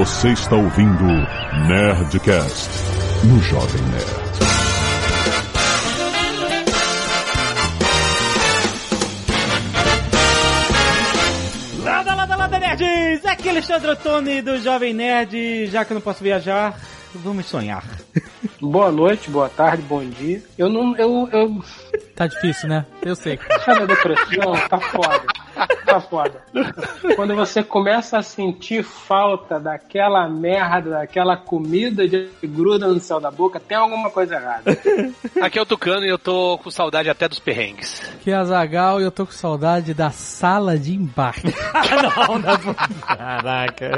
Você está ouvindo Nerdcast no Jovem Nerd. Lada, lada, lada, nerds! Aqui é Alexandre Ottoni do Jovem Nerd. Já que eu não posso viajar, vamos sonhar. Boa noite, boa tarde, bom dia. Eu não. Eu. eu... Tá difícil, né? Eu sei. Sabe a depressão? Tá foda. Tá foda. Quando você começa a sentir falta daquela merda, daquela comida de gruda no céu da boca, tem alguma coisa errada. Aqui é o Tucano e eu tô com saudade até dos perrengues. Que é a Zagal e eu tô com saudade da sala de embarque. não, não é Caraca.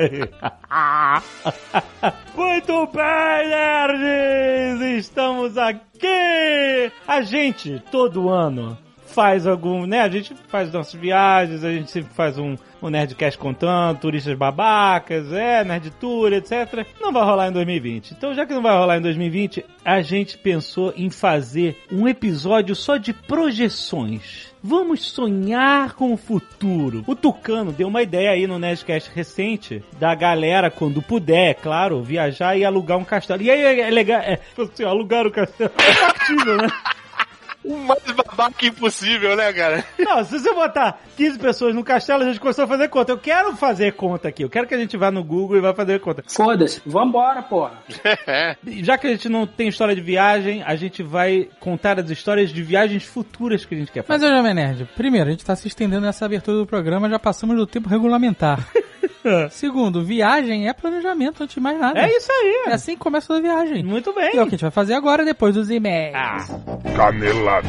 Muito bem, nerds! Estamos aqui! A gente, todo ano, faz algum, né? A gente faz nossas viagens, a gente sempre faz um, um Nerdcast contando, turistas babacas, é, Nerd Tour, etc. Não vai rolar em 2020. Então, já que não vai rolar em 2020, a gente pensou em fazer um episódio só de projeções. Vamos sonhar com o futuro. O Tucano deu uma ideia aí no Nerdcast recente da galera, quando puder, é claro, viajar e alugar um castelo. E aí é legal, é, assim, alugar o castelo. É factível, né? O mais babaca impossível, né, cara? Não, se você botar 15 pessoas no castelo, a gente começou a fazer conta. Eu quero fazer conta aqui. Eu quero que a gente vá no Google e vá fazer conta. Foda-se, vambora, porra. Já que a gente não tem história de viagem, a gente vai contar as histórias de viagens futuras que a gente quer Mas, fazer. ô Jovem Nerd, primeiro, a gente tá se estendendo nessa abertura do programa, já passamos do tempo regulamentar. Segundo, viagem é planejamento, antes de mais nada. É isso aí. É assim que começa toda viagem. Muito bem. E é o que a gente vai fazer agora, depois dos e-mails. Ah, Canelada.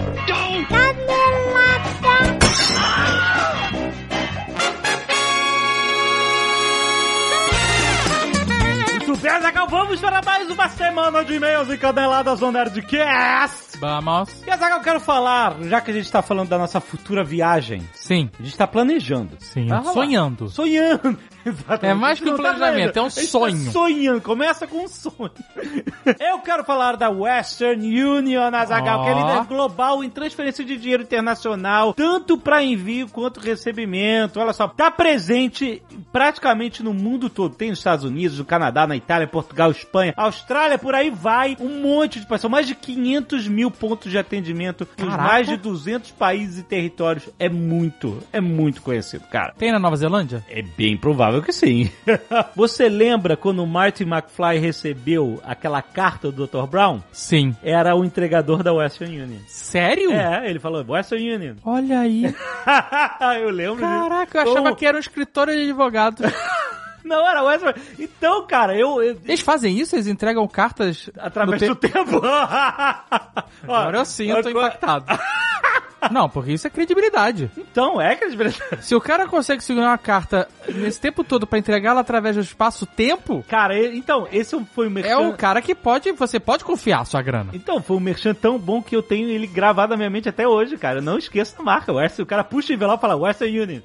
muito bem, Azaghal. Vamos para mais uma semana de e-mails e caneladas no Nerdcast. Vamos. E Azaghal, eu quero falar, já que a gente tá falando da nossa futura viagem, Sim. a gente tá planejando. Sim. Tá. Sonhando. Sonhando. Exatamente. É mais que um tá planejamento, planejando. é um gente sonho. Tá sonhando, começa com um sonho. Eu quero falar da Western Union, Azaghal, que é líder global em transferência de dinheiro internacional, tanto para envio quanto recebimento. Olha só, tá presente praticamente no mundo todo. Tem nos Estados Unidos, no Canadá, na Itália, Portugal, Espanha, Austrália, por aí vai. Um monte de pessoas, mais de 500 mil pontos de atendimento Caraca. mais de 200 países e territórios. É muito, é muito conhecido, cara. Tem na Nova Zelândia? É bem provável que sim. Você lembra quando o Martin McFly recebeu aquela carta do Dr. Brown? Sim. Era o entregador da Western Union. Sério? É, ele falou Western Union. Olha aí. eu lembro disso. Caraca, eu achava Como- que era um escritório de advogados. Não, era Western Então, cara, eu... eu- Eles fazem isso? Eles entregam cartas Através do te- tempo. Ó, Agora eu sim, eu tô impactado. Não, porque isso é credibilidade. Então, é credibilidade. Se o cara consegue segurar uma carta nesse tempo todo pra entregá-la através do espaço-tempo, Cara, então, esse foi o merchan... é o cara que pode, você pode confiar a sua grana. Então, foi um merchan tão bom que eu tenho ele gravado na minha mente até hoje, cara. Eu não esqueço a marca. Western, o cara puxa o envelope e fala Western Union.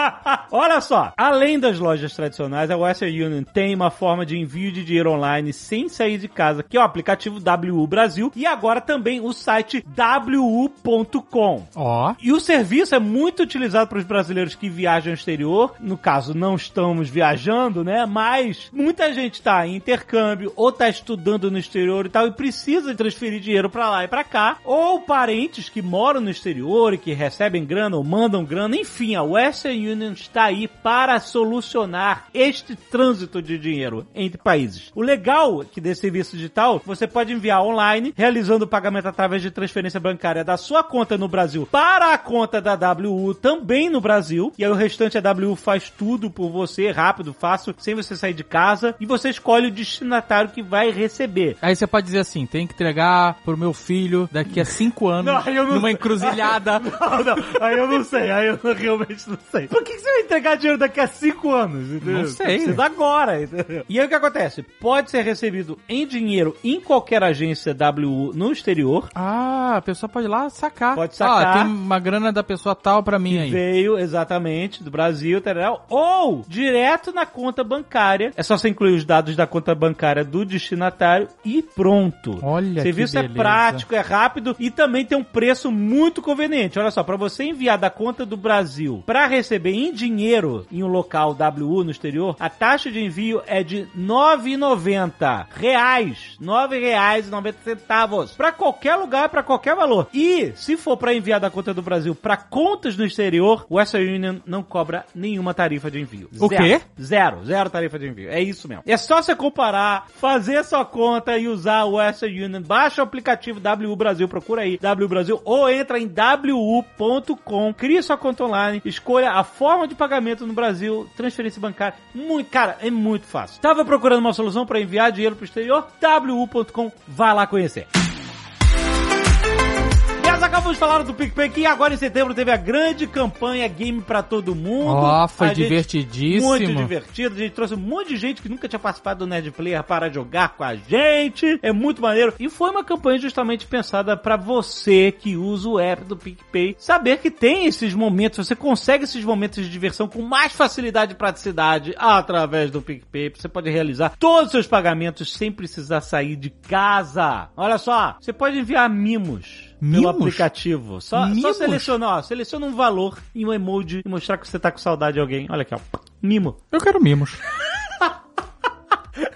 Olha só, além das lojas tradicionais, a Western Union tem uma forma de envio de dinheiro online sem sair de casa, que é o aplicativo WU Brasil e agora também o site wu.com. Ó, E o serviço é muito utilizado para os brasileiros que viajam ao exterior. No caso, não estamos viajando, né? Mas muita gente está em intercâmbio ou está estudando no exterior e tal e precisa transferir dinheiro para lá e para cá. Ou parentes que moram no exterior e que recebem grana ou mandam grana. Enfim, a Western Union está aí para solucionar este trânsito de dinheiro entre países. O legal é que desse serviço digital, você pode enviar online, realizando o pagamento através de transferência bancária da sua conta no Brasil para a conta da WU também no Brasil. E aí o restante a WU faz tudo por você, rápido, fácil, sem você sair de casa. E você escolhe o destinatário que vai receber. aí você pode dizer assim, tem que entregar pro meu filho daqui a cinco anos, Não, numa encruzilhada. Não, não, aí eu não sei, aí eu realmente não sei. Por que que você vai entregar dinheiro daqui a cinco anos? Entendeu? Não sei. Precisa agora, entendeu? E aí o que acontece? Pode ser recebido em dinheiro em qualquer agência WU no exterior. ah, a pessoa pode ir lá sacar. Pode sacar. Ó, tá? tem uma grana da pessoa tal pra mim aí. Veio exatamente do Brasil, tarará, ou direto na conta bancária. É só você incluir os dados da conta bancária do destinatário e pronto. Olha serviço é prático, é rápido e também tem um preço muito conveniente. Olha só, para você enviar da conta do Brasil para receber em dinheiro em um local WU no exterior, a taxa de envio é de 9,90 reais, R$ 9,90 centavos para qualquer lugar, para qualquer valor. E se for para enviar da conta do Brasil para contas no exterior, o Western Union não cobra nenhuma tarifa de envio. O Zero. quê? Zero, zero tarifa de envio. É isso mesmo. É só você comparar, fazer sua conta e usar o Western Union. Baixa o aplicativo W Brasil, procura aí W Brasil ou entra em wu.com, cria sua conta online, escolha a forma de pagamento no Brasil, transferência bancária. Muito, cara, é muito fácil. Tava procurando uma solução para enviar dinheiro pro exterior? wu.com, vai lá conhecer. Nós acabamos de falar do PicPay que agora em setembro teve a grande campanha Game pra Todo Mundo. Ó, foi A gente- divertidíssimo. Muito divertido. A gente trouxe um monte de gente que nunca tinha participado do Nerd Player para jogar com a gente. É muito maneiro. E foi uma campanha justamente pensada pra você que usa o app do PicPay saber que tem esses momentos, você consegue esses momentos de diversão com mais facilidade e praticidade através do PicPay. Você pode realizar todos os seus pagamentos sem precisar sair de casa. Olha só, você pode enviar mimos. Pelo Mimos? aplicativo. Só, só Mimos? seleciona, ó, seleciona um valor e um emoji e mostrar que você tá com saudade de alguém. Olha aqui, ó. Mimo. Eu quero mimos.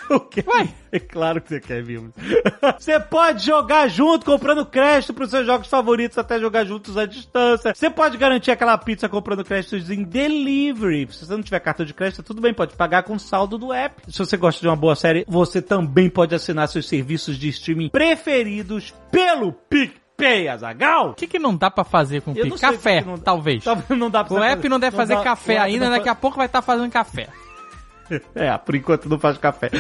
O quê? Vai. É claro que você quer mimos. Você pode jogar junto comprando crédito pros seus jogos favoritos até jogar juntos à distância. Você pode garantir aquela pizza comprando créditos em delivery. Se você não tiver cartão de crédito, tudo bem, pode pagar com saldo do app. Se você gosta de uma boa série, você também pode assinar seus serviços de streaming preferidos pelo PicPay, Azagal. O que, que não dá pra fazer com o não o que Café, que não talvez. Talvez não dá pra O app não deve fazer dá- café ainda, não daqui a pouco vai estar fazendo café. É, por enquanto não faz café.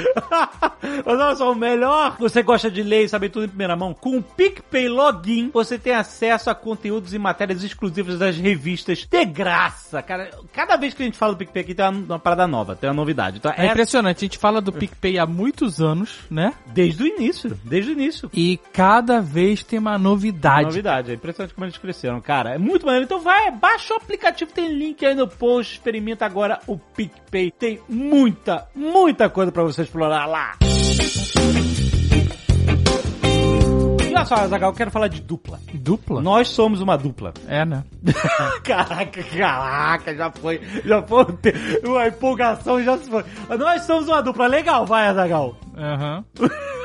Mas olha só, o melhor, você gosta de ler e saber tudo em primeira mão? Com o PicPay Login, você tem acesso a conteúdos e matérias exclusivas das revistas de graça. Cara, cada vez que a gente fala do PicPay aqui tem uma, uma parada nova, tem uma novidade. Então, É impressionante, a gente fala do PicPay há muitos anos, né? desde o início, desde o início. E cada vez tem uma novidade. Novidade, é impressionante como eles cresceram, cara. É muito maneiro. Então vai, baixa o aplicativo, tem link aí no post, experimenta agora o PicPay. Tem muita, muita coisa pra você explorar lá. E olha só, Azaghal, eu quero falar de dupla. Dupla? Nós somos uma dupla. É, né? Caraca, caraca, já foi. Já foi. Uma empolgação já se foi. Nós somos uma dupla legal, vai, Azagal. Aham.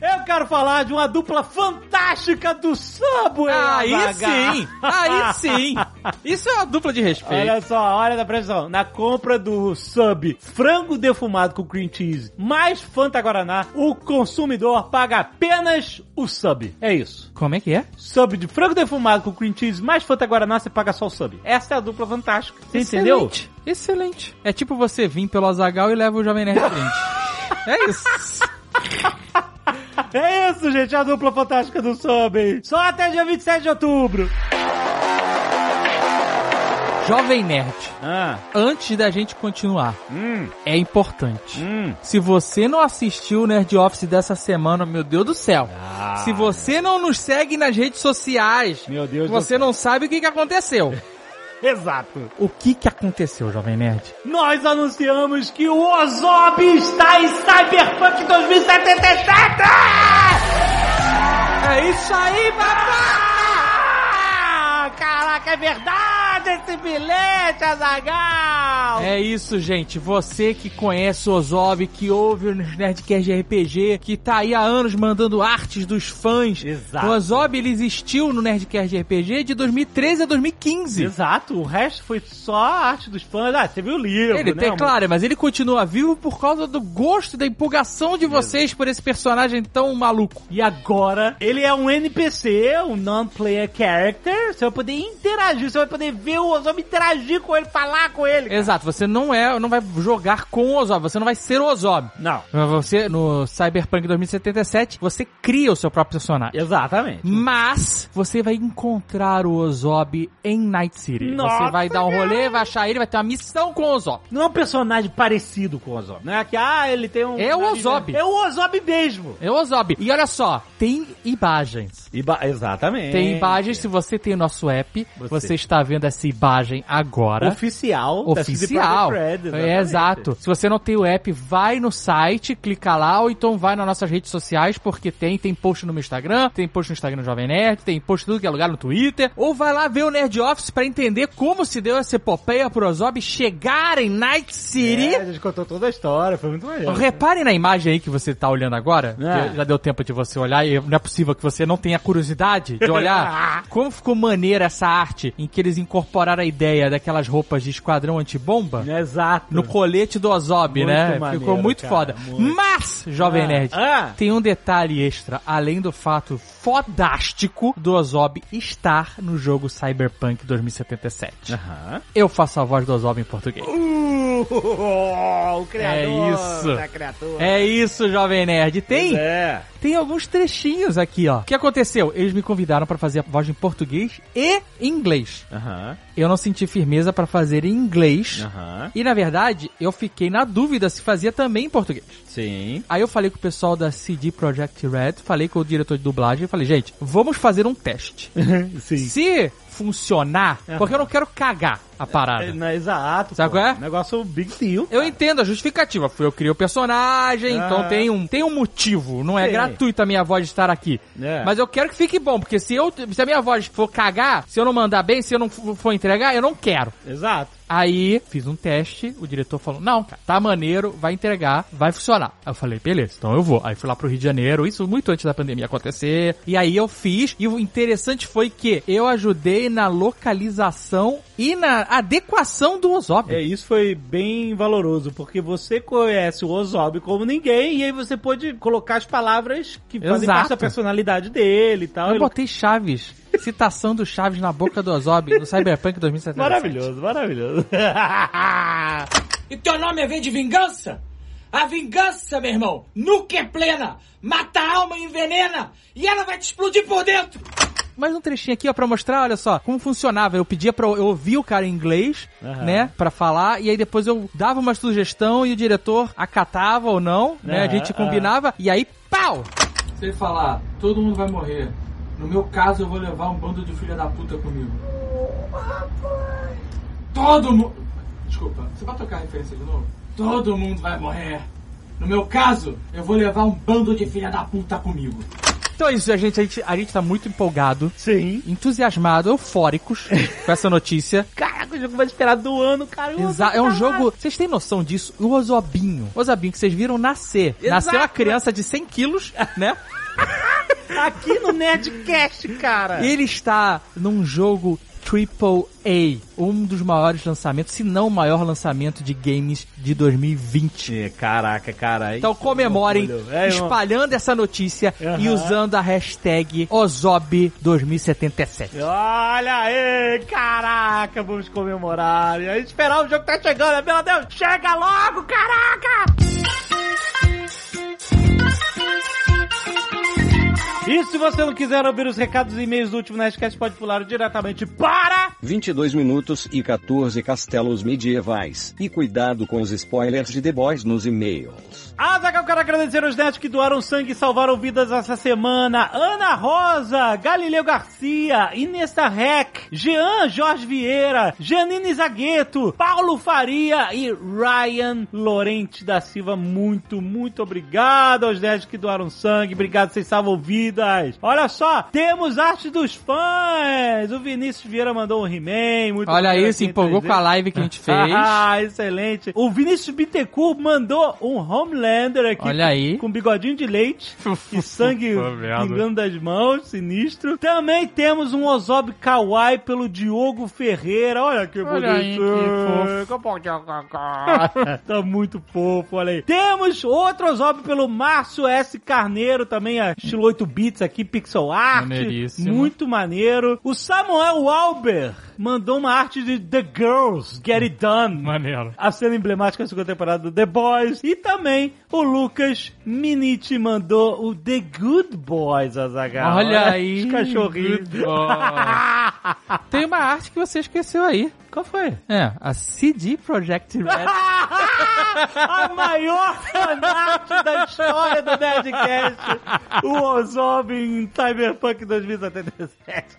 Eu quero falar de uma dupla fantástica do Subway. Aí Azaghal. sim! Aí sim! Isso é uma dupla de respeito. Olha só, olha da pressão. Na compra do sub frango defumado com cream cheese mais Fanta Guaraná, o consumidor paga apenas o sub. É isso. Como é que é? Sub de frango defumado com cream cheese mais Fanta Guaraná, você paga só o sub. Essa é a dupla fantástica. Você entendeu? Excelente. Excelente. É tipo você vir pelo Azagal e leva o Jovem Nerd brinde. é isso. É isso, gente, a dupla fantástica do sub. Só até dia 27 de outubro. Jovem Nerd, Ah, antes da gente continuar, hum, é importante. hum. Se você não assistiu o Nerd Office dessa semana, meu Deus do céu. Ah. Se você não nos segue nas redes sociais, Meu Deus do você não sabe o que, que aconteceu. Exato. O que, que aconteceu, Jovem Nerd? Nós anunciamos que o Ozob está em Cyberpunk 2077! É isso aí, Ah, Caraca, é verdade esse bilhete, Azagal! É isso, gente. Você que conhece o Ozob, que ouve o Nerdcast de RPG, que tá aí há anos mandando artes dos fãs. Exato. O Ozob, ele existiu no Nerdcast de RPG de 2013 a 2015. Exato, o resto foi só a arte dos fãs. Ah, você viu o livro, Ele né? tem, claro, mas ele continua vivo por causa do gosto e da empolgação de vocês por esse personagem tão maluco. E agora, ele é um NPC, um non-player character. Você vai poder interagir, você vai poder ver o Ozob interagir com ele, falar com ele. cara. Exato. Você não é, não vai jogar com o Ozob, você não vai ser o Ozob. Não. Você, no Cyberpunk 2077, você cria o seu próprio personagem. Exatamente. Mas você vai encontrar o Ozob em Night City. Nossa, você vai dar um rolê, vai achar ele, vai ter uma missão com o Ozob. Não é um personagem parecido com o Ozob. Não é que, ah, ele tem um... É o Ozob. É o Ozob mesmo. É o Ozob. E olha só, tem imagens. Iba- Exatamente. Tem imagens, se você tem o nosso app, Você. você, está vendo essa imagem agora. Oficial. CD Oficial. Red, é, exato. Se você não tem o app, vai no site, clica lá, ou então vai nas nossas redes sociais, porque tem, tem post no meu Instagram, tem post no Instagram do Jovem Nerd, tem post tudo que é lugar no Twitter, ou vai lá ver o Nerd Office pra entender como se deu essa epopeia pro Ozob chegar em Night City. É, a gente contou toda a história, foi muito maneiro. Reparem na imagem aí que você tá olhando agora, É. que já deu tempo de você olhar e não é possível que você não tenha curiosidade de olhar como ficou maneira essa arte em que eles incorporaram a ideia daquelas roupas de esquadrão antibomba Exato. no colete do Ozob, Muito né? maneiro, Ficou muito cara, foda. muito. Mas, Jovem Ah, Nerd, ah. tem um detalhe extra, além do fato fodástico do Ozob estar no jogo Cyberpunk 2077. Aham. Eu faço a voz do Ozob em português. Uh, o criador É isso. da criatura. É isso, Jovem Nerd. Tem, É. tem alguns trechinhos aqui, ó. O que aconteceu? Eles me convidaram pra fazer a voz em português e inglês. Aham. Eu não senti firmeza pra fazer em inglês. Aham. E na verdade, eu fiquei na dúvida se fazia também em português. Sim. Aí eu falei com o pessoal da CD Projekt Red, falei com o diretor de dublagem e falei, gente, vamos fazer um teste. Sim. Se funcionar, porque eu não quero cagar a parada. É, não, exato. Sabe qual é? Negócio big deal. Eu entendo a justificativa. Fui eu criei o personagem, Ah. então tem um, tem um motivo. Não é Sim. gratuito a minha voz estar aqui. É. Mas eu quero que fique bom, porque se, eu, se a minha voz for cagar, se eu não mandar bem, se eu não for entregar, eu não quero. Exato. Aí, fiz um teste, o diretor falou, não, cara, tá maneiro, vai entregar, vai funcionar. Aí eu falei, beleza, então eu vou. Aí fui lá pro Rio de Janeiro, isso muito antes da pandemia acontecer. E aí eu fiz, e o interessante foi que eu ajudei na localização e na adequação do Ozob. É, isso foi bem valoroso, porque você conhece o Ozob como ninguém, e aí você pôde colocar as palavras que fazem Exato. parte da personalidade dele e tal. Eu botei Chaves, citação do Chaves na boca do Ozob no Cyberpunk 2077. Maravilhoso, maravilhoso. E teu nome é V de vingança? A vingança, meu irmão, nunca é plena. Mata a alma e envenena. E ela vai te explodir por dentro. Mais um trechinho aqui, ó, pra mostrar, olha só, como funcionava. Eu pedia pra. Eu ouvir o cara em inglês, Aham. né, pra falar, e aí depois eu dava uma sugestão e o diretor acatava ou não, né, a Aham, gente combinava, e aí, pau! Se ele falar, todo mundo vai morrer. No meu caso, eu vou levar um bando de filha da puta comigo. Todo mundo. Desculpa, você vai tocar a referência de novo? Todo mundo vai morrer. No meu caso, eu vou levar um bando de filha da puta comigo. Então é isso, a gente, a gente, a gente tá muito empolgado, Sim. entusiasmado, eufóricos com essa notícia. Caraca, o jogo mais esperado do ano, cara. Eu Exa é um caralho. jogo. Vocês têm noção disso? O Ozobinho. O Ozobinho que vocês viram nascer. Exato. Nasceu uma criança de 100 quilos, né? Aqui no Nerdcast, cara. Ele está num jogo Triple A, um dos maiores lançamentos, se não o maior lançamento de games de 2020. É, Caraca, cara. Então comemorem É, espalhando essa notícia e Aham. usando a hashtag Ozob2077. Olha aí, caraca, vamos comemorar. E aí esperar o jogo tá chegando, meu Deus, chega logo, caraca! E se você não quiser ouvir os recados e e-mails do último Nerdcast, pode pular diretamente para... 22 minutos e 14 castelos medievais. E cuidado com os spoilers de The Boys nos e-mails. Azaghal, quero agradecer aos netos que doaram sangue e salvaram vidas essa semana. Ana Rosa, Galileu Garcia, Inesta Rec, Jean Jorge Vieira, Janine Zagueto, Paulo Faria e Ryan Lorente da Silva. Muito, muito obrigado aos netos que doaram sangue. Obrigado, vocês salvam vidas. Olha só, temos arte dos fãs. O Vinícius Vieira mandou um He-Man. Muito Olha aí, se empolgou 3D. com a live que a gente fez. Ah, excelente. O Vinícius Bittencourt mandou um Homelander aqui. Olha aí. Com bigodinho de leite e sangue pingando das mãos, sinistro. Também temos um Ozob Kawaii pelo Diogo Ferreira. Olha que Olha aí, que bonitinho. tá muito fofo, olha aí. Temos outro Ozob pelo Márcio S. Carneiro, também a estilo 8 bits aqui, pixel art. Maneiríssimo. Muito maneiro. O Samuel Walber mandou uma arte de The Girls Get It Done. Maneiro. A cena emblemática da segunda temporada do The Boys. E também o Lucas Miniti mandou o The Good Boys, Azaghal. Olha aí. Os cachorrinhos. Tem uma arte que você esqueceu aí. Qual foi? É, a CD Projekt Red. a maior fanart da história do Nerdcast. O Ozob em Cyberpunk 2077.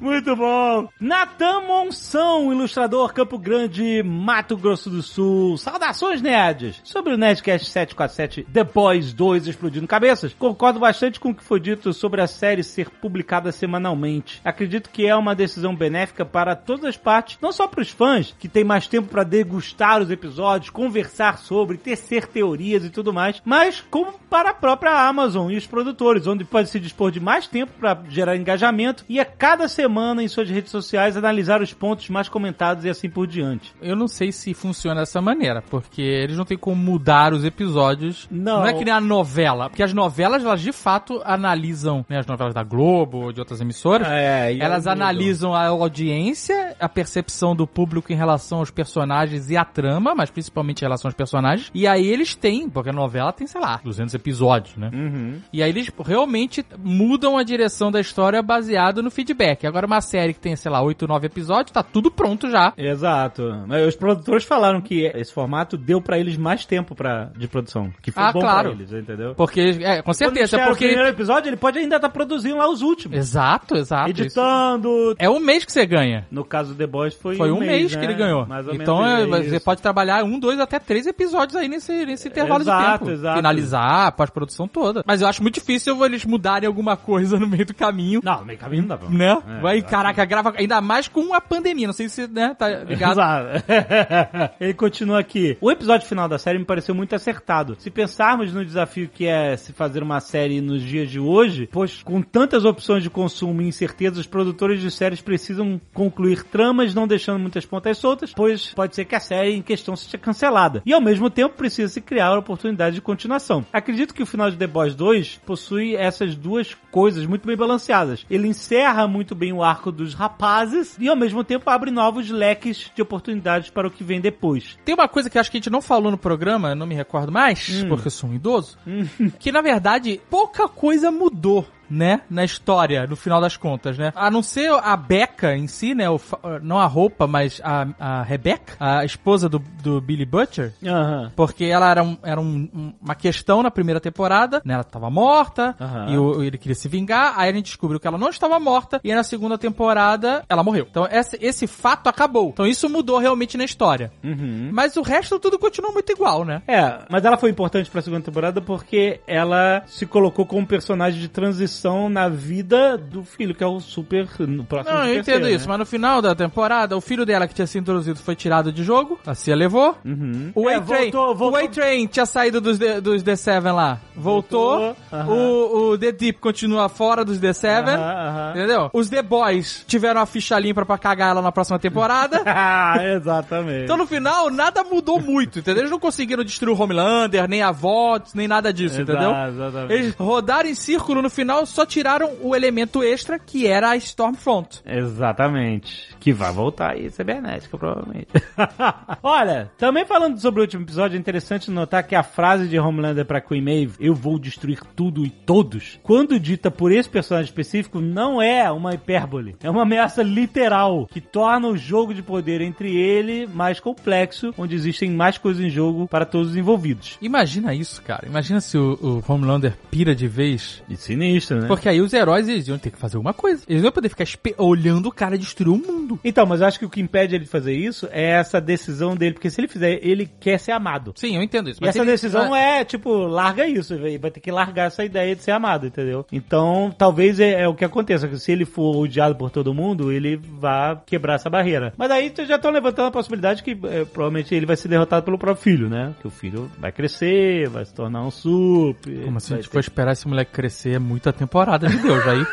Muito bom. Natan Monção, ilustrador Campo Grande, Mato Grosso do Sul. Saudações, nerds. Sobre o Nerdcast 747 The Boys 2 explodindo cabeças, concordo bastante com o que foi dito sobre a série ser publicada semanalmente. Acredito que é uma decisão benéfica para todas as partes, não só para os fãs, que têm mais tempo para degustar os episódios, conversar sobre, tecer teorias e tudo mais, mas como para a própria Amazon e os produtores, onde pode se dispor de mais tempo para gerar engajamento e a cada semana em suas redes sociais analisar os pontos mais comentados e assim por diante. Eu não sei se funciona dessa maneira, porque eles não têm como mudar os episódios. Não. Não é que nem a novela, porque as novelas, elas de fato analisam, né, as novelas da Globo ou de outras emissoras, É, elas analisam a audiência, a percepção do público em relação aos personagens e a trama, mas principalmente em relação aos personagens. E aí eles têm, porque a novela tem, sei lá, 200 episódios, né? Uhum. E aí eles realmente mudam a direção da história baseado no feedback. Agora uma série que tem, sei lá, 8, 9 episódios, tá tudo pronto já. Exato. Mas Os produtores falaram que esse formato deu pra eles mais tempo pra, de produção. Que foi Ah, bom claro. pra eles, entendeu? Porque, é, com certeza, porque... o primeiro episódio, ele pode ainda estar produzindo lá os últimos. Exato, exato. isso. Editando. É um mês que você ganha. No caso do The Boys foi, Foi um mês, né? que ele ganhou. Mais ou então menos é, você pode trabalhar um, dois, até três episódios aí nesse, nesse intervalo Exato, de tempo. exato. Finalizar a pós-produção toda. Mas eu acho muito difícil eles mudarem alguma coisa no meio do caminho. Não, no meio do caminho não dá pra. Né? É, Vai, caraca, grava ainda mais com a pandemia. Não sei se, né, tá ligado? Exato. Ele continua aqui. O episódio final da série me pareceu muito acertado. Se pensarmos no desafio que é se fazer uma série nos dias de hoje, pois com tantas opções de consumo e incertezas, os produtores de séries precisam concluir tramas, não deixando muitas pontas soltas, pois pode ser que a série em questão seja cancelada. E ao mesmo tempo precisa se criar a oportunidade de continuação. Acredito que o final de The Boys 2 possui essas duas coisas muito bem balanceadas. Ele encerra muito bem o arco dos rapazes e ao mesmo tempo abre novos leques de oportunidades para o que vem depois. Tem uma coisa que acho que a gente não falou no programa, não me recordo mais, Hum. porque eu sou um idoso, que na verdade pouca coisa mudou. Né, na história, no final das contas, né? A não ser a Becca em si, né? o não a roupa, mas a, a Rebecca, a esposa do, do Billy Butcher, Aham. porque ela era, um- era um- um- uma questão na primeira temporada, né? Ela tava morta, e o- ele queria se vingar, aí a gente descobriu que ela não estava morta, e na segunda temporada ela morreu. Então esse, esse fato acabou. Então isso mudou realmente na história. Uhum. Mas o resto tudo continua muito igual, né? É, mas ela foi importante pra segunda temporada porque ela se colocou como personagem de transição na vida do filho, que é o super no próximo Não, eu Super entendo C, isso, né? mas no final da temporada, o filho dela que tinha se introduzido foi tirado de jogo, a Cia levou. Uhum. O É, A-Train, voltou, voltou. o A-Train tinha saído dos, The- dos The Seven lá, voltou. Voltou, aham. O, o The Deep continua fora dos The Seven. Aham, aham. Entendeu? Os The Boys tiveram a ficha limpa pra cagar ela na próxima temporada. Ah, exatamente. Então no final, nada mudou muito, entendeu? Eles não conseguiram destruir o Homelander, nem a VOTS, nem nada disso, Exato, entendeu? exatamente. Eles rodaram em círculo no final, só tiraram o elemento extra, que era a Stormfront. Exatamente. Que vai voltar aí cibernética, provavelmente. Olha, também falando sobre o último episódio, é interessante notar que a frase de Homelander pra Queen Maeve, eu vou destruir tudo e todos, quando dita por esse personagem específico, não é uma hipérbole. É uma ameaça literal, que torna o jogo de poder entre ele mais complexo, onde existem mais coisas em jogo para todos os envolvidos. Imagina isso, cara. Imagina se o, o Homelander pira de vez. E sinistro, né? Porque aí os heróis eles iam ter que fazer alguma coisa. Eles não iam poder ficar olhando o cara destruir o mundo. Então, mas eu acho que o que impede ele de fazer isso é essa decisão dele, porque se ele fizer, ele quer ser amado. Sim, eu entendo isso. E essa decisão é, tipo, larga isso, vai ter que largar essa ideia de ser amado, entendeu? Então, talvez é, é o que aconteça, que se ele for odiado por todo mundo, ele vai quebrar essa barreira. Mas aí já estão levantando a possibilidade que é, provavelmente ele vai ser derrotado pelo próprio filho, né? Que o filho vai crescer, vai se tornar um super. Como assim? A gente for esperar esse moleque crescer é muita temporada de Deus. Aí,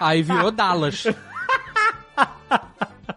aí virou Dallas.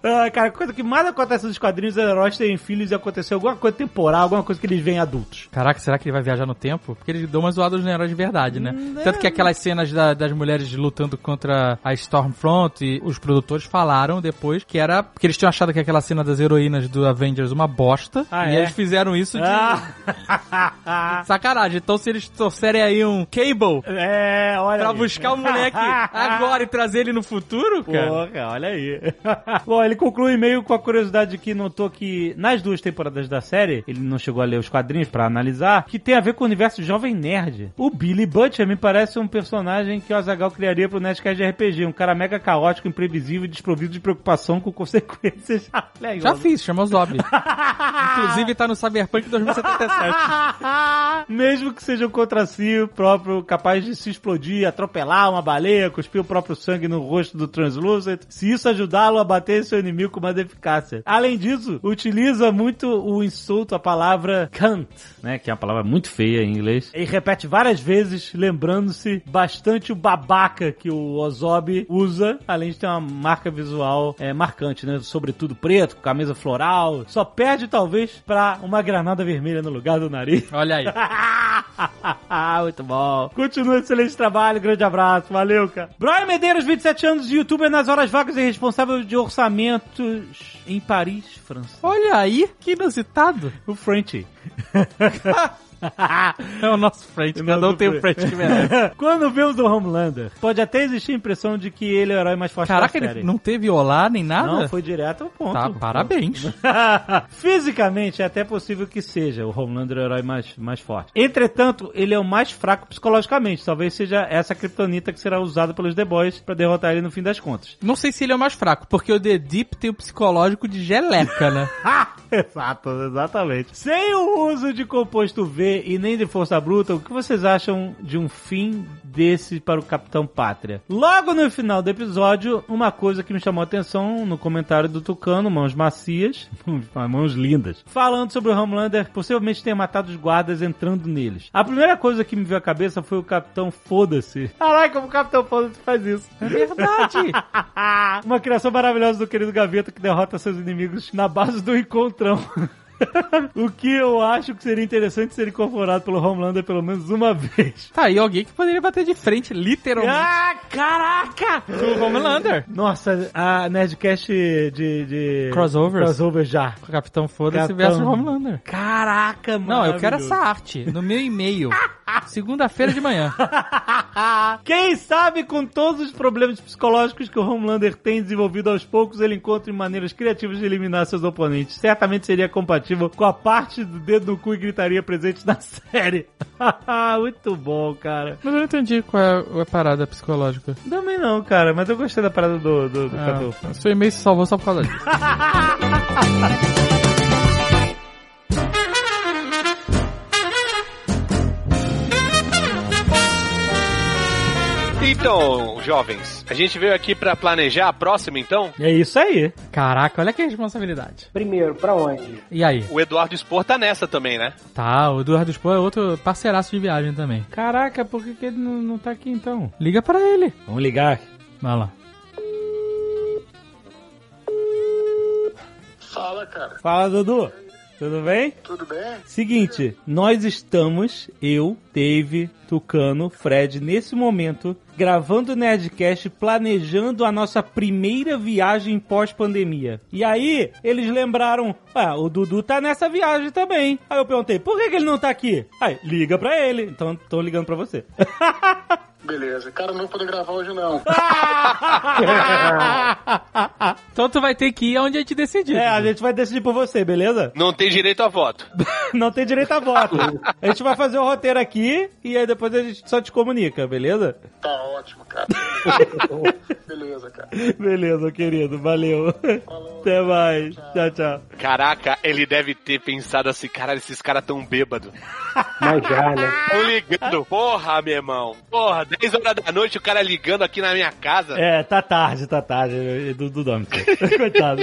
Ah, cara, coisa que mais acontece nos quadrinhos é os heróis terem filhos e acontecer alguma coisa temporal, alguma coisa que eles veem adultos. Caraca, será que ele vai viajar no tempo? Porque ele deu umas zoadas no herói de verdade, né? Hum, Tanto é. que aquelas cenas da- das mulheres lutando contra a Stormfront, e os produtores falaram depois que era porque eles tinham achado que aquela cena das heroínas do Avengers uma bosta. Ah, e é? eles fizeram isso de Ah. sacanagem. Então se eles trouxerem aí um Cable é, olha pra aí. buscar o moleque agora e trazer ele no futuro, cara. Porra, olha aí. Bom, ele conclui o e-mail com a curiosidade de que notou que nas duas temporadas da série, ele não chegou a ler os quadrinhos pra analisar, que tem a ver com o universo Jovem Nerd. O Billy Butcher me parece um personagem que o Azagal criaria pro Nerdcast de RPG, um cara mega caótico, imprevisível e desprovido de preocupação com consequências. Aí, Já fiz, chama Zob. Inclusive tá no Cyberpunk 2077. Mesmo que seja um contra si próprio, capaz de se explodir, atropelar uma baleia, cuspir o próprio sangue no rosto do Translucent, se isso ajudá-lo a bater seu inimigo com mais eficácia. Além disso, utiliza muito o insulto, a palavra cunt, né, que é uma palavra muito feia em inglês, e repete várias vezes, lembrando-se bastante o babaca que o Ozob usa, além de ter uma marca visual é, marcante, né, sobretudo preto, com camisa floral, só perde talvez pra uma granada vermelha no lugar do nariz. Olha aí. Muito bom. Continua excelente trabalho, grande abraço, valeu, cara. Brian Medeiros, 27 anos, youtuber nas horas vagas e responsável de orçamentos em Paris, França. Olha aí, que inusitado. O French. É o nosso frente, cada um tem o frente que merece. Quando vemos o Homelander, pode até existir a impressão de que ele é o herói mais forte Caraca, ele não teve olá nem nada? Não, foi direto ao ponto. Tá, parabéns. Fisicamente, é até possível que seja o Homelander o herói mais, mais forte. Entretanto, ele é o mais fraco psicologicamente. Talvez seja essa kryptonita que será usada pelos The Boys pra derrotar ele no fim das contas. Não sei se ele é o mais fraco, porque o The Deep tem o psicológico de geleca, né? Exato, exatamente. Sem o uso de composto V e nem de força bruta, o que vocês acham de um fim desse para o Capitão Pátria? Logo no final do episódio, uma coisa que me chamou a atenção no comentário do Tucano, mãos macias, mãos lindas, falando sobre o Homelander possivelmente ter matado os guardas entrando neles. A primeira coisa que me veio à cabeça foi o Capitão Foda-se. Caraca, como o Capitão Foda-se faz isso. É verdade. Uma criação maravilhosa do querido Gaveta que derrota seus inimigos na base do encontrão. o que eu acho que seria interessante ser incorporado pelo Homelander pelo menos uma vez. Tá aí alguém que poderia bater de frente, literalmente, Ah, caraca! o Homelander. Nossa, a Nerdcast de, de... Crossovers? Crossover já. O Capitão Foda-se Capitão- versus Homelander. Caraca, mano. Não, eu quero essa arte no meu e-mail. Segunda-feira de manhã. Quem sabe com todos os problemas psicológicos que o Homelander tem desenvolvido aos poucos, ele encontra maneiras criativas de eliminar seus oponentes. Certamente seria compatível com a parte do dedo no cu e gritaria presente na série. Muito bom, cara. Mas eu não entendi qual é a parada psicológica. Também não, cara, mas eu gostei da parada do, do, do Catu. seu e-mail se salvou só por causa disso. Então, jovens, a gente veio aqui pra planejar a próxima, então? É isso aí. Caraca, olha que responsabilidade. Primeiro, pra onde? E aí? O Eduardo Spor tá nessa também, né? Tá, o Eduardo Spohr é outro parceiraço de viagem também. Caraca, por que, que ele não, não tá aqui então? Liga pra ele. Vamos ligar. Vai lá. Fala, cara. Fala, Dudu. Tudo bem? Tudo bem? Seguinte, nós estamos, eu, Dave, Tucano, Fred, nesse momento, gravando o Nerdcast, planejando a nossa primeira viagem pós-pandemia. E aí, eles lembraram, ah, o Dudu tá nessa viagem também. Aí eu perguntei, por que, que ele não tá aqui? Aí, liga pra ele. Então, tô ligando pra você. Beleza. Cara, não vou poder gravar hoje, não. Então tu vai ter que ir onde a gente decidir. é, a gente vai decidir por você, beleza? Não tem direito a voto. Não tem direito a voto. A gente vai fazer o roteiro aqui e aí depois a gente só te comunica, beleza? Tá ótimo, cara. Beleza, cara. Beleza, querido. Valeu. Até mais. Tchau, tchau. Caraca, ele deve ter pensado assim, caralho, esses caras tão bêbados. Mas já, né? Tão ligando. Porra, meu irmão. Porra, 10 horas da noite o cara ligando aqui na minha casa. É, tá tarde, tá tarde. Do, do dorme. Coitado.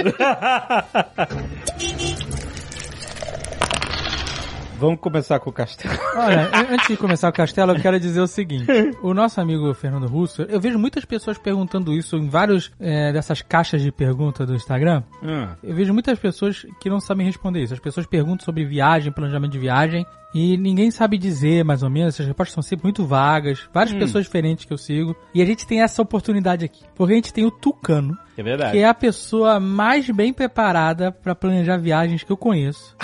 Vamos começar com o castelo. Olha, an- antes de começar o castelo, eu quero dizer o seguinte. O nosso amigo Fernando Russo, eu vejo muitas pessoas perguntando isso em vários é, dessas caixas de pergunta do Instagram. Hum. Eu vejo muitas pessoas que não sabem responder isso. As pessoas perguntam sobre viagem, planejamento de viagem, e ninguém sabe dizer mais ou menos. Essas respostas são sempre muito vagas. Várias pessoas diferentes que eu sigo. E a gente tem essa oportunidade aqui. Porque a gente tem o Tucano, É verdade. que é a pessoa mais bem preparada para planejar viagens que eu conheço.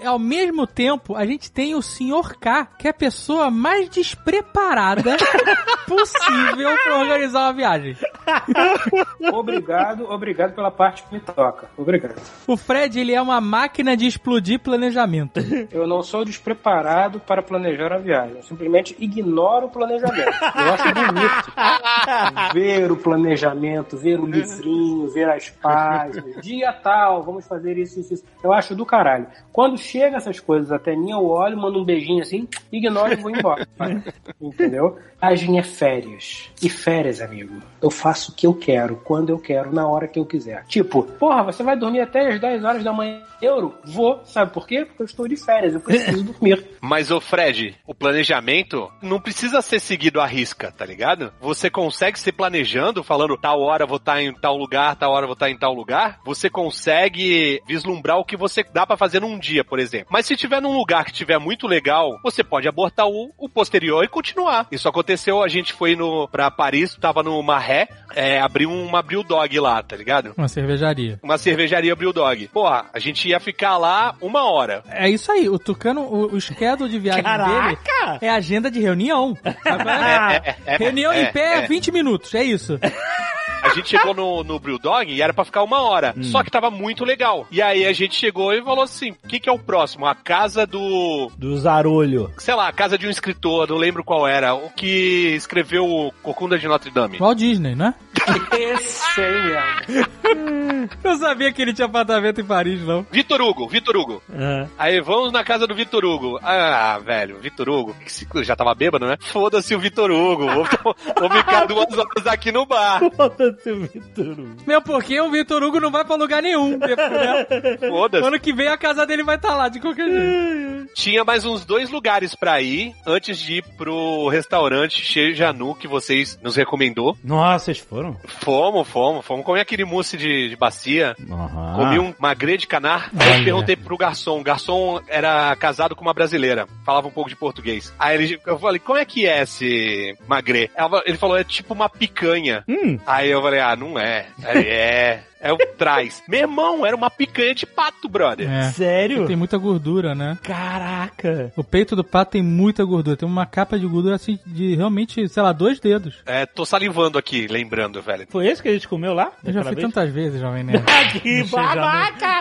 E, Ao mesmo tempo, a gente tem o Sr. K, que é a pessoa mais despreparada possível para organizar uma viagem. Obrigado, obrigado pela parte que me toca. Obrigado. O Fred, ele é uma máquina de explodir planejamento. Eu não sou despreparado para planejar a viagem. Eu simplesmente ignoro o planejamento. Eu acho bonito ver o planejamento, ver o livrinho, ver as páginas. Dia tal, vamos fazer isso, isso, isso. Eu acho do caralho. Quando chega essas coisas até mim, eu olho, mando um beijinho assim, ignoro e vou embora. Entendeu? Viagem é férias. E férias, amigo, eu faço o que eu quero, quando eu quero, na hora que eu quiser. Tipo, porra, você vai dormir até as 10 horas da manhã? Euro? Vou. Sabe por quê? Porque eu estou de férias, eu preciso dormir. Mas, ô Fred, o planejamento não precisa ser seguido à risca, tá ligado? Você consegue se planejando, falando tal hora vou estar em tal lugar, tal hora vou estar em tal lugar. Você consegue vislumbrar o que você dá pra fazer num dia, por exemplo. Mas se tiver num lugar que tiver muito legal, você pode abortar o, o posterior e continuar. Isso aconteceu, a gente foi no pra Paris, tava no Marré, é, abriu uma Brew Dog lá, tá ligado? Uma cervejaria. Uma cervejaria Brew Dog. Porra, a gente ia ficar lá uma hora. É isso aí, o Tucano, o, o schedule de viagem dele Caraca! é agenda de reunião. Qual é? É, é, reunião é, em pé, é. 20 minutos, é isso. A gente chegou no, no Brewdog e era pra ficar uma hora. Só que tava muito legal. E aí a gente chegou e falou assim: o que, que é o próximo? A casa do. Do Zarolho. Sei lá, a casa de um escritor, não lembro qual era. O que escreveu o Cocunda de Notre Dame. Walt Disney, né? Esse aí. Eu sabia que ele tinha apartamento em Paris, não. Vitor Hugo, Vitor Hugo. Ah. Aí vamos na casa do Vitor Hugo. Ah, velho, Vitor Hugo. Já tava bêbado, né? Foda-se o Vitor Hugo. Vou, vou ficar duas horas aqui no bar. Foda-se o Vitor Hugo. Meu, porque o Vitor Hugo não vai pra lugar nenhum. né? Foda-se. Ano que vem a casa dele vai estar lá, de qualquer jeito. Tinha mais uns dois lugares pra ir antes de ir pro restaurante Che Janu que vocês nos recomendou. Nossa, vocês foram? Fomos, fomos, fomos comer aquele mousse de, de bacia. Aham. Comi um magre de canar. Aí eu perguntei pro garçom. O garçom era casado com uma brasileira. Falava um pouco de português. Aí ele, eu falei, como é que é esse magre? Ela- Ele falou, é tipo uma picanha. Hum. Aí eu falei, ah, não é. É. É o traz. Meu irmão, era uma picanha de pato, brother. É. Sério? Tem muita gordura, né? Caraca. O peito do pato tem muita gordura. Tem uma capa de gordura assim de realmente, sei lá, dois dedos. É, tô salivando aqui, lembrando, velho. Foi esse que a gente comeu lá? Eu já fui vez? tantas vezes, Jovem Nerd. Ah, que babaca!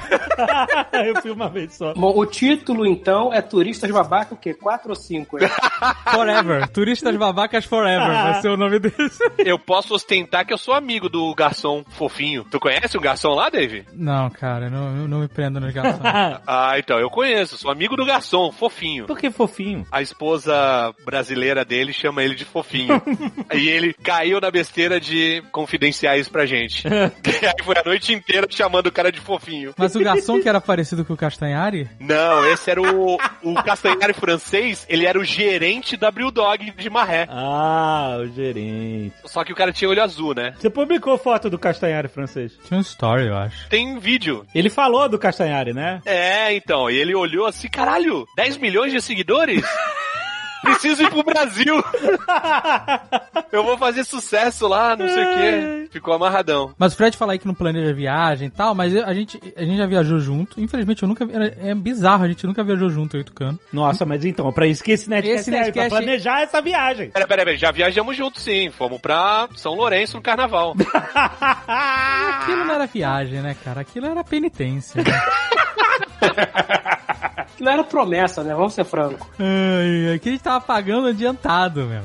eu fui uma vez só. Bom, o título então é Turistas Babaca, o quê? 4 ou 5? Forever. Turistas babacas forever. Vai ser o nome desse. Eu posso ostentar que eu sou amigo do garçom fofinho. Tu conhece o garçom lá, Dave? Não, cara, não, não me prenda nos garçons. Ah, então, eu conheço. Sou amigo do garçom, fofinho. Por que fofinho? A esposa brasileira dele chama ele de fofinho. e ele caiu na besteira de confidenciar isso pra gente. e aí foi a noite inteira chamando o cara de fofinho. Mas o garçom que era parecido com o Castanhari? Não, esse era o, o Castanhari francês, ele era o gerente da Brewdog de Marré. Ah, o gerente. Só que o cara tinha olho azul, né? Você publicou foto do Castanhari francês? Tinha um story, eu acho. Tem vídeo. Ele falou do Castanhari, né? É, então, e ele olhou assim, caralho, 10 milhões de seguidores? Preciso ir pro Brasil. Eu vou fazer sucesso lá, não sei o quê. Ficou amarradão. Mas o Fred fala aí que não planeja viagem e tal, mas a gente, a gente já viajou junto. Infelizmente, eu nunca. É bizarro, a gente nunca viajou junto, eu e o Tucano. Nossa, mas então, pra isso que esse Netcast Esse serve, pra Nerdcast- planejar essa viagem. Pera, pera, pera, já viajamos juntos sim. Fomos pra São Lourenço no carnaval. Aquilo não era viagem, né, cara? Aquilo era penitência. né? Que não era promessa, né? Vamos ser franco. Ai, aqui a gente tava pagando adiantado, meu.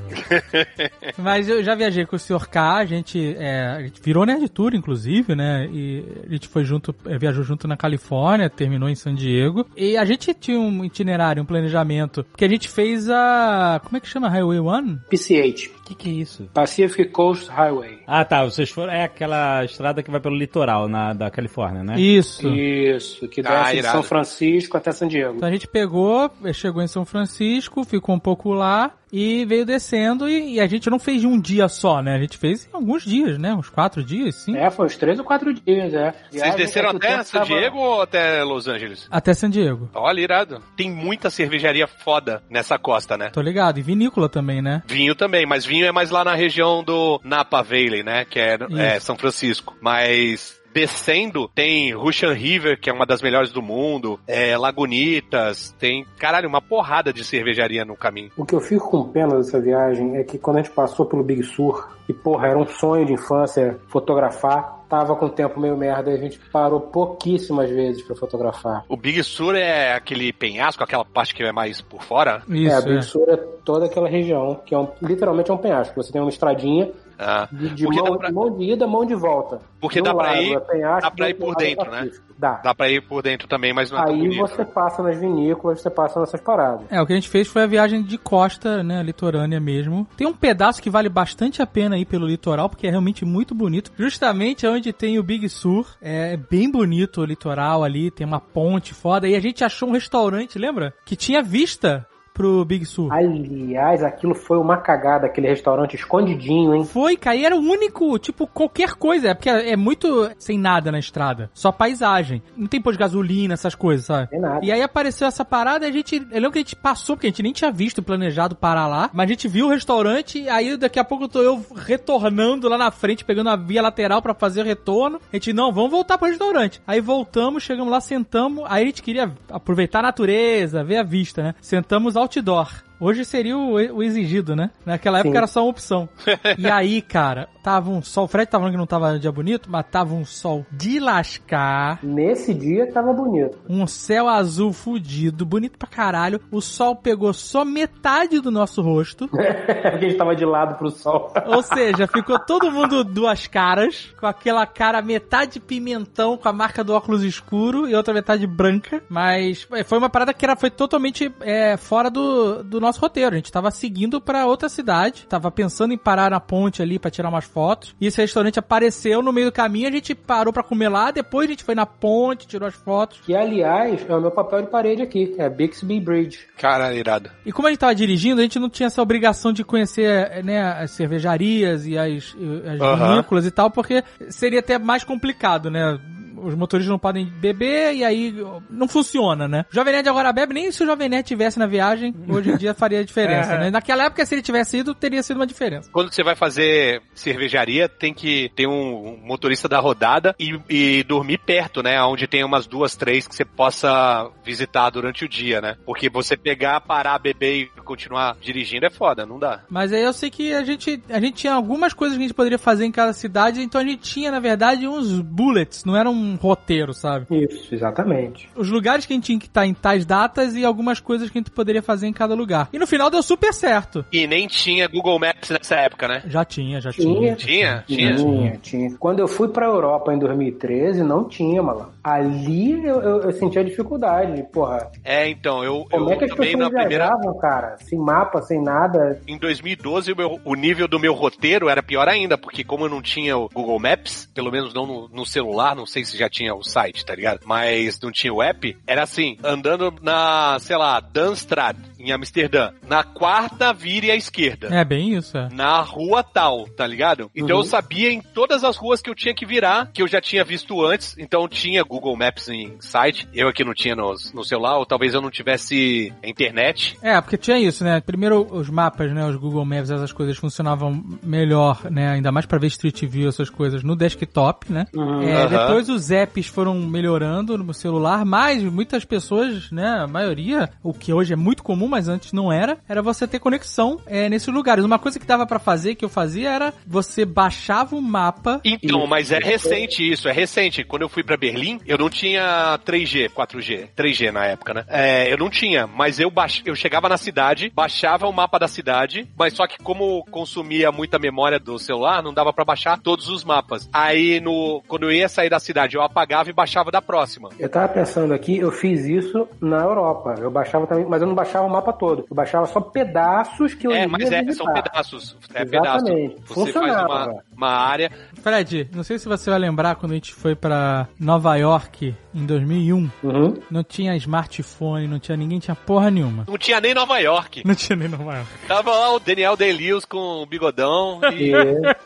Mas eu já viajei com o Sr. K, a gente, é, a gente virou Nerd Tour, inclusive, né? E a gente foi junto, é, viajou junto na Califórnia, terminou em San Diego. E a gente tinha um itinerário, um planejamento, que a gente fez a... como é que chama? Highway One? PCH. Que, que é isso? Pacific Coast Highway. Ah, tá. Vocês foram. É aquela estrada que vai pelo litoral na, da Califórnia, né? Isso. Isso, que Ah, desce de. São Francisco até San Diego. Então a gente pegou, chegou em São Francisco, ficou um pouco lá e veio descendo e, e a gente não fez de um dia só, né? A gente fez em alguns dias, né? Uns quatro dias, sim. É, foi uns três ou quatro dias, é. Vocês Viagem desceram até San tava- Diego ou até Los Angeles? Até San Diego. Olha, irado. Tem muita cervejaria foda nessa costa, né? Tô ligado. E vinícola também, né? Vinho também, mas vinho é mais lá na região do Napa Valley, né? Que é, é São Francisco. Mas descendo tem Russian River, que é uma das melhores do mundo, é, Lagunitas, tem, caralho, uma porrada de cervejaria no caminho. O que eu fico com pena dessa viagem é que quando a gente passou pelo Big Sur, e porra, era um sonho de infância fotografar, tava com o tempo meio merda e a gente parou pouquíssimas vezes pra fotografar. O Big Sur é aquele penhasco, aquela parte que é mais por fora? Isso, é, a é. Big Sur é toda aquela região, que é um, literalmente é um penhasco. Você tem uma estradinha Ah, de, de Porque mão, dá pra- mão de ida, mão de volta. Porque dá pra lado ir- é dá pra ir por é dentro, né? Dá. dá pra ir por dentro também, mas não é Aí bonito. você passa nas vinícolas, você passa nessas paradas. É, o que a gente fez foi a viagem de costa, né, litorânea mesmo. Tem um pedaço que vale bastante a pena ir pelo litoral, porque é realmente muito bonito. Justamente onde tem o Big Sur, é bem bonito o litoral ali, tem uma ponte foda. E a gente achou um restaurante, lembra? Que tinha vista pro Big Sur. Aliás, aquilo foi uma cagada, aquele restaurante escondidinho, hein? Foi, cara, e era o único, tipo, qualquer coisa, é porque é muito sem nada na estrada, só paisagem. Não tem posto de gasolina, essas coisas, sabe? Tem nada. E aí apareceu essa parada e a gente. Eu lembro que a gente passou, porque a gente nem tinha visto planejado parar lá. Mas a gente viu o restaurante e aí daqui a pouco tô eu retornando lá na frente, pegando a via lateral pra fazer o retorno. A gente, não, vamos voltar pro restaurante. Aí voltamos, chegamos lá, sentamos. Aí a gente queria aproveitar a natureza, ver a vista, né? Sentamos outdoor. Hoje seria o, o exigido, né? Naquela época Sim. era só uma opção. e aí, cara, tava um sol. O Fred tava falando que não tava dia bonito, mas tava um sol de lascar. Nesse dia tava bonito. Um céu azul fudido, bonito pra caralho. O sol pegou só metade do nosso rosto. Porque a gente tava de lado pro sol. Ou seja, ficou todo mundo duas caras, com aquela cara metade pimentão, com a marca do óculos escuro e outra metade branca. Mas é, foi uma parada que era, foi totalmente é, fora do, do nosso roteiro. A gente tava seguindo pra outra cidade, tava pensando em parar na ponte ali pra tirar umas fotos. E esse restaurante apareceu no meio do caminho, a gente parou pra comer lá, depois a gente foi na ponte, tirou as fotos. Que, aliás, é o meu papel de parede aqui. É Bixby Bridge. Cara, irado. E como a gente tava dirigindo, a gente não tinha essa obrigação de conhecer, né, as cervejarias e as, as vinícolas e tal, porque seria até mais complicado, né? Os motoristas não podem beber e aí não funciona, né? O Jovem Nerd agora bebe, nem se o Jovem Nerd tivesse na viagem, hoje em dia faria diferença, né? Naquela época, se ele tivesse ido, teria sido uma diferença. Quando você vai fazer cervejaria, tem que ter um motorista da rodada e, e dormir perto, né? Onde tem umas duas, três que você possa visitar durante o dia, né? Porque você pegar, parar, beber e continuar dirigindo é foda, não dá. Mas aí eu sei que a gente, a gente tinha algumas coisas que a gente poderia fazer em cada cidade, então a gente tinha, na verdade, uns bullets, não era um roteiro, sabe? Isso, exatamente. os lugares que a gente tinha que estar em tais datas e algumas coisas que a gente poderia fazer em cada lugar. E no final deu super certo. E nem tinha Google Maps nessa época, né? Já tinha, já tinha. Tinha. Tinha? Tinha. Tinha, tinha. Quando eu fui pra Europa em 2013, não tinha, malandro. Ali eu, eu, eu sentia dificuldade. Porra, É, então, eu, como eu é que as também pessoas na primeira. cara? Sem mapa, sem nada. Em 2012, o, meu- o nível do meu roteiro era pior ainda, porque como eu não tinha o Google Maps, pelo menos não no, no celular, não sei se já tinha o site, tá ligado? Mas não tinha o app, era assim, andando na, sei lá, Danstrad, em Amsterdã. Na quarta, vire à esquerda. É bem isso, é. Na rua tal, tá ligado? Então Uhum. eu sabia em todas as ruas que eu tinha que virar, que eu já tinha visto antes, então tinha Google Maps em site, eu aqui não tinha no, no celular, ou talvez eu não tivesse internet. É, porque tinha isso, né? Primeiro os mapas, né? Os Google Maps, essas coisas funcionavam melhor, né? Ainda mais pra ver Street View, essas coisas no desktop, né? É, Aham. Depois os apps foram melhorando no celular, mas muitas pessoas, né? A maioria, o que hoje é muito comum, mas antes não era, era você ter conexão é, nesses lugares. Uma coisa que dava pra fazer, que eu fazia, era você baixava o mapa. Então, Isso. mas é recente isso, é recente. Quando eu fui pra Berlim, eu não tinha 3G, 4G, 3G na época, né? É, eu não tinha, mas eu baix... eu chegava na cidade, baixava o mapa da cidade, mas só que como consumia muita memória do celular, não dava pra baixar todos os mapas. Aí no quando eu ia sair da cidade, eu apagava e baixava da próxima. Eu tava pensando aqui, eu fiz isso na Europa. Eu baixava também, mas eu não baixava o mapa todo. Eu baixava só pedaços que eu É, mas é, são pedaços. É Exatamente. pedaço. Você faz uma, uma área. Fred, não sei se você vai lembrar quando a gente foi pra Nova York em 2001. Uhum. Não tinha smartphone, não tinha ninguém, tinha porra nenhuma. Não tinha nem Nova York. Não tinha nem Nova York. Tava lá o Daniel Day-Lewis com o bigodão e, E...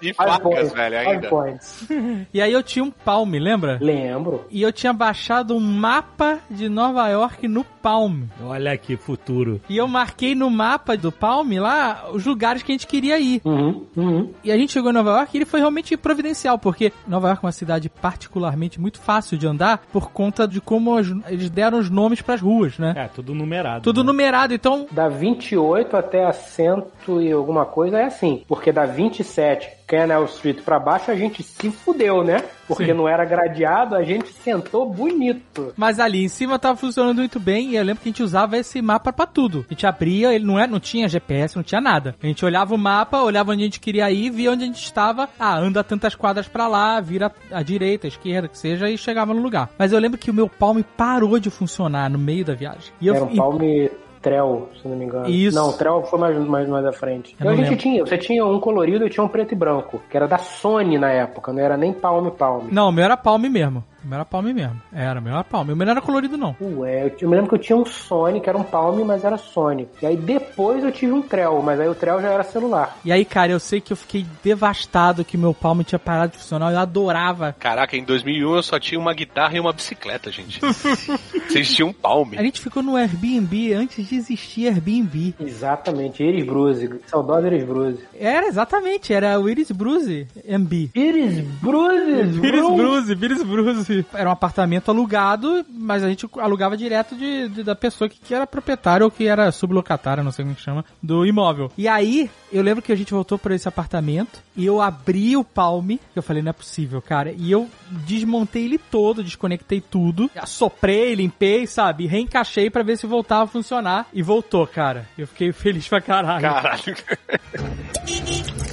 e facas, velho, ainda. points. E aí eu tinha um Palm, lembra? Lembro. E eu tinha baixado um mapa de Nova York no Palm. Olha que futuro. E eu marquei no mapa do Palm lá os lugares que a gente queria ir. Uhum, uhum. E a gente chegou em Nova York e ele foi realmente providencial, porque Nova York é uma cidade particularmente muito fácil de andar por conta de como as- eles deram os nomes pras ruas, né? É, tudo numerado. Tudo né? numerado, então Da 28 até a 100 e alguma coisa é assim. Porque da 27, Canal Street pra baixo, a gente se fudeu, né? Porque Sim. não era gradeado, a gente sentou bonito. Mas ali em cima tava funcionando muito bem e eu lembro que a gente usava esse mapa pra tudo. A gente abria, ele não, é, não tinha GPS, não tinha nada. A gente olhava o mapa, olhava onde a gente queria ir, via onde a gente estava. Ah, anda tantas quadras pra lá, vira à direita, à esquerda, que seja, e chegava no lugar. Mas eu lembro que o meu palme parou de funcionar no meio da viagem. E eu, Era um e- palme Trell, se não me engano. Isso. Não, Trell foi mais, mais, mais à frente. Eu Então a gente lembro. tinha, você tinha um colorido e tinha um preto e branco, que era da Sony na época, não era nem Palme Palme. Não, o meu era palme mesmo. O meu era palme mesmo. Era, o meu era palme. O meu não era colorido, não. Ué, eu, eu me lembro que eu tinha um Sony, que era um Palme, mas era Sony. E aí depois eu tive um Trell, mas aí o Trell já era celular. E aí, cara, eu sei que eu fiquei devastado que meu palme tinha parado de funcionar. Eu adorava. Caraca, em 2001 eu só tinha uma guitarra e uma bicicleta, gente. Vocês tinham um palme. A gente ficou no Airbnb antes de existir Airbnb. Exatamente, Iris Bruce, saudosa Iris Bruce. Era, exatamente. Era o Iris Bruce MB. Iris Bruce! Iris Bruce, Iris Bruce. Era um apartamento alugado, mas a gente alugava direto de, de- da pessoa que, que era proprietária ou que era sublocatária, não sei como que chama, do imóvel. E aí, eu lembro que a gente voltou para esse apartamento e eu abri o Palme, que eu falei, não é possível, cara. E eu desmontei ele todo, desconectei tudo, assoprei, limpei, sabe? Reencaixei para ver se voltava a funcionar. E voltou, cara. Eu fiquei feliz pra caralho. Caralho.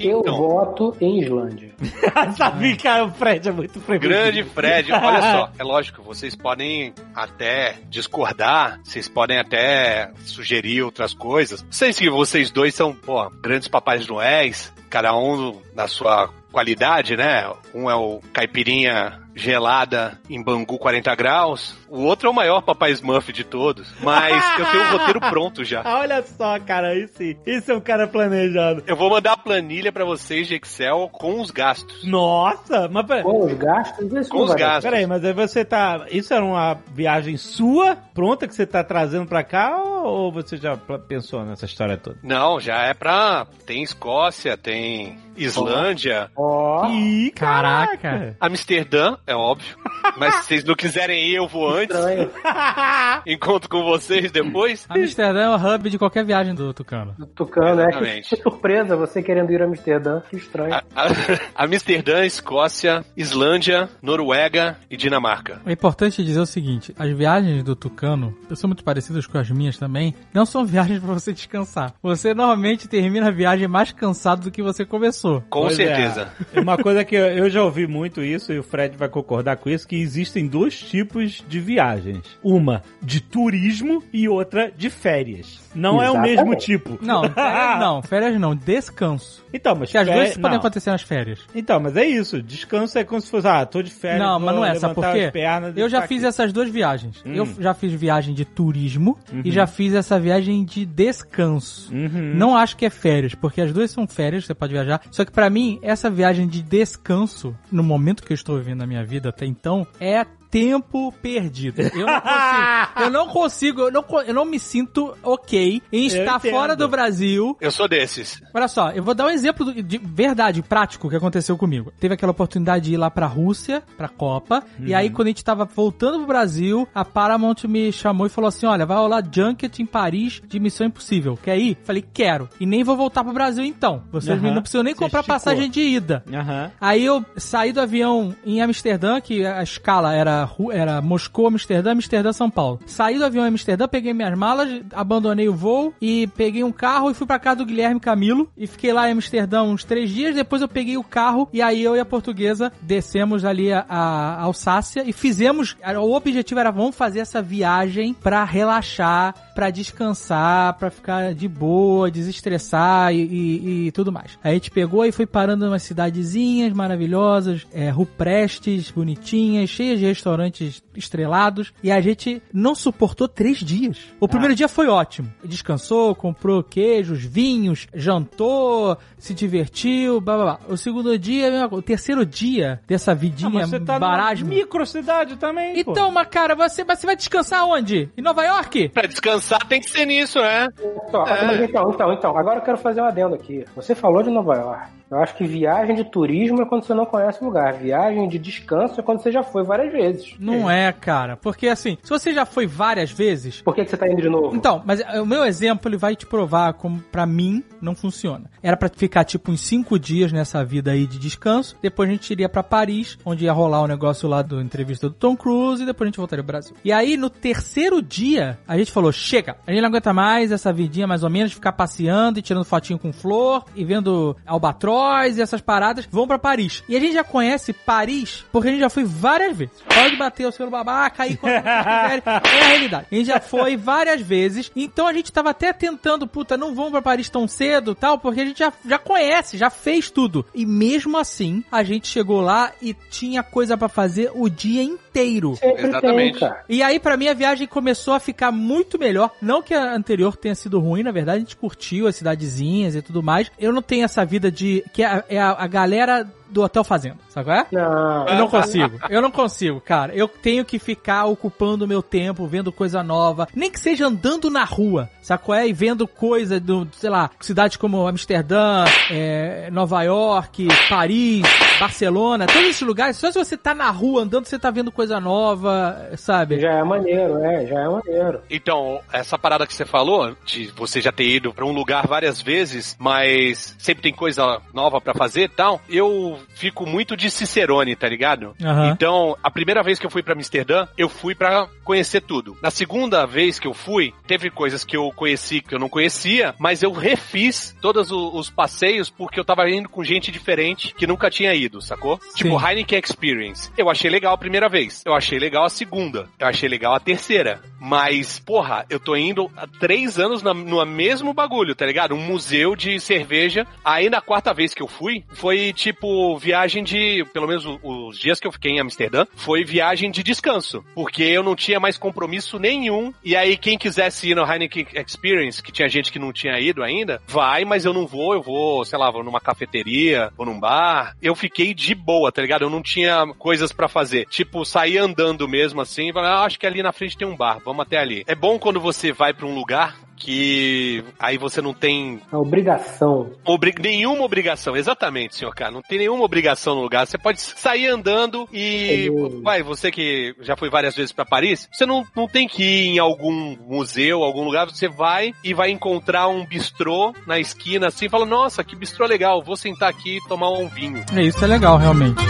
Eu Então. voto em Islândia. Sabia que o Fred é muito freguês. Grande Fred, olha só, é lógico, vocês podem até discordar, vocês podem até sugerir outras coisas. Sei que vocês dois são, pô, grandes papais noéis, cada um na sua qualidade, né? Um é o caipirinha gelada em Bangu 40 graus, o outro é o maior papai Smurf de todos, mas eu tenho o roteiro pronto já. Olha só, cara, esse, esse é um cara planejado. Eu vou mandar a planilha pra vocês de Excel com os gastos. Nossa, mas pera, Com os gastos, isso Com os gastos. peraí, mas aí você tá. Isso era uma viagem sua, pronta, que você tá trazendo pra cá, ou, você já pensou nessa história toda? Não, já é pra. Tem Escócia, tem Islândia, Ó, Ih, Caraca. Amsterdã, é óbvio. Mas se vocês não quiserem ir, eu vou antes. estranho. Encontro com vocês depois. Amsterdã é o hub de qualquer viagem do Tucano. Tucano, é que, Exatamente. que surpresa, você querendo ir a Amsterdã, que estranho. A- a- Amsterdã, Escócia, Islândia, Noruega e Dinamarca. É importante dizer o seguinte: as viagens do Tucano são muito parecidas com as minhas também. Não são viagens pra você descansar. Você normalmente termina a viagem mais cansado do que você começou. Com Pois é. certeza. Uma coisa que eu, eu já ouvi muito isso, e o Fred vai concordar com isso, que existem dois tipos de viagens. Uma de turismo e outra de férias. Não é o mesmo tipo. Não, férias não, férias não, descanso. Então, mas Que as férias- duas podem não. acontecer nas férias. Então, mas é isso. Descanso é como se fosse, ah, tô de férias. não, mas não é, sabe por quê? Eu já fiz aqui. essas duas viagens. Hum. Eu já fiz viagem de turismo e já fiz essa viagem de descanso. Uhum. Não acho que é férias, porque as duas são férias, você pode viajar. Só que pra mim, essa viagem de descanso, no momento que eu estou vivendo na minha vida até então, é tempo perdido. Eu não consigo, eu não consigo, eu não, eu não me sinto ok em estar fora do Brasil Eu sou desses. Olha só, eu vou dar um exemplo de verdade, prático, que aconteceu comigo. Teve aquela oportunidade de ir lá pra Rússia, pra Copa, e aí quando a gente tava voltando pro Brasil, a Paramount me chamou e falou assim, olha, vai rolar Junket em Paris de Missão Impossível. Quer ir? Falei, quero. E nem vou voltar pro Brasil então. Vocês Aham. não precisam nem Você comprar esticou. passagem de ida. Aham. Aí eu saí do avião em Amsterdã, que a escala era era, era Moscou, Amsterdã, Amsterdã, São Paulo. Saí do avião em Amsterdã, peguei minhas malas, abandonei o voo e peguei um carro e fui pra casa do Guilherme Camilo e fiquei lá em Amsterdã uns três dias. Depois eu peguei o carro e aí eu e a portuguesa descemos ali a, a Alsácia e fizemos. O objetivo era vamos fazer essa viagem pra relaxar, pra descansar, pra ficar de boa, desestressar e, e- e tudo mais. Aí a gente pegou e foi parando em umas cidadezinhas maravilhosas, é, ruprestes, bonitinhas, cheias de restaurantes estrelados. E a gente não suportou três dias. O primeiro dia foi ótimo. Descansou, comprou queijos, vinhos, jantou, se divertiu, blá blá blá. O segundo dia, o terceiro dia dessa Ah, vidinha mas você tá barasmo. numa microcidade também, pô. Então, mas cara, você, você vai descansar onde? Em Nova York? Pra descansar tem que ser nisso, né? Então, mas então, então, então, agora eu quero fazer um adendo aqui. Você falou de Nova York. Eu acho que viagem de turismo é quando você não conhece o lugar. Viagem de descanso é quando você já foi várias vezes. Não é, cara. Porque assim, se você já foi várias vezes. Por que, que você tá indo de novo? Então, mas o meu exemplo ele vai te provar como pra mim não funciona. Era pra ficar tipo uns cinco dias nessa vida aí de descanso. Depois a gente iria pra Paris, onde ia rolar o negócio lá do entrevista do Tom Cruise e depois a gente voltaria pro Brasil. E aí no terceiro dia a gente falou: chega, a gente não aguenta mais essa vidinha mais ou menos de ficar passeando e tirando fotinho com flor e vendo albatroz e essas paradas. Vamos pra Paris. E a gente já conhece Paris porque a gente já foi várias vezes. Pode bater o seu babaca aí quando quiserem. É a realidade. A gente já foi várias vezes. Então a gente tava até tentando, puta, não vamos pra Paris tão cedo tal, porque a gente já, já conhece, já fez tudo. E mesmo assim, a gente chegou lá e tinha coisa pra fazer o dia inteiro. Sempre Exatamente. tem. E aí, pra mim, a viagem começou a ficar muito melhor. Não que a anterior tenha sido ruim, na verdade, a gente curtiu as cidadezinhas e tudo mais. Eu não tenho essa vida de. Que é a, é a- a galera do Hotel Fazenda, sabe qual é? Não. Eu não consigo. Eu não consigo, cara. Eu tenho que ficar ocupando meu tempo, vendo coisa nova. Nem que seja andando na rua, qual é? E vendo coisa do, sei lá, cidades como Amsterdã, é, Nova York, Paris, Barcelona, todos esses lugares. Só se você tá na rua andando, você tá vendo coisa nova, sabe? Já é maneiro, é, já é maneiro. Então, essa parada que você falou, de você já ter ido pra um lugar várias vezes, mas sempre tem coisa nova pra fazer e tal, eu fico muito de Cicerone, tá ligado? Aham. Então, a primeira vez que eu fui pra Amsterdã, eu fui pra conhecer tudo. Na segunda vez que eu fui, teve coisas que eu conheci que eu não conhecia, mas eu refiz todos os passeios porque eu tava indo com gente diferente que nunca tinha ido, sacou? Tipo, Heineken Experience. Eu achei legal a primeira vez. Eu achei legal a segunda. Eu achei legal a terceira. Mas, porra, eu tô indo há três anos na- no mesmo bagulho, tá ligado? Um museu de cerveja. Aí na quarta vez que eu fui, foi tipo viagem de. Pelo menos os dias que eu fiquei em Amsterdã, foi viagem de descanso. Porque eu não tinha mais compromisso nenhum. E aí, quem quisesse ir no Heineken Experience, que tinha gente que não tinha ido ainda, vai, mas eu não vou, eu vou, sei lá, vou numa cafeteria, vou num bar. Eu fiquei de boa, tá ligado? Eu não tinha coisas pra fazer. Tipo, sair andando mesmo assim, e falar, ah, acho que ali na frente tem um bar, vamos até ali. É bom quando você vai pra um lugar que aí você não tem A obrigação. obri- nenhuma obrigação, exatamente, senhor K. Não tem nenhuma obrigação no lugar. Você pode sair andando e. Vai, você que já foi várias vezes pra Paris, você não, não tem que ir em algum museu, algum lugar. Você vai e vai encontrar um bistrô na esquina assim e fala: Nossa, que bistrô legal, vou sentar aqui e tomar um vinho. É, isso é legal, realmente.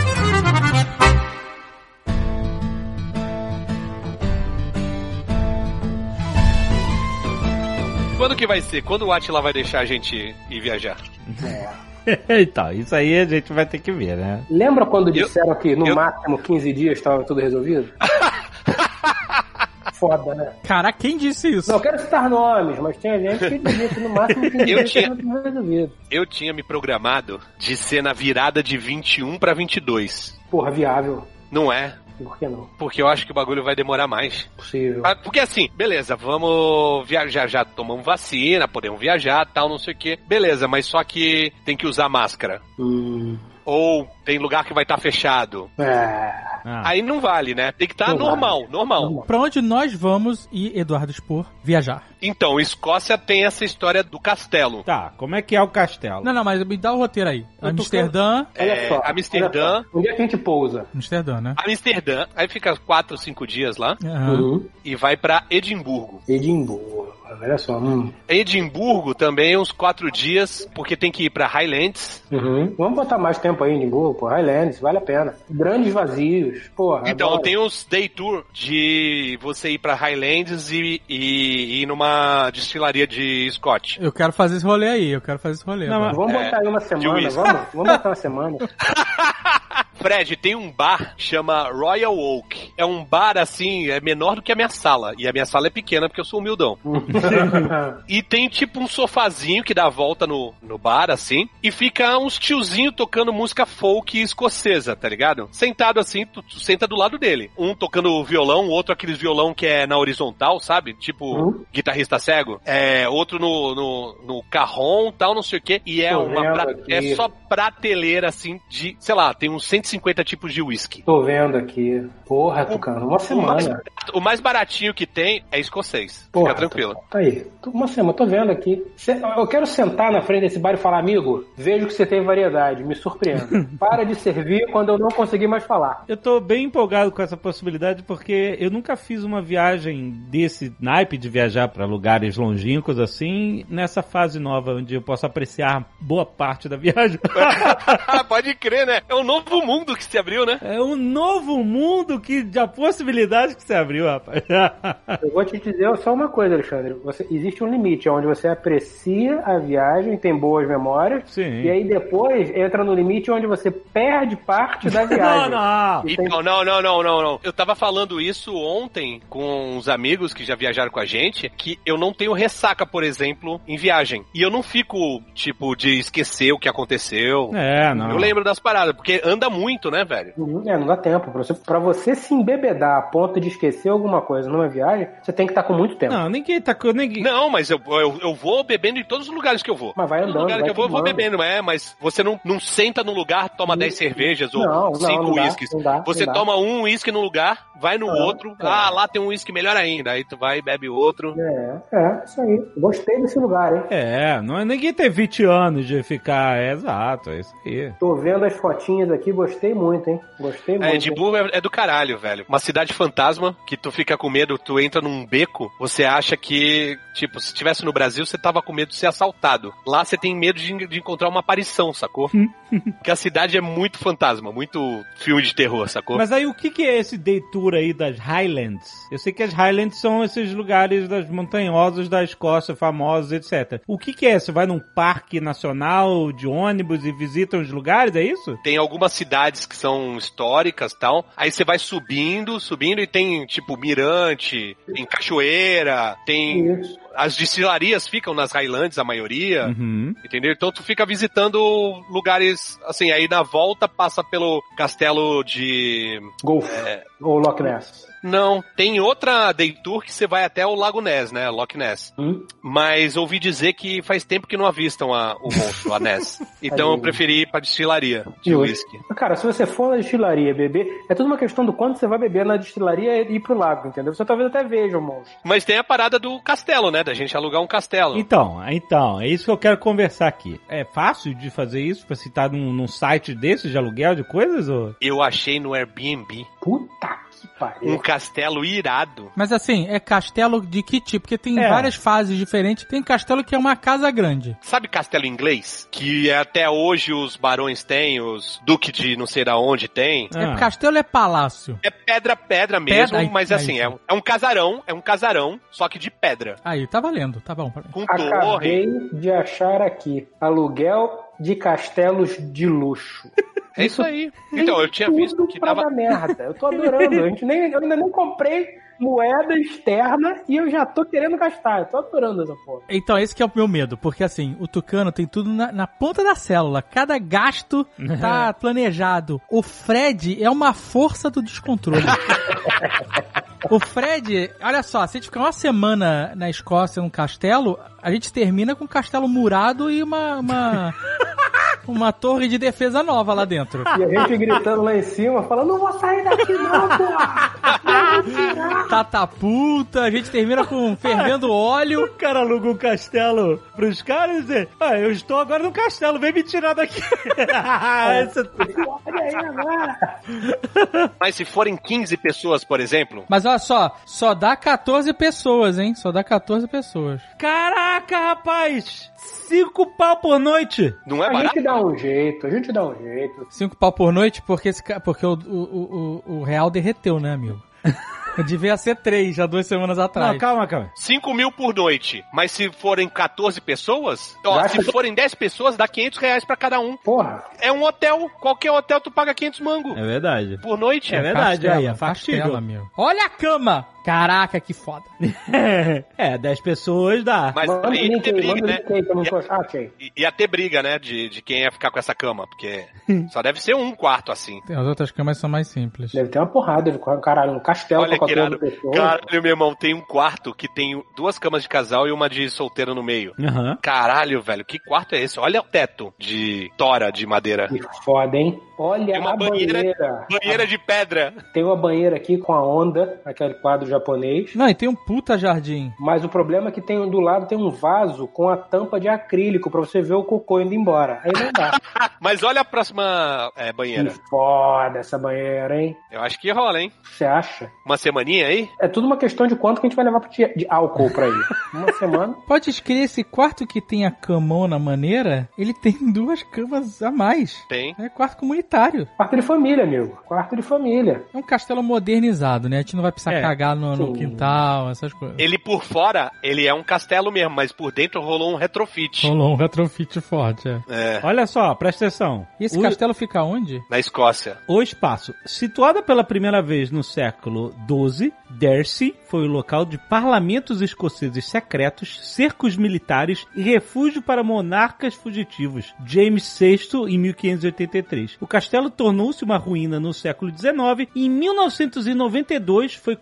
Quando que vai ser? Quando o Atila vai deixar a gente ir viajar? então, isso aí a gente vai ter que ver, né? Lembra quando disseram que no eu- máximo 15 dias estava tudo resolvido? Foda, né? Cara, quem disse isso? Não quero citar nomes, mas tinha gente que dizia que no máximo 15 Eu dias tinha- estava tudo resolvido. Eu tinha me programado de ser na virada de 21 pra 22. Porra, viável. Não é? Por que não? Porque eu acho que o bagulho vai demorar mais. Possível. Ah, Porque assim, beleza, vamos viajar, já tomamos vacina, podemos viajar, tal, não sei o que. Beleza, mas só que tem que usar máscara. Hum, Ou tem lugar que vai estar fechado. é. Ah. Aí não vale, né? Tem que estar Não normal, vale. normal. Normal. Pra onde nós vamos e Eduardo Spor viajar? Então, Escócia tem essa história do castelo. Tá, como é que é o castelo? Não, não, mas me dá o roteiro aí. tô Amsterdã. Olha É, só. Amsterdã. olha só. Onde é que a gente pousa? Amsterdã, né? Amsterdã, aí fica quatro, cinco dias lá. Uhum. e vai pra Edimburgo. Edimburgo. olha só. Hum. Edimburgo também uns quatro dias, porque tem que ir pra Highlands. Uhum. Vamos botar mais tempo aí em Edimburgo, pô. Highlands, vale a pena. Grandes vazios, porra. Então, adoro. tem uns day tour de você ir pra Highlands e, e, ir numa destilaria de Scott. Eu quero fazer esse rolê aí, eu quero fazer esse rolê. Não. Vamos É, botar aí uma semana, vamos? Vamos botar uma semana. Fred, tem um bar que chama Royal Oak. É um bar assim, é menor do que a minha sala. E a minha sala é pequena porque eu sou humildão. E tem tipo um sofazinho que dá a volta no, no bar, assim. E fica uns tiozinho tocando música folk escocesa, tá ligado? Sentado assim, tu, tu senta do lado dele. Um tocando violão, o outro aqueles violão que é na horizontal, sabe? Tipo Uhum. guitarrista cego. É, outro no, no, no carrom, tal, não sei o quê. E é Tô uma pra- é só prateleira assim de, sei lá, tem uns 150 tipos de whisky. Tô vendo aqui. Porra, Tucano, uma O mais, semana. o mais baratinho que tem é escocês. Porra, Fica tranquilo. Tá aí. Tô- Uma semana, tô vendo aqui. Eu quero sentar na frente desse bar e falar, amigo, vejo que você tem variedade, me surpreenda. Para de servir quando eu não conseguir mais falar. Eu tô bem empolgado com essa possibilidade porque eu nunca fiz uma viagem desse naipe de viajar pra lugares longínquos assim, nessa fase nova onde eu posso apreciar boa parte da viagem. Pode crer, né? É um novo mundo que se abriu, né? É um novo mundo que de possibilidade que se abriu, rapaz. Eu vou te dizer só uma coisa, Alexandre. Você, existe um limite onde você aprecia a viagem, tem boas memórias, Sim. e aí depois entra no limite onde você perde parte da não, viagem. não. Tem- Então, não, não, não, não, não. Eu tava falando isso ontem com uns amigos que já viajaram com a gente, que eu não tenho ressaca, por exemplo, em viagem. E eu não fico, tipo, de esquecer o que aconteceu. É, não. Eu lembro das paradas, porque anda muito, né, velho? É, não dá tempo. Pra você, pra você se embebedar a ponto de esquecer alguma coisa numa viagem, você tem que estar com muito tempo. Não, ninguém tá com ninguém. Não, mas eu, eu, eu vou bebendo em todos os lugares que eu vou. Mas vai Todo andando, lugar vai que eu vou, eu vou bebendo, é, mas você não, não senta no lugar, toma 10 cervejas ou Não, não, 5 não dá, uísques. Você não dá. toma um uísque no lugar, vai no É, outro, é. ah, lá tem um uísque melhor ainda. Aí tu vai e bebe outro. É, é, isso aí. Gostei desse lugar, hein? É, não é ninguém ter 20 anos de ficar. É exato, é isso aí. Tô vendo as fotinhas aqui, gostei muito, hein? Gostei muito. É? Edimburgo é, é do caralho, velho. Uma cidade fantasma que tu fica com medo, tu entra num beco, você acha que, tipo, se tivesse no Brasil, você tava com medo de ser assaltado. Lá você tem medo de, de encontrar uma aparição, sacou? Porque a cidade é muito fantasma, muito filme de terror, sacou? Mas aí o que, que é esse day tour aí das Highlands? Eu sei que as Highlands são esses lugares das montanhosos da Escócia, famosos, etc. O que, que é? Você vai num parque nacional de ônibus e visita os lugares, é isso? Tem algumas cidades que são históricas e tal. Aí você vai subindo, subindo e tem, tipo, mirante, tem cachoeira, tem. Isso. As destilarias ficam nas Highlands, a maioria. Uhum. Entendeu? Então tu fica visitando lugares, assim, aí na volta passa pelo castelo de... Golf. Ou Loch Ness. Não, tem outra day tour que você vai até o Lago Ness, né? Loch Ness. Hum? Mas ouvi dizer que faz tempo que não avistam a- o monstro, a Ness. Então eu preferi ir pra destilaria de whisky. Cara, se você for na destilaria beber, é tudo uma questão do quanto você vai beber na destilaria e ir pro lago, entendeu? Você talvez até veja o monstro. Mas tem a parada do castelo, né? Da gente alugar um castelo. Então, então, é isso que eu quero conversar aqui. É fácil de fazer isso pra citar num, num site desses de aluguel de coisas? Ou... Eu achei no Airbnb Puta que um pariu. castelo irado. Mas assim, é castelo de que tipo? Porque tem É. várias fases diferentes. Tem castelo que é uma casa grande. Sabe castelo inglês? Que até hoje os barões têm, os duque de não sei da onde tem. Ah. É castelo é palácio. É pedra, pedra mesmo, Pedra? mas Aí, assim, aí. é um, é um casarão, é um casarão, só que de pedra. Aí, tá valendo, tá bom. pra mim. Com torre. Acabei de achar aqui. Aluguel de castelos de luxo. É isso aí. Então, eu tinha visto que tava. dar merda. Eu tô adorando. A gente nem, eu ainda nem comprei moeda externa e eu já tô querendo gastar. Eu tô adorando essa porra. Então, esse que é o meu medo, porque assim, o Tucano tem tudo na, na ponta da célula. Cada gasto tá planejado. O Fred é uma força do descontrole. o Fred, olha só, se a gente ficar uma semana na Escócia num castelo, a gente termina com um castelo murado e uma. uma uma torre de defesa nova lá dentro. E a gente gritando lá em cima, falando, não vou sair daqui não, tirar! Catapulta, a gente termina com fervendo óleo. O cara aluga um castelo pros caras e dizer, ah, eu estou agora no castelo, vem me tirar daqui. Essa- Olha aí agora! Mas se forem 15 pessoas, por exemplo, Mas olha só, só dá 14 pessoas, hein? Só dá 14 pessoas. Caraca, rapaz! Cinco pau por noite! não é A barato? gente dá um jeito, a gente dá um jeito. Cinco pau por noite porque, esse, porque o, o, o, o real derreteu, né, amigo? Devia ser três, já duas semanas atrás. Não, calma, calma. 5 mil por noite. Mas se forem 14 pessoas, ó, se forem 10 pessoas, dá 500 reais pra cada um. Porra, É um hotel. Qualquer hotel tu paga 500 mango É verdade. por noite. É verdade, aí, é factível. amigo. Olha a cama! Caraca, que foda. é, 10 pessoas dá. Mas manda ia link ter briga, né? aí Ia-. Ah, Ia ter briga, né? De, de quem ia ficar com essa cama. Porque só deve ser um quarto assim. Tem- As outras camas são mais simples. Deve ter uma porrada de caralho, um castelo Olha com que 14 irado. pessoas. Caralho, meu irmão, tem um quarto que tem duas camas de casal e uma de solteiro no meio. Aham. Caralho, velho, que quarto é esse? Olha o teto de tora de madeira. Que foda, hein? Olha Tem uma a banheira- banheira. Banheira de pedra. Tem uma banheira aqui com a onda, aquele quadro japonês. Não, e tem um puta jardim. Mas o problema é que tem do lado tem um vaso com a tampa de acrílico pra você ver o cocô indo embora. Aí não dá. Mas olha a próxima é, banheira. que foda essa banheira, hein? Eu acho que rola, hein? Você acha? Uma semaninha aí? É tudo uma questão de quanto que a gente vai levar de álcool pra ir. Uma semana. Pode escrever esse quarto que tem a camona maneira, ele tem duas camas a mais. Tem. É quarto comunitário. Quarto de família, amigo. Quarto de família. É um castelo modernizado, né? A gente não vai precisar É, cagar no, no quintal, essas coisas. Ele por fora, ele é um castelo mesmo, mas por dentro rolou um retrofit. Rolou um retrofit forte, é. É, Olha só, presta atenção. E esse o, castelo fica onde? na Escócia. o espaço. Situada pela primeira vez no século XII, Dercy foi o local de parlamentos escoceses secretos, cercos militares e refúgio para monarcas fugitivos. James VI, em 1583. O castelo tornou-se uma ruína no século XIX e em 1992 foi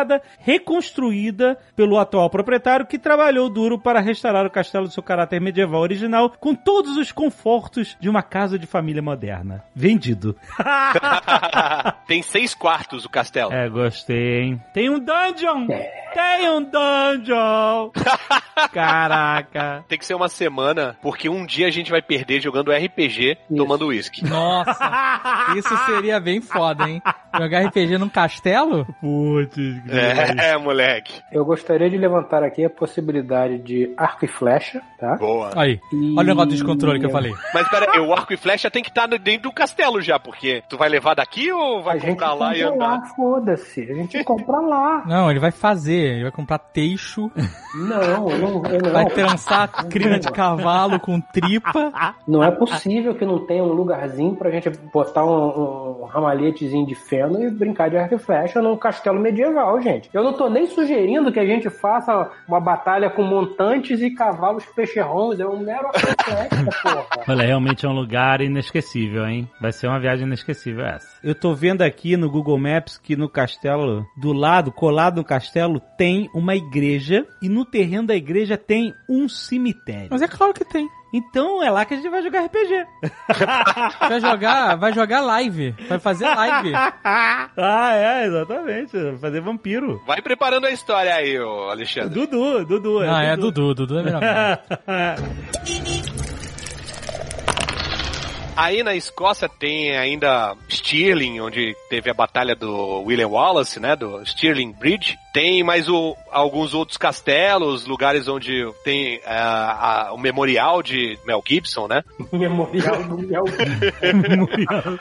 comprada, reconstruída pelo atual proprietário que trabalhou duro para restaurar o castelo do seu caráter medieval original com todos os confortos de uma casa de família moderna. Vendido. Tem seis quartos o castelo. É, gostei, hein? Tem um dungeon! Tem um dungeon! Caraca! Tem que ser uma semana, porque um dia a gente vai perder jogando RPG, tomando uísque. Nossa, isso seria bem foda, hein? Jogar RPG num castelo? Putz, É, moleque. Eu gostaria de levantar aqui a possibilidade de arco e flecha, tá? Boa. Aí, E- olha o negócio do descontrole que eu falei. Mas pera aí, o arco e flecha tem que estar dentro do castelo já, porque tu vai levar daqui ou A vai gente comprar lá e andar? lá, foda-se. A gente compra lá. Não, ele vai fazer, ele vai comprar teixo, Não, eu não, eu não. vai trançar crina de cavalo com tripa. Não é possível que não tenha um lugarzinho pra gente botar um, um ramalhetezinho de feno e brincar de arco e flecha num castelo medieval, gente. Eu não tô nem sugerindo que a gente faça uma batalha com montantes e cavalos peixerrons. É um mero porra. Olha, realmente é um lugar inesquecível, hein? Vai ser uma viagem inesquecível essa. Eu tô vendo aqui no Google Maps que no castelo, do lado, colado no castelo, tem uma igreja e no terreno da igreja tem um cemitério. Mas é claro que tem. Então é lá que a gente vai jogar RPG. Vai jogar, vai jogar live, vai fazer live. ah, é, exatamente. Vai Fazer vampiro. Vai preparando a história aí, ô Alexandre. Dudu, Dudu. Ah, é Dudu, Dudu é melhor. Aí na Escócia tem ainda Stirling, onde teve a batalha do William Wallace, né? Do Stirling Bridge. Tem mais o, alguns outros castelos, lugares onde tem ah, ah, o memorial de Mel Gibson, né? Memorial do Mel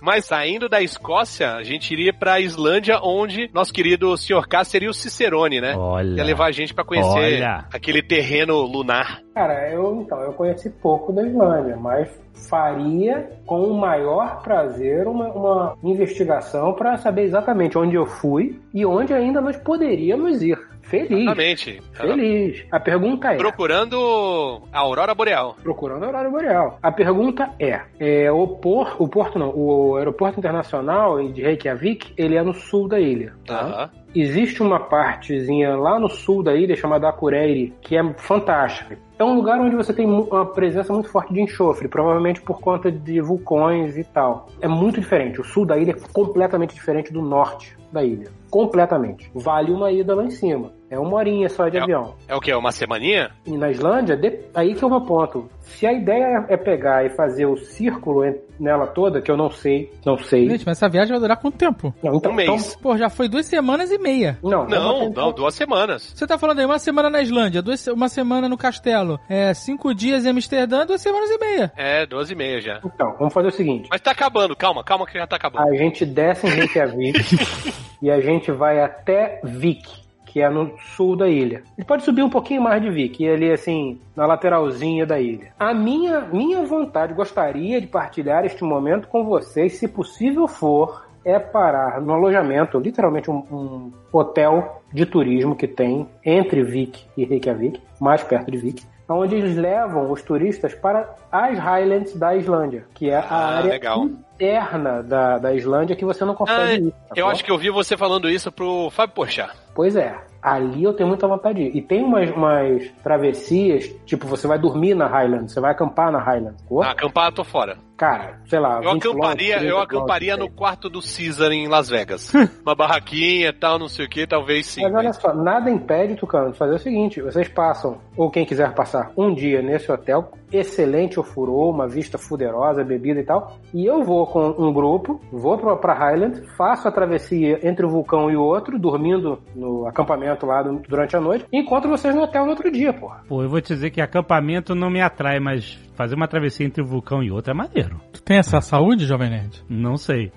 Mas saindo da Escócia, a gente iria pra Islândia, onde nosso querido Sr. K seria o Cicerone, né? Olha. Ia levar a gente pra conhecer Olha. aquele terreno lunar. Cara, eu então, eu conheci pouco da Islândia, mas faria com o maior prazer uma, uma investigação para saber exatamente onde eu fui e onde ainda nós poderíamos ir. Feliz. Exatamente. Feliz. A pergunta é. Procurando a Aurora Boreal. Procurando a Aurora Boreal. A pergunta é, é o, por, o porto não, o aeroporto internacional de Reykjavik, ele é no sul da ilha, tá? Existe uma partezinha lá no sul da ilha chamada Akureyri, que é fantástica. É um lugar onde você tem uma presença muito forte de enxofre, provavelmente por conta de vulcões e tal. É muito diferente. O sul da ilha é completamente diferente do norte da ilha. Completamente. Vale uma ida lá em cima. É uma horinha só de É. avião. É o quê? Uma semaninha? E na Islândia, de- aí que é o meu ponto. Se a ideia é pegar e fazer o círculo nela toda, que eu não sei, não sei. Gente, mas essa viagem vai durar quanto tempo? Não, então, Um mês. Pô, já foi duas semanas e meia. então- não, Não, não, duas semanas. Você tá falando aí uma semana na Islândia, duas, uma semana no Castelo, é, cinco dias em Amsterdã, duas semanas e meia. É, duas e meia já. Então, vamos fazer o seguinte. Mas tá acabando, calma, calma que já tá acabando. A gente desce em Reykjavik e a gente vai até Vik, que é no sul da ilha. Ele pode subir um pouquinho mais de Vik, e ali assim, na lateralzinha da ilha. A minha, minha vontade, gostaria de partilhar este momento com vocês, se possível for, é parar no alojamento, literalmente um, um hotel de turismo que tem entre Vik e Reykjavik, mais perto de Vik, onde eles levam os turistas para as Highlands da Islândia, que é a Ah, área legal. interna da, da Islândia que você não Ah, consegue ir. eu acho que eu vi você falando isso pro Fábio Porchat. Pois é, ali eu tenho muita vontade de ir. E tem umas, umas travessias, tipo, você vai dormir na Highland, você vai acampar na Highland. Pô, Ah, acampar, tô fora. Cara, sei lá. Eu 20 acamparia, eu 30 acamparia no quarto do Caesar em Las Vegas. Uma barraquinha e tal, não sei o que, talvez sim. Mas olha mas- só, nada impede, Tucano, de fazer o seguinte: vocês passam, ou quem quiser passar, um dia nesse hotel, excelente ofurô, uma vista fuderosa, bebida e tal, e eu vou com um grupo, vou pra, pra Highland, faço a travessia entre o vulcão e o outro, dormindo no acampamento lá durante a noite, e encontro vocês no hotel no outro dia, porra. Pô, eu vou te dizer que acampamento não me atrai, mas fazer uma travessia entre um vulcão e outro é maneiro. Tu tem essa saúde, Jovem Nerd? Não sei.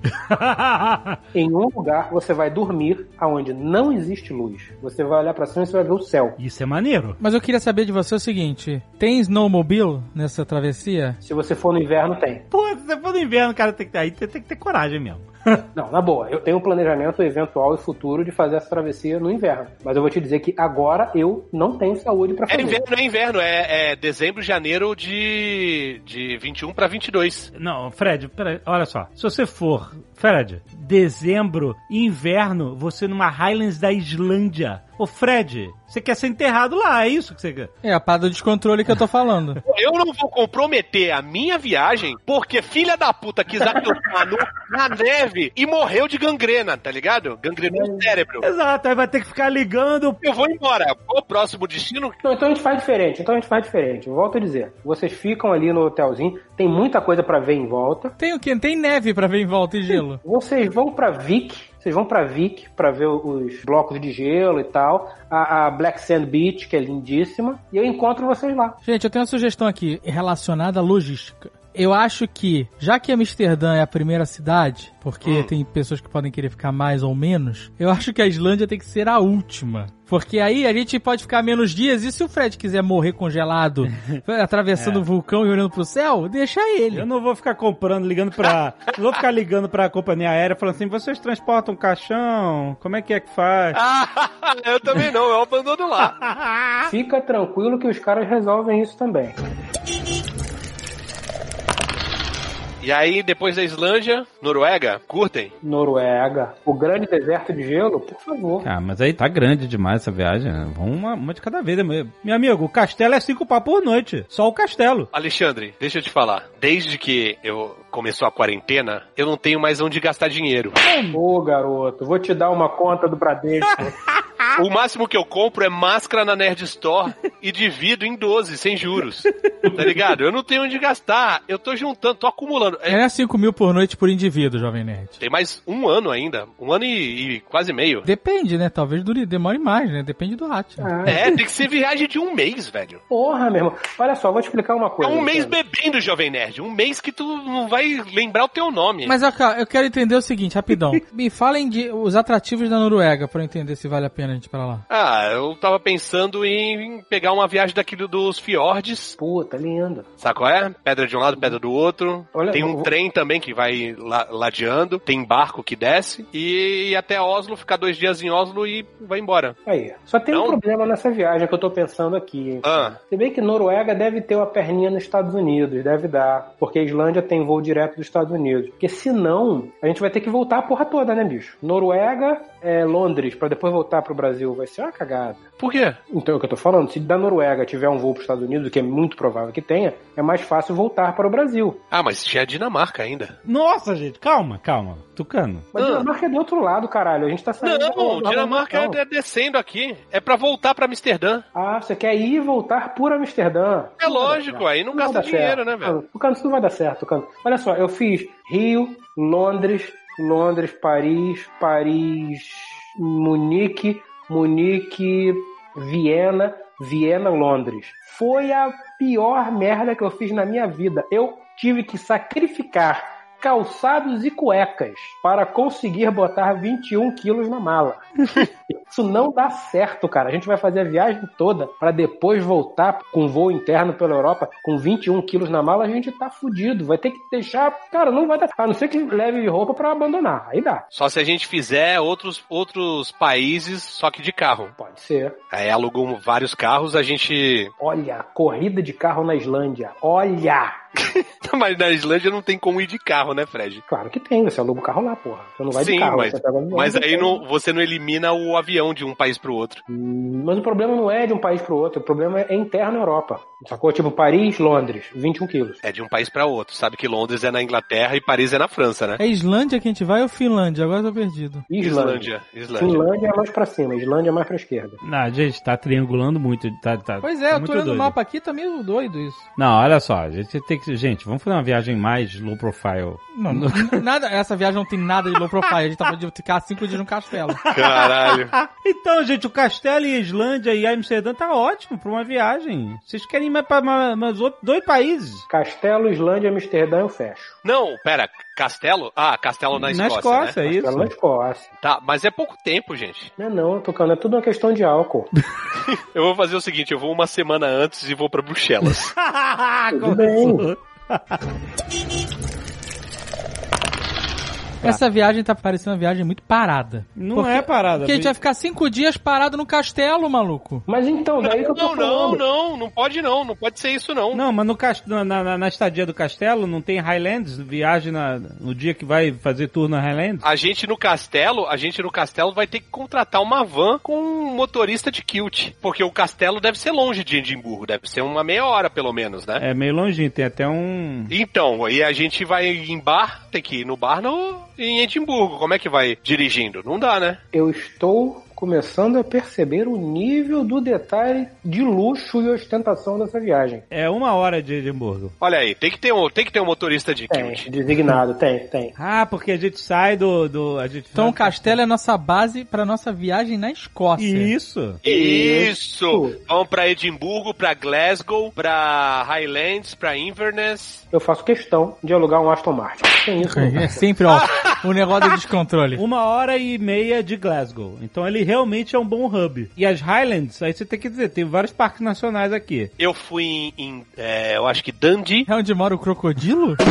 Em um lugar você vai dormir aonde não existe luz. Você vai olhar pra cima e você vai ver o céu. Isso é maneiro. Mas eu queria saber de você o seguinte: tem snowmobile nessa travessia? Se você for no inverno, tem. Pô, se você for no inverno, cara, tem que ter, aí tem, tem que ter coragem mesmo. Não, na boa, eu tenho um planejamento eventual e futuro de fazer essa travessia no inverno. Mas eu vou te dizer que agora eu não tenho saúde pra É fazer. inverno, é inverno, é, é dezembro, janeiro de, de 21 pra 22. Não, Fred, peraí, olha só. Se você for, Fred, dezembro, inverno, você numa Highlands da Islândia. Ô, Fred, você quer ser enterrado lá, é isso que você quer? É a pá do descontrole que eu tô falando. Eu não vou comprometer a minha viagem porque filha da puta quis acampar no, na neve e morreu de gangrena, tá ligado? Gangrenou o cérebro. Exato, aí vai ter que ficar ligando. Eu vou embora. O próximo destino? Não, então a gente faz diferente. Então a gente faz diferente. Volto a dizer. Vocês ficam ali no hotelzinho. Tem muita coisa pra ver em volta. Tem o quê? Tem neve pra ver em volta e gelo. Vocês vão pra Vic. Vocês vão pra Vic pra ver os blocos de gelo e tal. A, a Black Sand Beach, que é lindíssima. E eu encontro vocês lá. Gente, eu tenho uma sugestão aqui relacionada à logística. Eu acho que, já que Amsterdã é a primeira cidade, porque tem pessoas que podem querer ficar mais ou menos, eu acho que a Islândia tem que ser a última. Porque aí a gente pode ficar menos dias, e se o Fred quiser morrer congelado, atravessando o vulcão e olhando pro céu, deixa ele. Eu não vou ficar comprando, ligando pra. não vou ficar ligando pra companhia aérea falando assim: vocês transportam caixão? Como é que é que faz? Eu também não, eu abandono lá. Fica tranquilo que os caras resolvem isso também. E aí, depois da Islândia, Noruega, curtem? Noruega. O grande deserto de gelo, por favor. Ah, mas aí tá grande demais essa viagem. né? Vamos uma, uma de cada vez. né? Meu amigo, o castelo é cinco pau por noite. Só o castelo. Alexandre, deixa eu te falar. Desde que eu começou a quarentena, eu não tenho mais onde gastar dinheiro. Ô, garoto, vou te dar uma conta do Bradesco. O máximo que eu compro é máscara na Nerd Store e divido em 12, sem juros. Tá ligado? Eu não tenho onde gastar. Eu tô juntando, tô acumulando. É, É 5 mil por noite por indivíduo, Jovem Nerd. tem mais um ano ainda. Um ano e, e quase meio. Depende, né? Talvez dure, demore mais, né? Depende do rato. Ah, É, tem que ser viagem de um mês, velho. Porra, meu irmão. Olha só, vou te explicar uma É coisa. um mês Alexandre. bebendo, Jovem Nerd. Um mês que tu não vai lembrar o teu nome. Mas ó, cara, eu quero entender o seguinte, rapidão. Me falem de os atrativos da Noruega pra eu entender se vale a pena a gente pra lá. Ah, eu tava pensando em pegar uma viagem daquilo dos fiordes. Puta, lindo. Sabe qual é? Pedra de um lado, pedra do outro. Olha, tem um eu- trem também que vai la- ladeando. Tem barco que desce. E ir até Oslo, ficar dois dias em Oslo e vai embora. Aí. Só tem um Não? problema nessa viagem que eu tô pensando aqui. hein? Ah. Se bem que Noruega deve ter uma perninha nos Estados Unidos, deve dar. Porque a Islândia tem voo direto dos Estados Unidos. Porque senão, a gente vai ter que voltar a porra toda, né, bicho? Noruega, é, Londres pra depois voltar pro Brasil, vai ser uma cagada. Por quê? Então é o que eu tô falando. Se da Noruega tiver um voo pros Estados Unidos, o que é muito provável que tenha, é mais fácil voltar para o Brasil. Ah, mas tinha a Dinamarca ainda. Nossa, gente, calma, calma. Tucano. Mas Ah. Dinamarca é do outro lado, caralho. A gente tá saindo Não, da Dinamarca é descendo aqui. É pra voltar pra Amsterdã. Ah, você quer ir e voltar por Amsterdã. É Não lógico, aí não vai gasta dinheiro, certo. né, velho? Tucano, isso não vai dar certo, Tucano. Olha só, eu fiz Rio, Londres, Londres, Paris, Paris, Munique, Munique, Viena, Viena, Londres. Foi a pior merda que eu fiz na minha vida. Eu tive que sacrificar calçados e cuecas para conseguir botar 21 quilos na mala. Isso não dá certo, cara. A gente vai fazer a viagem toda para depois voltar com voo interno pela Europa com 21 quilos na mala. A gente tá fudido. Vai ter que deixar. Cara, não vai dar. A não ser que leve roupa para abandonar. Aí dá. Só se a gente fizer outros, outros países, só que de carro. Pode ser. Aí alugou vários carros, a gente. Olha, corrida de carro na Islândia. Olha! Mas na Islândia não tem como ir de carro, né, Fred? Claro que tem. Você aluga o carro lá, porra. Você não vai Sim, de carro. mas, você pega mas aí não, você não elimina o avião de um país pro outro. Hum, Mas o problema não é de um país pro outro. O problema é interno à Europa. Sacou? Tipo Paris, Londres. 21 quilos. É de um país pra outro. Sabe que Londres é na Inglaterra e Paris é na França, né? É Islândia que a gente vai ou Finlândia? Agora eu tô perdido. Islândia. Islândia. Islândia. Finlândia é mais pra cima. Islândia é mais pra esquerda. Não, gente, tá triangulando muito. Tá, tá, Pois é, tá eu muito tô olhando o mapa aqui, tá meio doido isso. Não, olha só, a gente tem que. Gente, vamos fazer uma viagem mais low profile. Não, não- nada, essa viagem não tem nada de low profile. A gente tá de ficar cinco dias no castelo. Caralho. Então, gente, o Castelo e Islândia e Amsterdã tá ótimo pra uma viagem. Vocês querem ir mais pra mais, mais outro- dois países? Castelo, Islândia, Amsterdã, eu fecho. Não, pera. Castelo? Ah, Castelo na Na Escócia, Escócia, né? é isso. Castelo na Escócia. Tá, mas é pouco tempo, gente. Não é não, tocando. É tudo uma questão de álcool. Eu vou fazer o seguinte, eu vou uma semana antes e vou pra Bruxelas. Tudo bem. Essa viagem tá parecendo uma viagem muito parada. Não Porque- é parada. Porque a gente vai ficar cinco dias parado no castelo, maluco. Mas então, daí que eu tô Não, não, não, não pode não, não pode ser isso não. Não, mas no cast... na, na, na estadia do castelo não tem Highlands? Viagem na, no dia que vai fazer tour na Highlands? A gente no castelo, a gente no castelo vai ter que contratar uma van com um motorista de kilt, porque o castelo deve ser longe de Edimburgo, deve ser uma meia hora pelo menos, né? É meio longinho, tem até um. Então, e a gente vai em bar, tem que ir no bar no, em Edimburgo. Como é que vai dirigindo? Não dá, né? Eu estou começando a perceber o nível do detalhe de luxo e ostentação dessa viagem. É uma hora de Edimburgo. Olha aí, tem que ter um, tem que ter um motorista de Tem, kilt. designado, tem, tem. Ah, porque a gente sai do. do a gente Então o castelo é nossa base pra nossa viagem na Escócia. Isso. Isso! Vamos pra Edimburgo, pra Glasgow, pra Highlands, pra Inverness. Eu faço questão de alugar um Aston Martin. Tem isso. É sempre, ó, o negócio de descontrole. Uma hora e meia de Glasgow. Então ele realmente é um bom hub. E as Highlands, aí você tem que dizer, tem vários parques nacionais aqui. Eu fui em, em, é, eu acho que Dundee. É onde mora o crocodilo?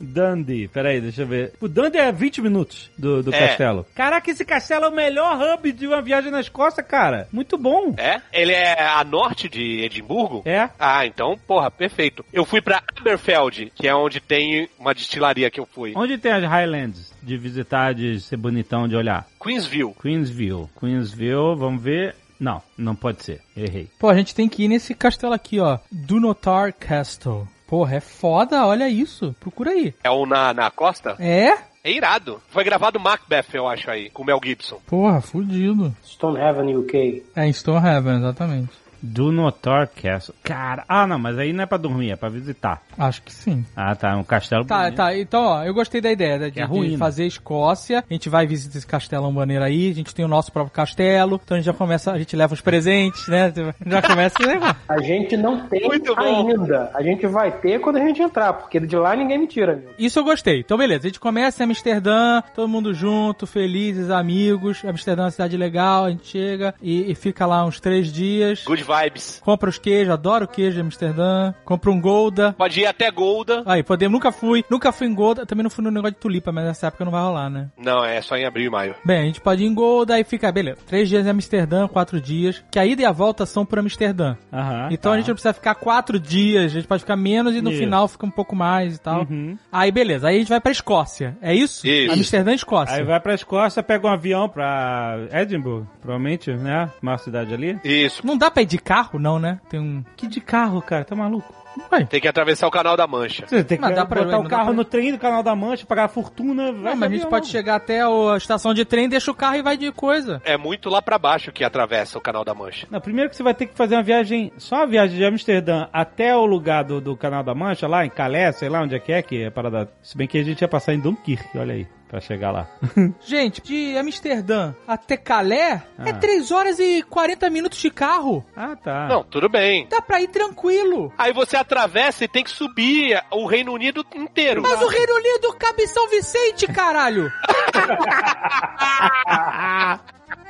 Dundee, peraí, deixa eu ver. O Dundee é 20 minutos do, do É. castelo. Caraca, esse castelo é o melhor hub de uma viagem na Escócia, cara. Muito bom. É? Ele é a norte de Edimburgo? É. Ah, então, porra, perfeito. Eu fui pra Aberfeld, que é onde tem uma destilaria que eu fui. Onde tem as Highlands de visitar, de ser bonitão, de olhar? Queensville. Queensville. Queensville, vamos ver. Não, não pode ser. Errei. Pô, a gente tem que ir nesse castelo aqui, ó. Dunotar Castle. Porra, é foda, olha isso. Procura aí. É o na, na costa? É? É irado. Foi gravado Macbeth, eu acho aí, com o Mel Gibson. Porra, fudido. Stonehaven, UK. É em Stonehaven, exatamente. Do Notar Castle. Cara, ah não, mas aí não é pra dormir, é pra visitar. Acho que sim. Ah, tá, um castelo Tá, bonito. tá. Então, ó, eu gostei da ideia né, de, É de ruína. fazer Escócia. A gente vai visitar esse castelão maneiro aí. A gente tem o nosso próprio castelo. Então a gente já começa, a gente leva os presentes, né? Já começa esse negócio. A gente não tem Muito bom. ainda. A gente vai ter quando a gente entrar, porque de lá ninguém me tira, amigo. Isso eu gostei. Então, beleza. A gente começa em Amsterdã, todo mundo junto, felizes, amigos. Amsterdã é uma cidade legal. A gente chega e, e fica lá uns três dias. Good vibes. Compra os queijos, adoro queijo de Amsterdã. Compra um Golda. Pode ir até Golda. Aí, podemos, nunca fui. Nunca fui em Golda. Também não fui no negócio de tulipa, mas nessa época não vai rolar, né? Não, é só em abril e maio. Bem, a gente pode ir em Golda e fica, beleza. Três dias em Amsterdã, quatro dias. Que a ida e a volta são por Amsterdã. Aham, Então tá. a gente não precisa ficar quatro dias, a gente pode ficar menos e no Isso. final fica um pouco mais e tal. Uhum. Aí beleza, aí a gente vai pra Escócia. É isso? Isso. Amsterdã e Escócia. Aí vai pra Escócia, pega um avião pra Edinburgh, provavelmente, né? Uma cidade ali. Isso. Não dá pra ir de carro, não, né? Tem um. Que de carro, cara? Tá maluco? Ué. Tem que atravessar o canal da Mancha. Você tem que Mas dá pra- botar o carro pra- no trem do Canal da Mancha, pagar a fortuna. vai Não, de mas a gente pode chegar até a estação de trem, deixa o carro e vai de coisa. É muito lá pra baixo que atravessa o canal da Mancha. Não, primeiro que você vai ter que fazer uma viagem, só uma viagem de Amsterdã até o lugar do, do Canal da Mancha, lá em Calais, sei lá onde é que é, que é parada. Se bem que a gente ia passar em Dunkirk, olha aí, pra chegar lá. Gente, de Amsterdã até Calais é Ah. 3 horas e 40 minutos de carro. ah, tá. Não, tudo bem. Dá pra ir tranquilo. Aí você atravessa e tem que subir o Reino Unido inteiro. Mas o Reino Unido cabe em São Vicente, caralho.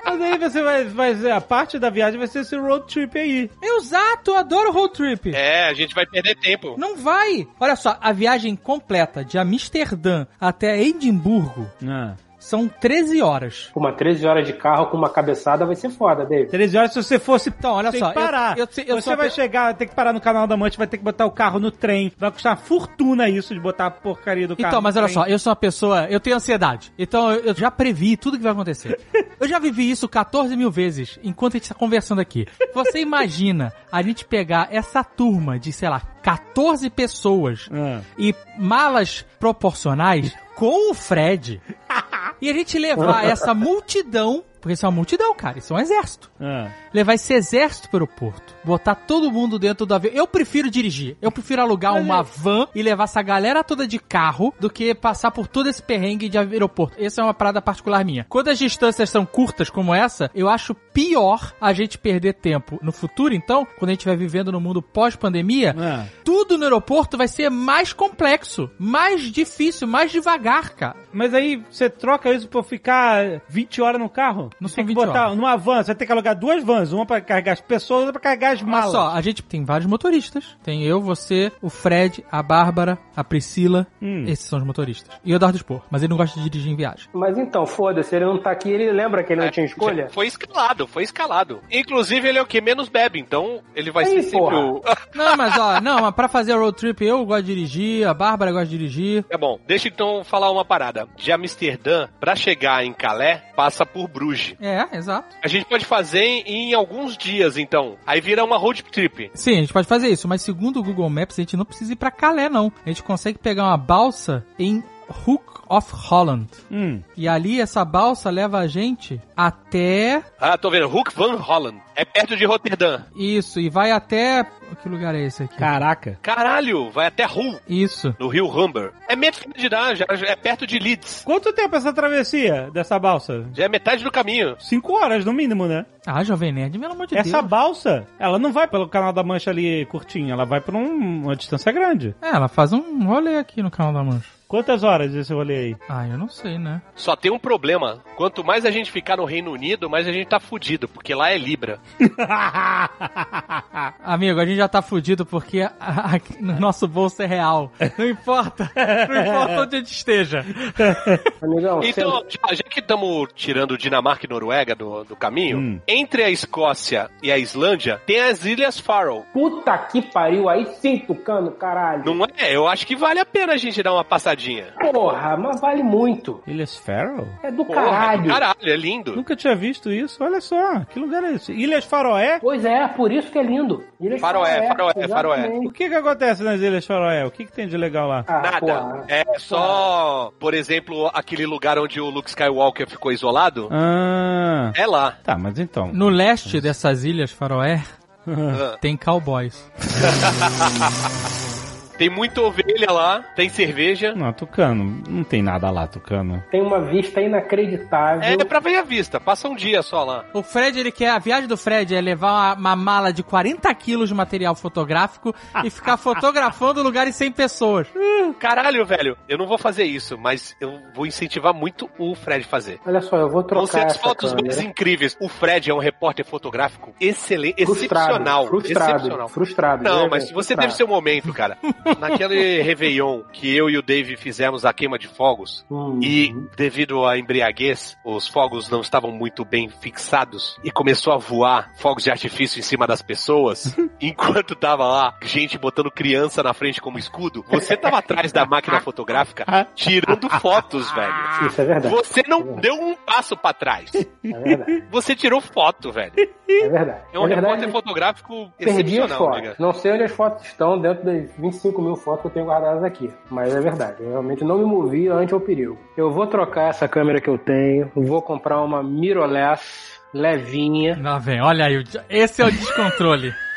Mas aí você vai, vai. A parte da viagem vai ser esse road trip aí. Exato, eu adoro road trip. É, a gente vai perder tempo. Não vai. Olha só, a viagem completa de Amsterdã até Edimburgo Ah. São 13 horas. Uma 13 horas de carro com uma cabeçada vai ser foda, David. 13 horas se você fosse. Então, olha tem só, que parar. eu- eu- eu você vai pe- chegar, tem que parar no canal da Mancha, vai ter que botar o carro no trem. Vai custar uma fortuna isso de botar a porcaria do carro. Então, no mas olha trem. só, eu sou uma pessoa, eu tenho ansiedade. Então eu, eu já previ tudo que vai acontecer. Eu já vivi isso 14 mil vezes enquanto a gente tá conversando aqui. Você imagina a gente pegar essa turma de, sei lá, 14 pessoas Ah. e malas proporcionais com o Fred. E a gente levar essa multidão, porque isso é uma multidão, cara, isso é um exército. Ah. Levar esse exército pro aeroporto, botar todo mundo dentro do avião. Eu prefiro dirigir. Eu prefiro alugar uma é- van e levar essa galera toda de carro do que passar por todo esse perrengue de aeroporto. Essa é uma parada particular minha. Quando as distâncias são curtas como essa, eu acho pior a gente perder tempo. No futuro, então, quando a gente vai vivendo no mundo pós-pandemia, Ah. tudo no aeroporto vai ser mais complexo, mais difícil, mais devagar, cara. Mas aí você troca isso por ficar 20 horas no carro? Não tem que 20 botar horas. numa van, você vai ter que alugar duas vans, uma pra carregar as pessoas, outra pra carregar as Olha malas. só, a gente tem vários motoristas. Tem eu, você, o Fred, a Bárbara, a Priscila. Hum. Esses são os motoristas. E o Eduardo Spor, mas ele não gosta de dirigir em viagem. Mas então, foda-se, ele não tá aqui, ele lembra que ele não tinha escolha? Foi escalado, foi escalado. Inclusive, ele é o que menos bebe, então ele vai Aí, ser sempre o. Não, mas ó, não, mas pra fazer road trip eu gosto de dirigir, a Bárbara gosta de dirigir. É bom, deixa então falar uma parada. De Amsterdã pra chegar em Calais, passa por Bruges. É, exato. A gente pode fazer em, em alguns dias, então. Aí vira uma road trip. Sim, a gente pode fazer isso, mas segundo o Google Maps, a gente não precisa ir pra Calais, não. A gente consegue pegar uma balsa em Hook of Holland. Hum. E ali essa balsa leva a gente até Ah, tô vendo. Hook van Holland. É perto de Roterdã. isso e vai até que lugar é esse aqui? Caraca. Caralho, vai até Hull, Isso. no rio Humber. É metade de dar, já, já é perto de Leeds. Quanto tempo essa travessia dessa balsa? Já é metade do caminho. Cinco horas, no mínimo, né? Ah, Jovem Nerd, pelo amor de Essa Deus. balsa, ela não vai pelo canal da Mancha ali curtinho, ela vai por um- uma distância grande. É, ela faz um rolê aqui no canal da Mancha. Quantas horas esse rolê aí? Ah, eu não sei, né? Só tem um problema. Quanto mais a gente ficar no Reino Unido, mais a gente tá fudido, porque lá é Libra. Amigo, a gente já tá fudido porque a- a- no nosso bolso é real. Não importa. Não importa onde a gente esteja. Amigão, Então, já, já que estamos tirando Dinamarca e Noruega do, do caminho, Hum. entre a Escócia e a Islândia, tem as Ilhas Faroe. puta que pariu, aí sim, tucano, caralho. Não é? Eu acho que vale a pena a gente dar uma passadinha. Porra, mas vale muito. Ilhas Faroe? É do Porra, caralho. Caralho, é lindo. Nunca tinha visto isso, olha só. Que lugar é esse? Ilhas Faroé? Pois é, por isso que é lindo. Ilhas Faroé, Faroé, exatamente. O que que acontece nas Ilhas Faroé? O que que tem de legal lá? Ah, Nada. porra. É só, por exemplo, aquele lugar onde o Luke Skywalker ficou isolado. Ah, É lá. tá, mas então. No leste dessas ilhas faroé Ah. tem cowboys. Tem muita ovelha lá, tem cerveja. Não, Tucano, não tem nada lá, Tucano. Tem uma vista inacreditável. É pra ver a vista, passa um dia só lá. O Fred, ele quer. A viagem do Fred é levar uma, uma mala de 40 quilos de material fotográfico e ficar fotografando lugares sem pessoas. Caralho, velho, eu não vou fazer isso, mas eu vou incentivar muito o Fred fazer. Olha só, eu vou Vão ser trocar as fotos câmera. mais incríveis. O Fred é um repórter fotográfico excelente, Frustrado, excepcional. frustrado, excepcional. frustrado. Não, né, mas você Frustrado. teve seu momento, cara. Naquele Réveillon que eu e o Dave fizemos a queima de fogos, Hum. e devido à embriaguez, os fogos não estavam muito bem fixados e começou a voar fogos de artifício em cima das pessoas, enquanto tava lá gente botando criança na frente como escudo. Você tava atrás da máquina fotográfica tirando fotos, velho. Isso é verdade. Você não deu um passo pra trás. É verdade. Você tirou foto, velho. É verdade. É um é verdade, repórter fotográfico Perdi as excepcional, fotos. nega. Não sei onde as fotos estão dentro das 25 mil fotos que eu tenho guardadas aqui. Mas é verdade. Eu realmente não me movi ante o perigo. Eu vou trocar essa câmera que eu tenho. Vou comprar uma mirrorless levinha. Lá vem, olha aí. Esse é o descontrole.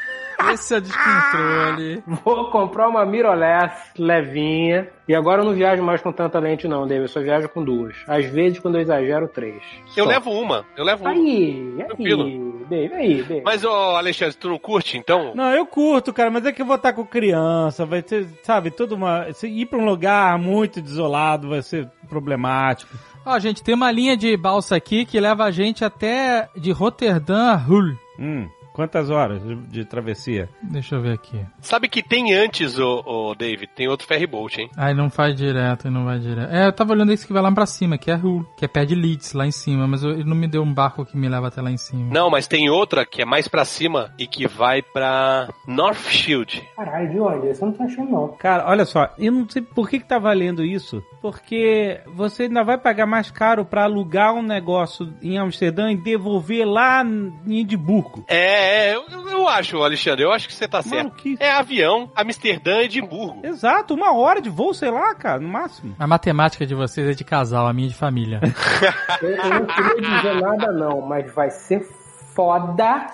Esse é descontrole. Vou comprar uma mirrorless levinha. E agora eu não viajo mais com tanta lente, não, David. Eu só viajo com duas. Às vezes, quando eu exagero, três. Eu Só. levo uma, eu levo uma. Aí, aí, Tranquilo. David, aí, David. Mas, ô, Alexandre, tu não curte, então? Não, eu curto, cara, mas é que eu vou estar com criança, vai ser, sabe, tudo uma. Se ir pra um lugar muito desolado vai ser problemático. Ó, gente, tem uma linha de balsa aqui que leva a gente até de Roterdã a Hull. Hum, quantas horas de, de travessia? Deixa eu ver aqui. Sabe que tem antes, ô, ô David, tem outro ferryboat, hein? Aí não faz direto, não vai direto. É, eu tava olhando esse que vai lá pra cima, que é Hull, que é pé de Leeds, lá em cima, mas eu- ele não me deu um barco que me leva até lá em cima. Não, mas tem outra que é mais pra cima e que vai pra North Shield. Caralho, de onde? Esse eu não tô achando, não. Cara, olha só, eu não sei por que, que tá valendo isso. Porque você ainda vai pagar mais caro pra alugar um negócio em Amsterdã e devolver lá em Edimburgo. É, é, eu, eu acho, Alexandre, eu acho que você tá certo. Maluquice. É avião, Amsterdã e Edimburgo. Exato, uma hora de voo, sei lá, cara, no máximo. A matemática de vocês é de casal, a minha é de família. Eu, eu não queria dizer nada, não, mas vai ser foda.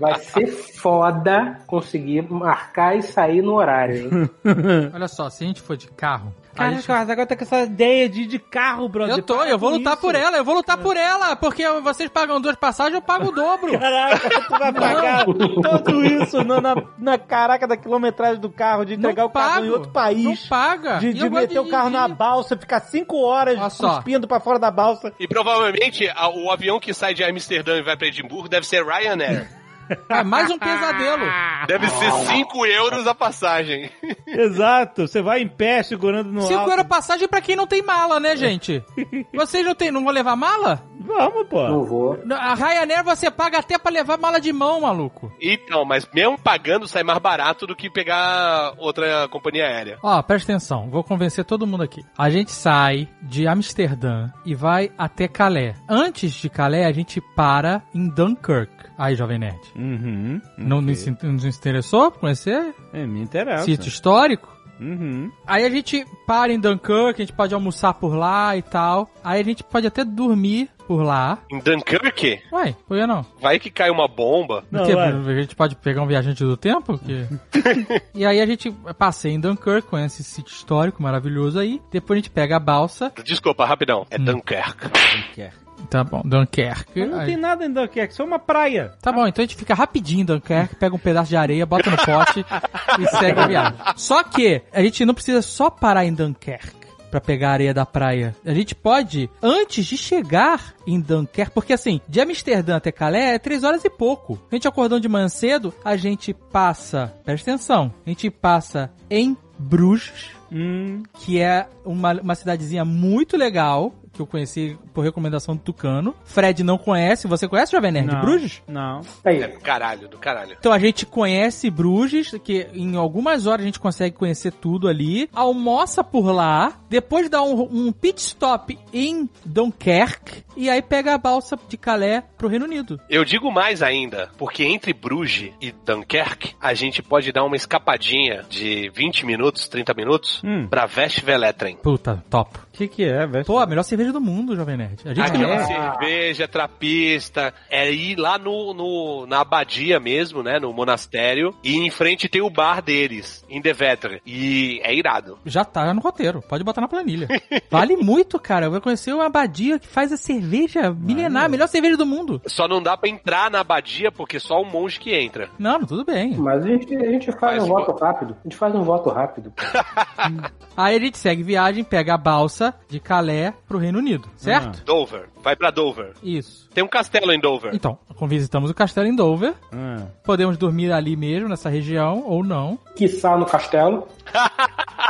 Vai ser foda conseguir marcar e sair no horário, hein? Olha só, se a gente for de carro. A Caraca, gente- mas agora tá com essa ideia de ir de carro, brother. Eu tô, Para eu vou lutar isso. por ela, eu vou lutar por ela, porque vocês pagam duas passagens, eu pago o dobro. Caraca, tu vai pagar tudo isso na, na, na caraca da quilometragem do carro, de entregar Não o carro pago. em outro país. Não paga. De, de meter o carro na dirigir. balsa, ficar cinco horas cuspindo pra fora da balsa. E provavelmente a- o avião que sai de Amsterdã e vai pra Edimburgo deve ser Ryanair. É mais um pesadelo. Deve ser 5 euros a passagem. Exato, você vai em pé segurando no Cinco alto. euros passagem pra quem não tem mala, né, gente? Vocês não, tem, não vão levar mala? Vamos, pô. Não vou. A Ryanair você paga até pra levar mala de mão, maluco. Então, mas mesmo pagando sai mais barato do que pegar outra companhia aérea. Ó, presta atenção, vou convencer todo mundo aqui. A gente sai de Amsterdã e vai até Calais. Antes de Calais, a gente para em Dunkirk. Aí, Jovem Nerd. Uhum. Não, nos, não nos interessou por conhecer? É, me interessa. Sítio histórico? Uhum. Aí a gente para em Dunkirk, a gente pode almoçar por lá e tal. Aí a gente pode até dormir por lá. Em Dunkirk, Ué, por que não? vai que cai uma bomba. Não, vai. a gente pode pegar um viajante do tempo? Que... e aí a gente passeia em Dunkirk, conhece esse sítio histórico maravilhoso aí. Depois a gente pega a balsa. Desculpa, rapidão. Hum. É Dunkirk. Tá bom, Dunkirk. Mas não Aí- tem nada em Dunkerque, só uma praia. Tá bom, então a gente fica rapidinho em Dunkirk, pega um pedaço de areia, bota no pote e segue a viagem. Só que a gente não precisa só parar em Dunkirk pra pegar a areia da praia. A gente pode, antes de chegar em Dunkirk, porque assim, de Amsterdã até Calais é três horas e pouco. A gente acordando de manhã cedo, a gente passa, presta atenção, a gente passa em Bruges, Hum, que é uma, uma cidadezinha muito legal, que eu conheci por recomendação do Tucano. Fred não conhece, você conhece, Jovem Nerd, não. Bruges? Não. É do caralho, do caralho. Então a gente conhece Bruges, que em algumas horas a gente consegue conhecer tudo ali. Almoça por lá, depois dá um, um pit stop em Dunkirk e aí pega a balsa de Calais pro Reino Unido. Eu digo mais ainda, porque entre Bruges e Dunkirk, a gente pode dar uma escapadinha de 20 minutos, 30 minutos, Hum. pra Westveletren. Puta, top. O que que é, velho? Pô, a melhor cerveja cervejas do mundo, Jovem Nerd. A gente Aquela é? cerveja trapista, é ir lá no, no- na abadia mesmo, né, no monastério, e em frente tem o bar deles, em Devetre, e é irado. já tá no roteiro. Pode botar na planilha. vale muito, cara. Eu vou conhecer uma abadia que faz a cerveja milenar, a melhor cerveja do mundo. Só não dá pra entrar na abadia porque só o monge que entra. Não, tudo bem. Mas a gente, a gente faz Mas, um pô- voto rápido. A gente faz um voto rápido. Aí a gente segue viagem, pega a balsa de Calais pro Reino Unido, certo? Dover, vai pra Dover. Isso. Tem um castelo em Dover. Então, visitamos o castelo em Dover. Ah. Podemos dormir ali mesmo, nessa região, ou não. Quiçá no castelo.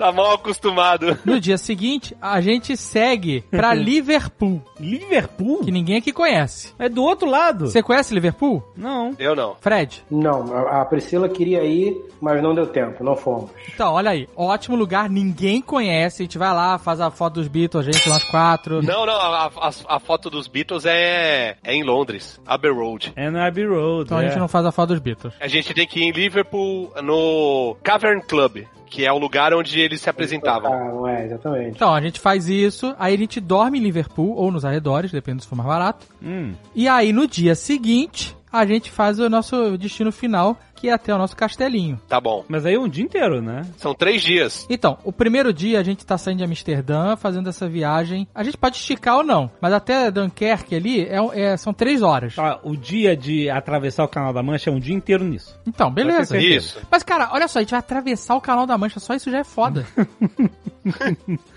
Tá mal acostumado. No dia seguinte, a gente segue pra Liverpool, Liverpool? que ninguém aqui conhece. É do outro lado. Você conhece Liverpool? Não. Eu não. Fred? Não, a a Priscila queria ir, mas não deu tempo, não fomos. Então, olha aí. Ótimo lugar, ninguém conhece. A gente vai lá, faz a foto dos Beatles, a gente, nós quatro. Não, não, a, a- a foto dos Beatles é, é em Londres, Abbey Road. É na Abbey Road. Então a é. gente não faz a foto dos Beatles. A gente tem que ir em Liverpool no Cavern Club, que é o lugar onde eles se apresentavam. Ah, é, exatamente. Então, a gente faz isso, aí a gente dorme em Liverpool ou nos arredores, depende se for mais barato. Hum. E aí no dia seguinte, a gente faz o nosso destino final, que é até o nosso castelinho. Tá bom. Mas aí é um dia inteiro, né? São três dias. Então, o primeiro dia a gente tá saindo de Amsterdã, fazendo essa viagem. A gente pode esticar ou não, mas até Dunkerque ali é, é- são três horas. Tá, o dia de atravessar o Canal da Mancha é um dia inteiro nisso. Então, beleza. Isso. Mas, cara, olha só, a gente vai atravessar o Canal da Mancha, só isso já é foda.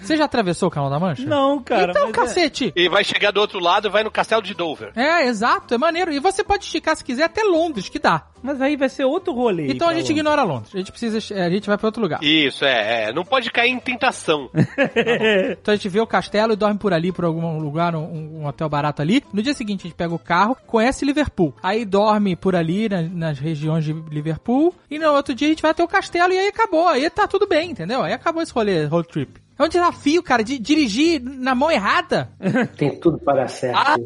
Você já atravessou o Canal da Mancha? Não, cara. Então, é- cacete! E vai chegar do outro lado e vai no castelo de Dover. É, exato, é maneiro. E você pode esticar se quiser até Londres, que dá. Mas aí vai ser outro rolê. Então a gente Londres. ignora Londres. A gente precisa. A gente vai pra outro lugar. Isso, é, é. Não pode cair em tentação. Então a gente vê o castelo e dorme por ali, por algum lugar, um, um hotel barato ali. No dia seguinte a gente pega o carro, conhece Liverpool. Aí dorme por ali, na- nas regiões de Liverpool. E no outro dia a gente vai até o castelo e aí acabou. Aí tá tudo bem, entendeu? Aí acabou esse rolê, road trip. É um desafio, cara, de dirigir na mão errada. Tem tudo para dar certo. Ah,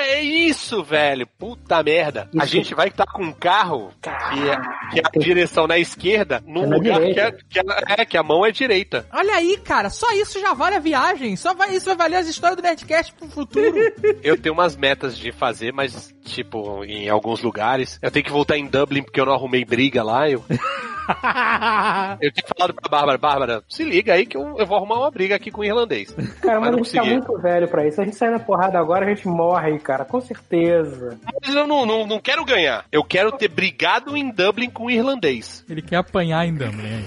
é isso, velho. Puta merda. A Isso. gente vai estar com um carro que é, que é a direção na esquerda, num É na lugar que, é, que é, é, que a mão é direita. Olha aí, cara, só isso já vale a viagem. Só vai, isso vai valer as histórias do Nerdcast pro futuro. Eu tenho umas metas de fazer, mas, tipo, em alguns lugares. Eu tenho que voltar em Dublin porque eu não arrumei briga lá. Eu, eu tinha falado pra Bárbara, Bárbara, se liga aí que eu, eu vou arrumar uma briga aqui com o irlandês. Cara, mas não a gente tá muito velho pra isso. Se a gente sair na porrada agora, a gente morre, cara. Com certeza. Mas eu não, não, não quero ganhar. Eu quero ter brigado em Dublin com o irlandês. Ele quer apanhar em Dublin.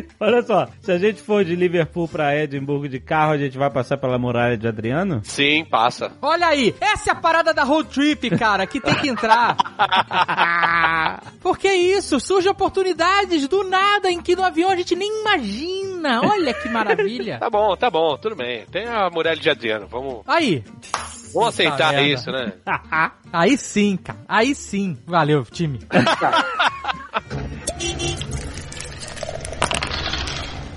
Olha só, se a gente for de Liverpool pra Edimburgo de carro, a gente vai passar pela muralha de Adriano? Sim, passa. Olha aí, essa é a parada da road trip, cara, que tem que entrar. Porque é isso, surgem oportunidades do nada em que no avião a gente nem imagina. Olha que maravilha. Tá bom, tá bom, tudo bem. Tem a muralha de Adriano, vamos, Aí, vamos aceitar isso, né? aí sim, cara, aí sim. Valeu, time.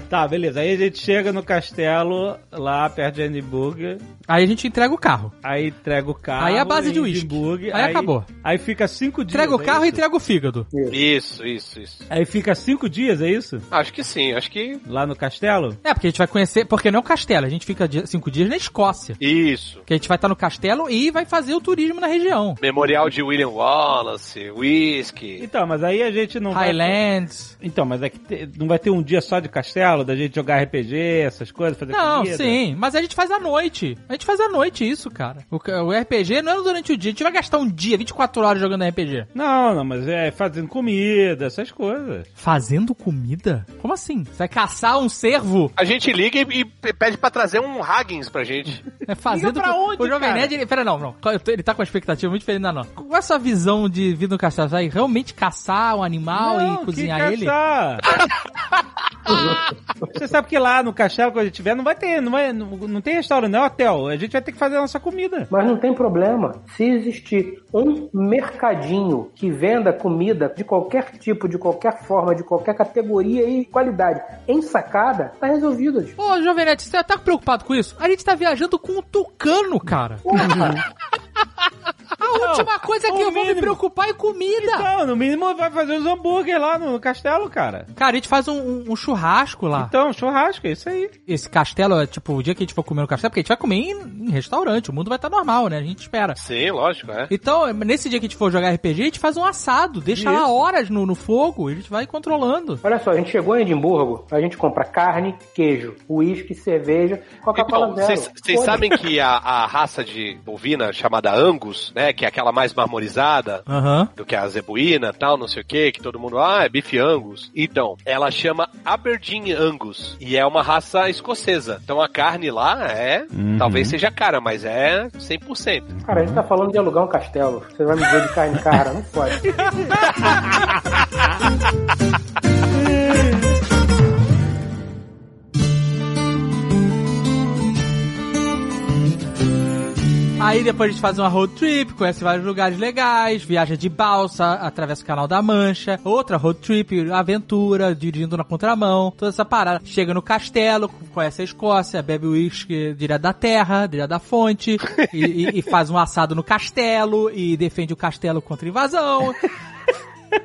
Tá, beleza. Aí a gente chega no castelo, lá perto de Edimburgo, Aí a gente entrega o carro. aí entrega o carro. Aí é a base de uísque. Edimburgo, Aí acabou. Aí fica cinco dias. Entrega o é carro e isso? entrega o fígado. Isso, isso, isso. Aí fica cinco dias, é isso? Acho que sim, acho que. Lá no castelo? É, porque a gente vai conhecer, porque não é o castelo, a gente fica cinco dias na Escócia. Isso. Que a gente vai estar no castelo e vai fazer o turismo na região. Memorial de William Wallace, whisky. Então, mas aí a gente não vai... Highlands. Então, mas é que te- não vai ter um dia só de castelo, da gente jogar RPG, essas coisas, fazer Não, comida? sim, mas a gente faz à noite. A gente faz à noite isso, cara. O, o RPG não é durante o dia. A gente vai gastar um dia, 24 horas jogando RPG. Não, não, mas é fazendo comida, essas coisas. Fazendo comida? Como assim? Você vai caçar um cervo? A gente liga e, e pede pra trazer um Haggins pra gente. É fazendo Liga pra onde, O Jovem? Nerd, ele... Pera, não, não. Ele tá com uma expectativa muito diferente da nossa. Qual é a sua visão de vida no castelo? Você vai realmente caçar um animal Não, e que cozinhar ele? caçar? Você sabe que lá no castelo, quando a gente tiver, não vai ter, não, vai, não, não tem restaurante, não é hotel. A gente vai ter que fazer a nossa comida. Mas não tem problema. Se existir um mercadinho que venda comida de qualquer tipo, de qualquer forma, de qualquer categoria e qualidade em sacada, tá resolvido. gente. Ô, Jovem Nerd, você tá preocupado com isso? A gente tá viajando com o Tucano, cara. A última coisa que O eu vou me preocupar é comida. Então, no mínimo vai fazer os hambúrguer lá no castelo, cara. Cara, a gente faz um, um- um churrasco lá. Então, churrasco, é isso aí. Esse castelo é tipo o dia que a gente for comer no castelo, porque a gente vai comer em, em restaurante, o mundo vai estar normal, né? A gente espera. Sim, lógico, é. Então, nesse dia que a gente for jogar RPG, a gente faz um assado, deixa lá Isso. horas no, no fogo e a gente vai controlando. Olha só, a gente chegou em Edimburgo, a gente compra carne, queijo, uísque, cerveja, Coca-Cola Então, zero. vocês sabem que a, a raça de bovina chamada Angus, né, que é aquela mais marmorizada Aham. do que a zebuína tal, não sei o que, que todo mundo, ah, é bife Angus. Então, ela chama Aberdeen Angus e é uma raça escocesa. Então a carne lá é, talvez seja cara, mas é 100%. Cara, a gente tá falando de alugar um castelo. Você vai me dizer de carne cara, não pode. Aí depois a gente faz uma road trip, conhece vários lugares legais, viaja de balsa, atravessa o canal da Mancha, outra road trip, aventura, dirigindo na contramão, toda essa parada. Chega no castelo, conhece a Escócia, bebe uísque direto da terra, direto da fonte, e, e- e faz um assado no castelo, e defende o castelo contra invasão.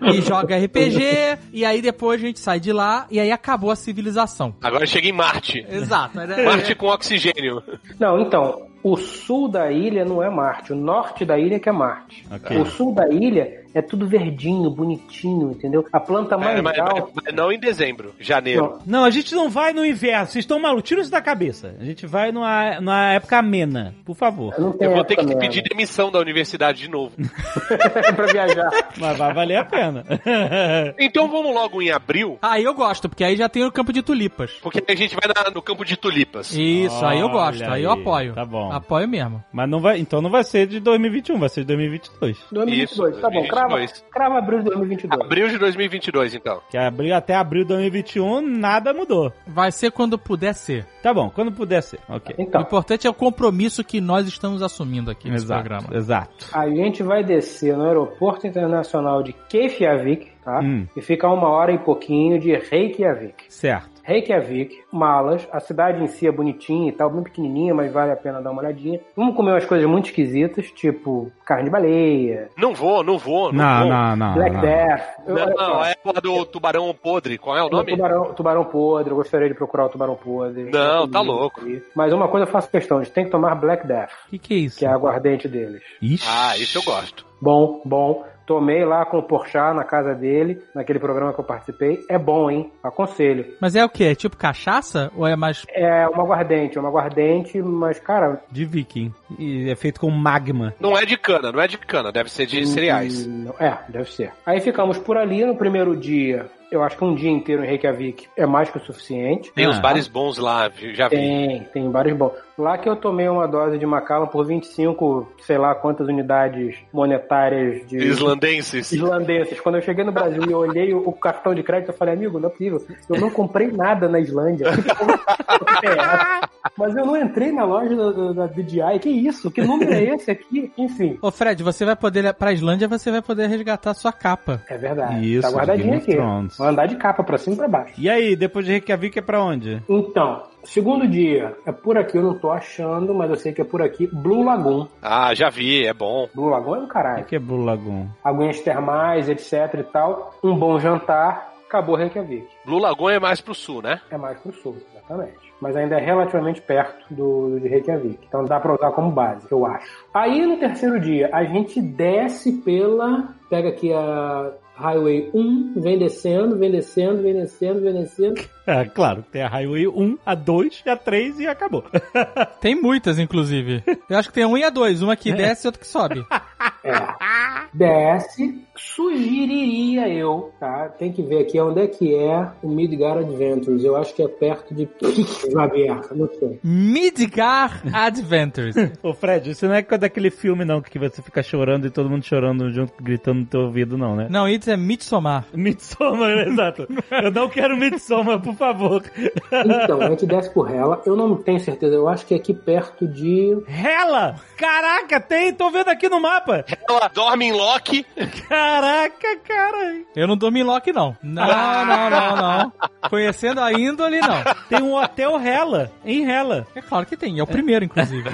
E joga RPG, e aí depois a gente sai de lá, e aí acabou a civilização. Agora chega em Marte. Exato. Marte com oxigênio. Não, então, o sul da ilha não é Marte, o norte da ilha que é Marte. Ok. O sul da ilha é tudo verdinho, bonitinho, entendeu? A planta mais É, mas, alta. mas não em dezembro, janeiro. Não, Não, a gente não vai no inverno. Vocês estão malucos. Tira isso da cabeça. A gente vai numa, numa época amena, por favor. não tem Eu vou ter que pedir demissão da universidade de novo. pra viajar. Mas vai valer a pena. Então vamos logo em abril, Aí eu gosto, porque aí já tem o campo de tulipas. porque a gente vai na- no campo de tulipas. Isso, aí eu gosto, Olha aí eu aí, apoio. tá bom. Apoio mesmo. Mas não vai, então não vai ser de 2021, vai ser de 2022. 2022, Isso, tá bom. Crava, 2022. crava abril de 2022. Abril de 2022, então. Que abril, até abril de 2021 nada mudou. Vai ser quando puder ser. Tá bom, quando puder ser. Ok. O Então, importante é o compromisso que nós estamos assumindo aqui nesse Exato, programa. exato. a gente vai descer no aeroporto internacional de Keflavik, tá? Hum. E ficar uma hora e pouquinho de Reykjavik. Certo. Reykjavik, malas, a cidade em si é bonitinha e tal, bem pequenininha, mas vale a pena dar uma olhadinha. Vamos comer umas coisas muito esquisitas, tipo carne de baleia, Não vou, não vou, não, Não, vou. não, não. Black não. Death. Eu- Não, não, é a porra do tubarão podre. Qual é o o nome? Tubarão, tubarão podre, eu gostaria de procurar o tubarão podre. Não, tá louco. Mas uma coisa eu faço questão, a gente tem que tomar Black Death, O que, que é isso? que é a aguardente deles. Ixi. Ah, isso eu gosto. Bom, bom. Tomei lá com o Porchat na casa dele, naquele programa que eu participei. É bom, hein? Aconselho. Mas é o quê? É tipo cachaça? Ou é mais. É uma aguardente, é uma aguardente, mas, cara... De viking. E é feito com magma. Não é de cana, não é de cana, deve ser de cereais. hum, É, deve ser. Aí ficamos por ali no primeiro dia. Eu acho que um dia inteiro em Reykjavik é mais que o suficiente. Tem uns Ah. bares bons lá, já vi. Tem, tem vários bons. Lá que eu tomei uma dose de Macallan por 25, sei lá quantas unidades monetárias de Islandenses. islandeses. Quando eu cheguei no Brasil e eu olhei o, cartão de crédito, eu falei, amigo, não é possível. Eu não comprei nada na Islândia. É? Mas eu não entrei na loja da, da, da DJI. Que isso? Que número é esse aqui? Enfim. Ô Fred, você vai poder. Pra Islândia você vai poder resgatar a sua capa. É verdade. Isso, tá guardadinho Game of aqui. Thrones. Vou andar de capa pra cima e pra baixo. E aí, depois de Reykjavik é pra onde? Então, segundo dia, é por aqui, eu não tô achando, mas eu sei que é por aqui. Blue Lagoon. Ah, já vi, é bom. Blue Lagoon é do O caralho. que é Blue Lagoon? Aguinhas termais, etc e tal. Um bom jantar. Acabou Reykjavik. Blue Lagoon é mais pro sul, né? É mais pro sul, exatamente. Mas ainda é relativamente perto do, de Reykjavik. Então dá pra usar como base, eu acho. Aí no terceiro dia, a gente desce pela. Pega aqui a Highway 1, vem descendo, vem descendo, vem descendo, vem descendo. É, claro, tem a Highway 1, a 2, a 3 e acabou. Tem muitas, inclusive. Eu acho que tem um e a dois. Uma que desce e outra que sobe. É. Desce. Sugeriria eu, tá? Tem que ver aqui onde é que é o Midgar Adventures. Eu acho que é perto de aberta, não sei. Midgar Adventures. Ô Fred, isso não é daquele filme não, que você fica chorando e todo mundo chorando junto, gritando no teu ouvido não, né? Não, isso é Midsommar. Midsommar, exato. Eu não quero Midsommar, por favor. Então, a gente desce por ela. Eu não tenho certeza. Eu acho que é aqui perto de Hela! Caraca, tem, tô vendo aqui no mapa. Ela dorme em Loki. Caraca! Cara. Eu não durmo em Loki, não. Não, não, não, não. Conhecendo a índole, não. Tem um hotel Hela, em Hela. É claro que tem. É o primeiro, inclusive.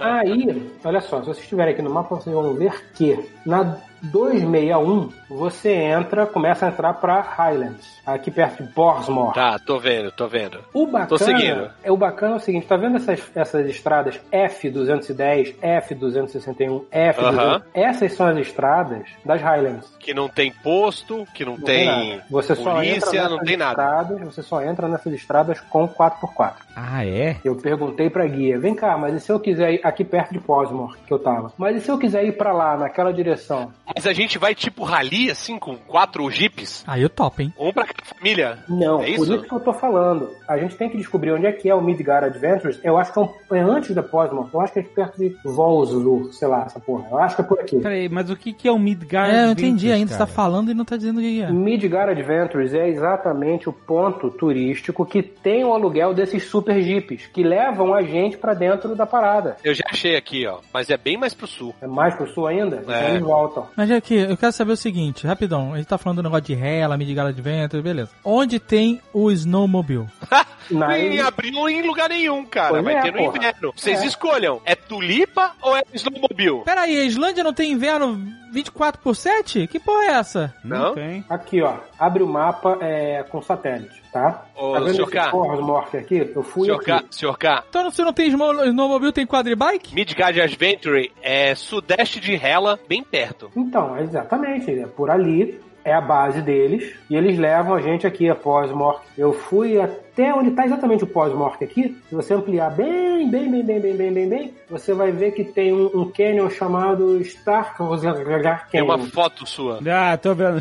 Aí, olha só, se vocês estiverem aqui no mapa, vocês vão ver que na 261 você entra, começa a entrar pra Highlands, aqui perto de Borsmore. Tá, tô vendo, tô vendo. O bacana, Tô seguindo. É, o bacana é o seguinte, tá vendo essas, essas estradas F210, F261, F200? Aham. Essas são as estradas das Highlands. Que não tem posto, que não, Não tem, nada. Você só polícia, entra não nessas tem nada. estradas, você só entra nessas estradas com 4x4. Ah, é? Eu perguntei pra guia, vem cá, mas e se eu quiser ir aqui perto de Posmore, que eu tava? Mas e se eu quiser ir pra lá, naquela direção? Mas a gente vai tipo rally, assim, com quatro jipes? Aí eu topo, hein? Um pra cada família? Não, É por isso? isso que eu tô falando. A gente tem que descobrir onde é que é o Midgar Adventures. Eu acho que é, um- é antes da Posmore. Eu acho que é perto de Volslur, sei lá, essa porra. Eu acho que é por aqui. Peraí, mas o que, que é o Midgard? É, eu entendi Adventures, ainda. Você tá cara? falando e não tá dizendo o que é. Midgar Adventures é exatamente o ponto turístico que tem o aluguel desses super jipes, que levam a gente pra dentro da parada. Eu já achei aqui, ó. Mas é bem mais pro sul. É mais pro sul ainda? Então É. eles voltam. Mas aqui, eu quero saber o seguinte, rapidão. A gente tá falando do negócio de Hela, Midgard Adventure, beleza. Onde tem o Snowmobile? Na Em abril em lugar nenhum, cara. Pois vai é, ter no porra. inverno. Vocês É. escolham. É tulipa ou é snowmobile? Pera aí, a Islândia não tem inverno 24 por 7? Que porra é essa? Não, Não? tem. Aqui, ó. Abre o mapa é, com satélite, tá? Ô, tá vendo senhor K. Portsmouth aqui? Eu fui Senhor aqui. K, senhor K, Então se não tem Snow- Snowmobile, tem quadribike? Midgard Adventure é sudeste de Hela, bem perto. Então, exatamente, é por ali é a base deles e eles levam a gente aqui a Posmork. Eu fui até onde está exatamente o Posmork aqui. Se você ampliar bem, bem, bem, bem, bem, bem, bem, bem, você vai ver que tem um, um canyon chamado Stark Tem uma Canyon. foto sua. Ah, tô vendo.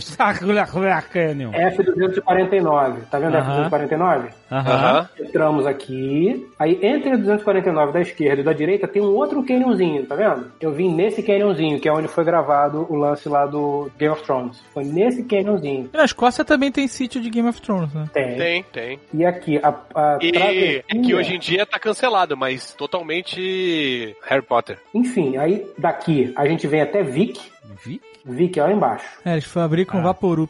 Canyon. F249, tá vendo Aham. F249? Aham. Aham. Entramos aqui, aí entre a 249 da esquerda e da direita tem um outro canyonzinho, tá vendo? Eu vim nesse canyonzinho, que é onde foi gravado o lance lá do Game of Thrones. Foi nesse canyonzinho. E na Escócia também tem sítio de Game of Thrones, né? Tem. Tem, tem. E aqui, a, a E é travessia- que hoje em dia tá cancelado, mas totalmente Harry Potter. Enfim, aí daqui a gente vem até Vic. Vi? Vic é lá embaixo. É, eles fabricam Vaporup.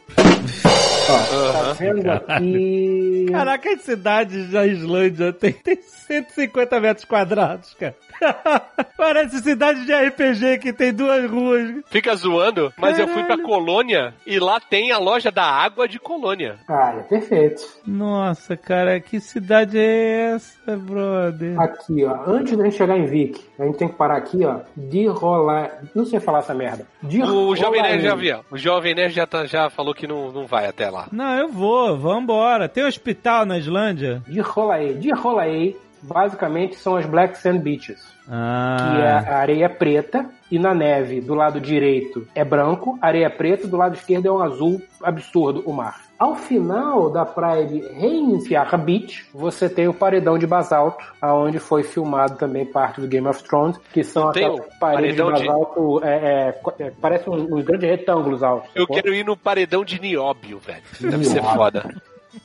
Ó, tá vendo aqui... Caraca, as cidades da Islândia tem, tem 150 metros quadrados, cara. Parece cidade de RPG que tem duas ruas. Fica zoando, mas eu fui pra Caralho. Colônia e lá tem a loja da água de Colônia. Ah, é perfeito. Nossa, cara, que cidade é essa, brother? Aqui, ó. Antes da gente chegar em Vic, a gente tem que parar aqui, ó. De rolar... Não sei falar essa merda. De O Jovem Nerd já viu. O Jovem Nerd já, tá- já falou que não, não vai até lá. Não, eu vou, vambora. Tem hospital na Islândia? De Rolae. De Rolae, basicamente, são as Black Sand Beaches. Ah. Que é a areia preta e na neve do lado direito é branco, areia preta, do lado esquerdo é um azul absurdo o mar. Ao final da praia de Reinfjara Beach, você tem o paredão de basalto, aonde foi filmado também parte do Game of Thrones, que são aquelas paredes de paredão de- basalto, é, é, é, parece uns, uns grandes retângulos altos. Eu quero ir no paredão de Nióbio, velho. Deve ser Nióbio. foda.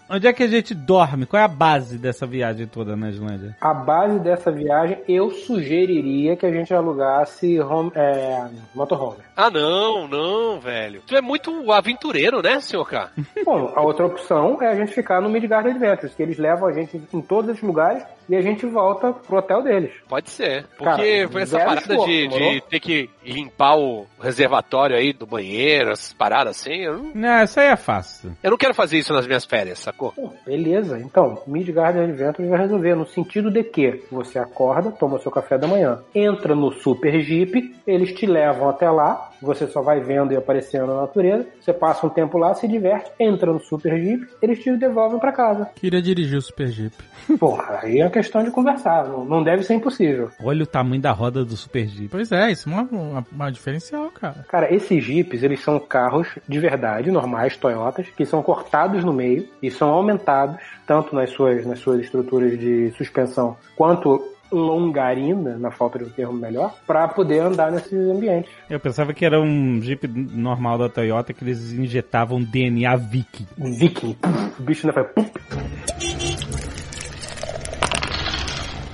Onde é que a gente dorme? Qual é a base dessa viagem toda na Islândia? A base dessa viagem, eu sugeriria que a gente alugasse home, é, motorhome. Ah, não, não, velho. Tu é muito aventureiro, né, senhor K? Bom, a outra opção é a gente ficar no Midgard Adventures, que eles levam a gente em todos esses lugares e a gente volta pro hotel deles. Pode ser. Cara, Porque foi essa parada esforço, de, de ter que limpar o reservatório aí do banheiro, essas paradas assim, eu não, Não, isso aí é fácil. eu não quero fazer isso nas minhas férias, sacou? Beleza, então, Midgard Adventures vai resolver no sentido de que você acorda, toma seu café da manhã, entra no Super Jeep, eles te levam até lá, você só vai vendo e aparecendo na natureza, você passa um tempo lá, se diverte, entra no Super Jeep, eles te devolvem pra casa. Queria dirigir o Super Jeep. Porra, aí é questão de conversar, não, não deve ser impossível. Olha o tamanho da roda do Super Jeep. Pois é, isso é uma, uma, uma diferencial, cara. Cara, esses Jeeps, eles são carros de verdade, normais, Toyotas, que são cortados no meio e são aumentados, tanto nas suas, nas suas estruturas de suspensão, quanto longarina, na falta de um termo melhor, para poder andar nesses ambientes. Eu pensava que era um Jeep normal da Toyota que eles injetavam DNA Viking. Viking. O bicho ainda faz...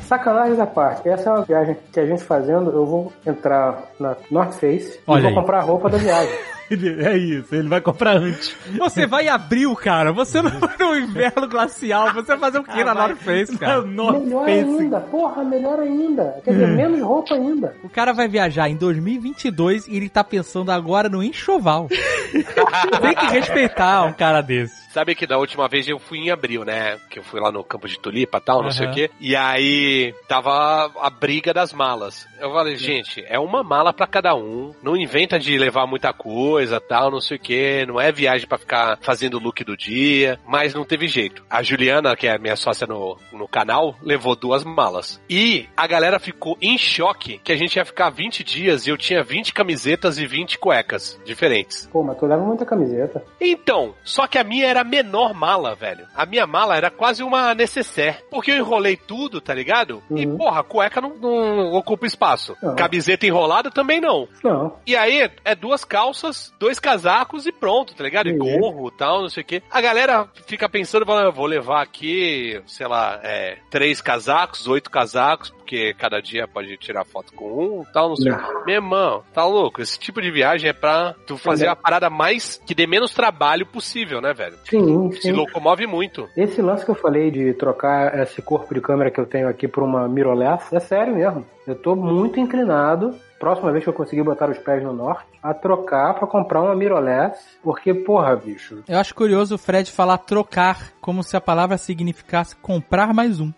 Sacanagem da parte. Essa é uma viagem que a gente fazendo. Eu vou entrar na North Face Olha e vou aí. comprar a roupa da viagem. Ele- É isso, ele vai comprar antes. Você vai em abril, cara. Você não vai no inverno glacial. Você vai fazer o quê na North Face, cara? North Melhor Face. ainda, porra, melhor ainda. Quer dizer, menos roupa ainda. O cara vai viajar em 2022 e ele tá pensando agora no enxoval. Tem que respeitar um cara desse. Sabe que da última vez eu fui em abril, né? Que eu fui lá no campo de tulipa e tal, não sei o quê. E aí tava a briga das malas. Eu falei, gente, é uma mala pra cada um. Não inventa de levar muita coisa, tal, não sei o quê. Não é viagem pra ficar fazendo o look do dia. Mas não teve jeito. A Juliana, que é minha sócia no, no canal, levou duas malas. E a galera ficou em choque que a gente ia ficar 20 dias e eu tinha 20 camisetas e 20 cuecas diferentes. Pô, mas tu leva muita camiseta. Então, só que a minha era a menor mala, velho. A minha mala era quase uma necessaire. Porque eu enrolei tudo, tá ligado? E, Uhum. porra, a cueca não, não ocupa espaço. Não. Camiseta enrolada também não. Não. E aí, é duas calças, dois casacos e pronto, tá ligado? E Uhum. gorro e tal, não sei o quê. A galera fica pensando, fala, "Eu vou levar aqui, sei lá, é, três casacos, oito casacos, porque cada dia pode tirar foto com um e tal, não sei o quê. Meu irmão, tá louco? Esse tipo de viagem é pra tu fazer a parada mais, que dê menos trabalho possível, né, velho? Sim, Se sim. locomove muito. Esse lance que eu falei de trocar esse corpo de câmera que eu tenho aqui por uma mirrorless, é sério mesmo. Eu tô muito inclinado, próxima vez que eu conseguir botar os pés no norte, a trocar pra comprar uma mirrorless, porque, porra, bicho. Eu acho curioso o Fred falar trocar, como se a palavra significasse comprar mais um.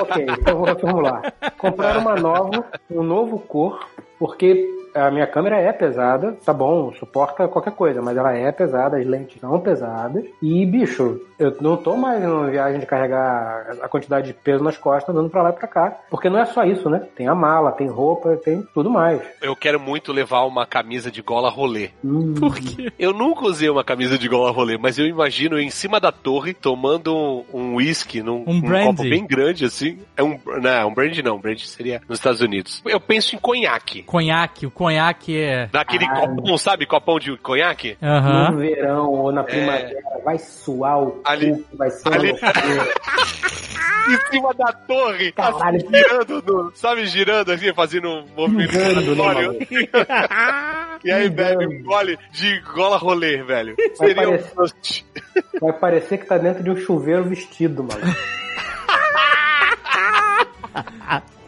Ok, então vou reformular. Comprar uma nova, um novo corpo, porque a minha câmera é pesada, tá bom, suporta qualquer coisa, mas ela é pesada, as lentes são pesadas. E, bicho, eu não tô mais numa viagem de carregar a quantidade de peso nas costas, andando pra lá e pra cá. Porque não é só isso, né? Tem a mala, tem roupa, tem tudo mais. Eu quero muito levar uma camisa de gola rolê. Hum, Por quê? Eu nunca usei uma camisa de gola rolê, mas eu imagino eu em cima da torre, tomando um- um whisky num Um um copo bem grande, assim. É um, não, um brandy não, um brandy seria nos Estados Unidos. Eu penso em conhaque. Conhaque, o conhaque é. Naquele Ah. copão, sabe? Copão de conhaque? No verão ou na primavera, vai suar o Ali- cu, vai ser uma ali-. Em cima da torre, Caralho. assim, girando, no- sabe? Girando assim, fazendo um movimento Pingando, né? E aí bebe um gole de gola rolê, velho. Vai Seria um parecer- must. Vai parecer que tá dentro de um chuveiro vestido, mano.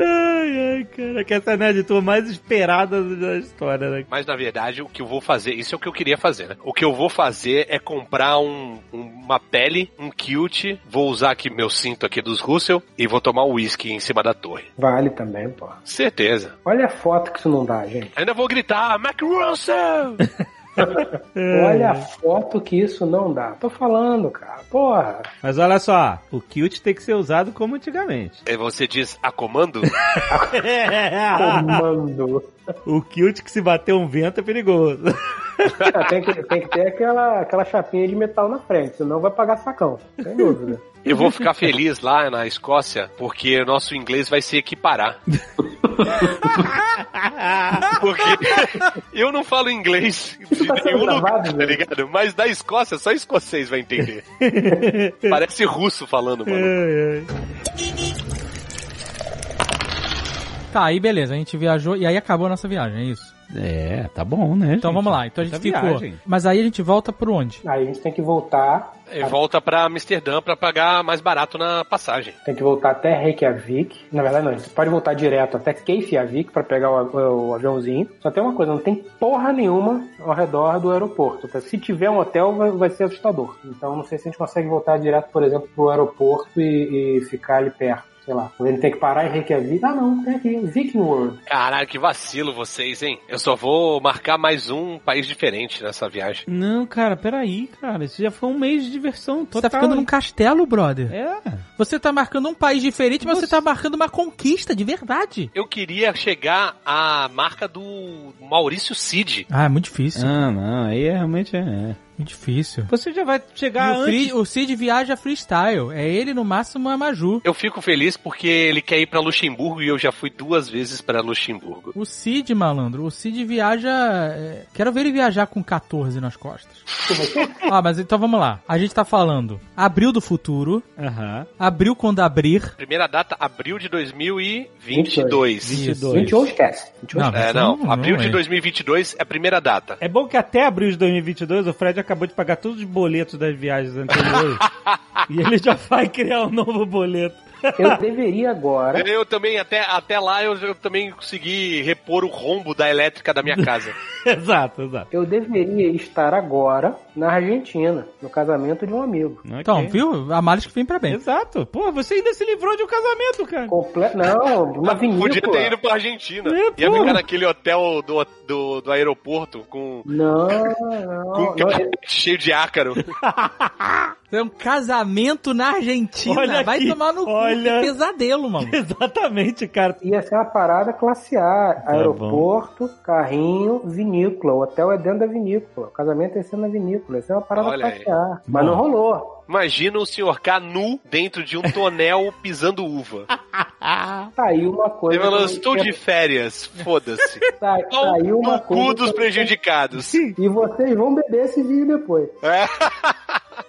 Ai, ai, cara, que essa é a tour mais esperada da história, né? Mas na verdade, o que eu vou fazer, isso é o que eu queria fazer, né? O que eu vou fazer é comprar um, um- uma pele, um kilt, vou usar aqui meu cinto aqui dos Russell e vou tomar um whisky em cima da torre. Vale também, pô. Certeza. Olha a foto que isso não dá, gente. Ainda vou gritar, Mac Russell! Olha a foto que isso não dá. Tô falando, cara. Porra. Mas olha só, o kilt tem que ser usado como antigamente. Aí você diz a comando? Comando. o kilt que se bater um vento é perigoso. É, tem, que, tem que ter aquela, aquela chapinha de metal na frente, senão vai pagar sacão. Sem dúvida. Eu vou ficar feliz lá na Escócia, porque o nosso inglês vai se equiparar. Porque eu não falo inglês de Tá nenhum lugar, gravado, tá ligado? Mas da Escócia só escocês vai entender. Parece russo falando, mano. Tá, aí beleza, a gente viajou e aí acabou a nossa viagem, é isso. É, tá bom, né? Então gente? vamos lá, então a gente Essa ficou. viagem. Mas aí a gente volta por onde? Aí a gente tem que voltar. E volta pra Amsterdã pra pagar mais barato na passagem. Tem que voltar até Reykjavik. Na verdade, não. A gente pode voltar direto até Keifjavik pra pegar o, o- o aviãozinho. Só tem uma coisa, não tem porra nenhuma ao redor do aeroporto. tá? Se tiver um hotel, vai, vai ser assustador. Então, não sei se a gente consegue voltar direto, por exemplo, pro aeroporto e, e ficar ali perto. Sei lá. Gente tem que parar em Reykjavik. Ah, não. Tem aqui. Viking World. Caralho, que vacilo vocês, hein? Eu só vou marcar mais um país diferente nessa viagem. Não, cara, peraí, cara. Isso já foi um mês de diversão Você total. tá ficando num castelo, brother. É. Você tá marcando um país diferente, mas você tá marcando uma conquista de verdade. Eu queria chegar à marca do Maurício Cid. Ah, é muito difícil. Ah, não, aí é realmente é. Difícil. Você já vai E chegar o, free- o Cid viaja freestyle. É ele no máximo a Maju. Eu fico feliz porque ele quer ir pra Luxemburgo e eu já fui duas vezes pra Luxemburgo. O Cid, malandro, o Cid viaja. é, Quero ver ele viajar com 14 nas costas. ah, mas então vamos lá. A gente tá falando abril do futuro, Aham. abril quando abrir. Primeira data, abril de 2022. 22. 21 esquece. 21 Não, esquece. É, não. não- abril não de é. 2022 é a primeira data. É bom que até abril de 2022 o Fred acabou de pagar todos os boletos das viagens anteriores. e ele já vai criar um novo boleto. Eu deveria agora. Eu também, até, até lá, eu, eu também consegui repor o rombo da elétrica da minha casa. exato, exato. Eu deveria estar agora na Argentina, no casamento de um amigo. Então, Ok. viu? A males que vem pra bem. Exato. Pô, você ainda se livrou de um casamento, cara. Comple... Não, de uma vinícola. Podia ter ido pra Argentina. É, Ia ficar naquele hotel do, do, do aeroporto com, Não, com não, um não. carpete cheio de ácaro. É um casamento na Argentina. Olha Vai aqui, tomar no cu. olha. Que pesadelo, mano. Exatamente, cara. Ia ser uma parada classe A. Tá aeroporto, carrinho, vinícola. O hotel é dentro da vinícola. O casamento ia ser na vinícola. Ia ser uma parada Olha. A. Mas não rolou. Imagina o senhor K nu dentro de um tonel pisando uva. Tá aí uma Ele coisa. falou, que- estou de férias, foda-se. Tá, tá aí uma No coisa. cu dos prejudicados. E vocês vão beber esse vinho depois. É.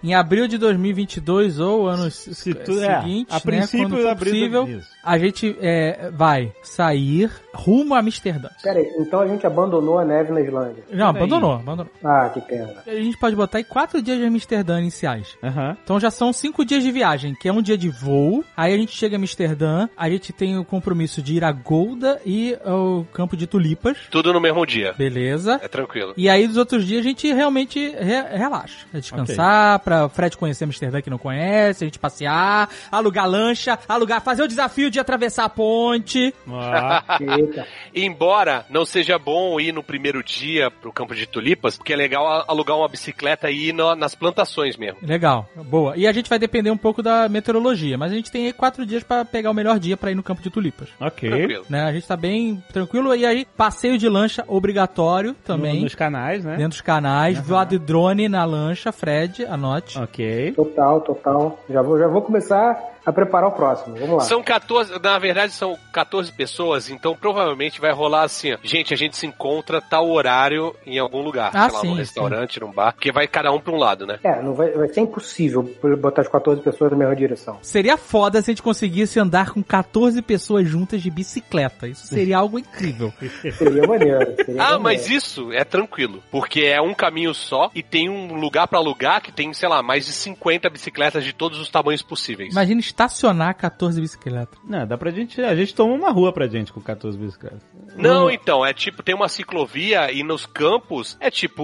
Em abril de 2022 ou anos Se tu- é, seguintes, a princípio, né, quando do- possível, a gente é, vai sair rumo a Amsterdã. Pera aí, então a gente abandonou a neve na Islândia. Não, Peraí. abandonou, abandonou. Ah, que pena. A gente pode botar aí quatro dias de Amsterdã iniciais. Aham. Então já são cinco dias de viagem, que é um dia de voo. Aí a gente chega em Amsterdã, a gente tem o compromisso de ir a Golda e ao campo de tulipas. Tudo no mesmo dia. Beleza. É tranquilo. E aí, dos outros dias, a gente realmente re- relaxa. É descansar, pra Fred conhecer Amsterdã que não conhece, a gente passear, alugar lancha, alugar, fazer o desafio de atravessar a ponte. Ah, Eita. Embora não seja bom ir no primeiro dia pro campo de tulipas, porque é legal alugar uma bicicleta e ir no- nas plantações mesmo. Legal, boa. E a gente vai depender um pouco da meteorologia, mas a gente tem aí quatro dias pra pegar o melhor dia pra ir no campo de tulipas. ok. Tranquilo. Né? A gente tá bem tranquilo. E aí, passeio de lancha obrigatório também. No- nos canais, né? Dentro dos canais, voar de drone na lancha, Fred, anote. Ok. Total, total. Já vou, já vou começar a preparar o próximo. Vamos lá. São 14, na verdade são 14 pessoas, então provavelmente vai rolar assim, ó. Gente, a gente se encontra tal horário em algum lugar, Ah, sei lá, sim, num restaurante, num bar, porque vai cada um pra um lado, né? É, não vai, vai ser impossível botar as 14 pessoas na mesma direção. Seria foda se a gente conseguisse andar com 14 pessoas juntas de bicicleta. Isso seria algo incrível. Seria maneiro. Seria Ah, maneiro. mas isso é tranquilo, porque é um caminho só e tem um lugar pra alugar que tem, sei lá, mais de 50 bicicletas de todos os tamanhos possíveis. Imagina estacionar 14 bicicletas. Não, dá pra gente. A gente toma uma rua pra gente com 14 bicicletas. Não, então, é tipo, tem uma ciclovia e nos campos é tipo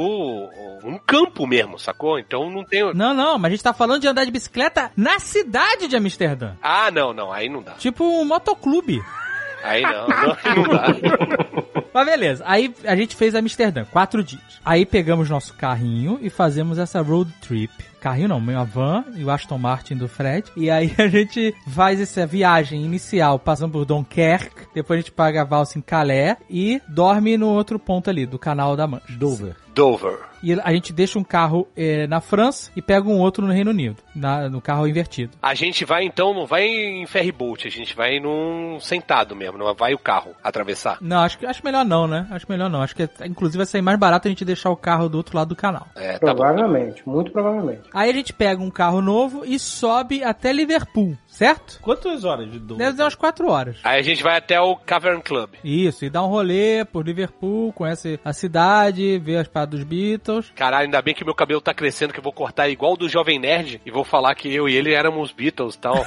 um campo mesmo, sacou? Então não tem. Não, não, mas a gente tá falando de andar de bicicleta na cidade de Amsterdã. Ah, não, não, aí não dá. Tipo um motoclube. Aí não, não, não dá. Mas beleza, aí a gente fez Amsterdã, quatro dias. Aí pegamos nosso carrinho e fazemos essa road trip. Carrinho não, minha van e o Aston Martin do Fred. E aí a gente faz essa viagem inicial passando por Dunkerque. Depois a gente paga a valsa em Calais e dorme no outro ponto ali, do canal da Mancha. Dover. Dover. E a gente deixa um carro eh, na França e pega um outro no Reino Unido, na- no carro invertido. A gente vai então, não vai em ferry boat, a gente vai num sentado mesmo, não vai o carro atravessar. Não, acho, que- acho melhor não, né? Acho melhor não. Acho que inclusive vai sair mais barato a gente deixar o carro do outro lado do canal. É, tá bom. Provavelmente, muito provavelmente. Aí a gente pega um carro novo e sobe até Liverpool, certo? Quantas horas de Dover? Deve dar umas 4 horas. Aí a gente vai até o Cavern Club. Isso, e dá um rolê por Liverpool, conhece a cidade, vê as paradas dos Beatles. Caralho, ainda bem que meu cabelo tá crescendo, que eu vou cortar igual o do Jovem Nerd e vou falar que eu e ele éramos Beatles e tal.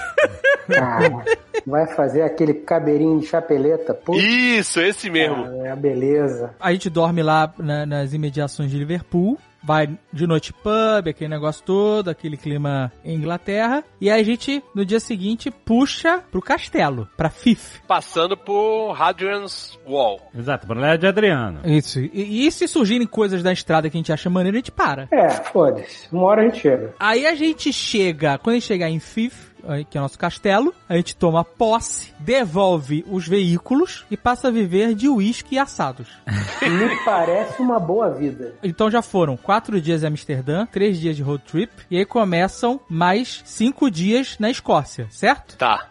Cara, vai fazer aquele cabelinho de chapeleta. Pô, Isso, esse mesmo. é a beleza. A gente dorme lá na- nas imediações de Liverpool. Vai de noite pub, aquele negócio todo, aquele clima em Inglaterra. E aí a gente, no dia seguinte, puxa pro castelo, pra Fife. Passando por Hadrian's Wall. Exato, pra lá de Adriano. Isso. E, e se surgirem coisas da estrada que a gente acha maneiro, a gente para. É, foda-se. Uma hora a gente chega. Aí a gente chega, quando a gente chegar em Fife, que é o nosso castelo, a gente toma posse, devolve os veículos e passa a viver de uísque e assados. Me parece uma boa vida. Então já foram quatro dias em Amsterdã, três dias de road trip, e aí começam mais cinco dias na Escócia, certo? Tá.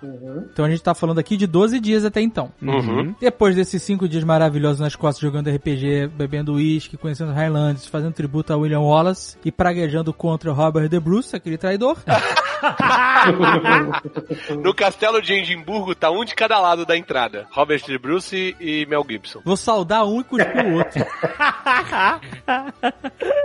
Então a gente tá falando aqui de 12 dias até então. Uhum. Depois desses cinco dias maravilhosos na Escócia, jogando RPG, bebendo uísque, conhecendo Highlands, fazendo tributo a William Wallace e praguejando contra o Robert De Bruce, aquele traidor. No castelo de Edimburgo tá um de cada lado da entrada. Robert De Bruce e Mel Gibson. Vou saudar um e cuspir o outro.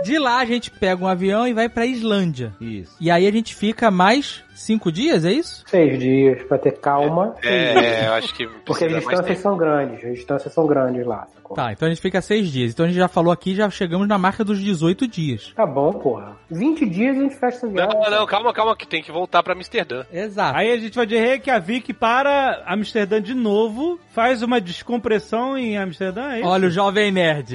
De lá a gente pega um avião e vai pra Islândia. Isso. E aí a gente fica mais cinco dias, é isso? Seis dias pra ter calma. É, eu acho que Porque as distâncias são grandes. As distâncias são grandes lá. sacou? Tá, então a gente fica seis dias. Então a gente já falou aqui, já chegamos na marca dos 18 dias. Tá bom, porra. 20 dias a gente fecha essa viagem. Não, não, calma, calma, que tem que voltar pra Amsterdã. Exato. Aí a gente vai de Reykjavik para Amsterdã de novo, faz uma descompressão em Amsterdã, é isso? Olha o jovem nerd.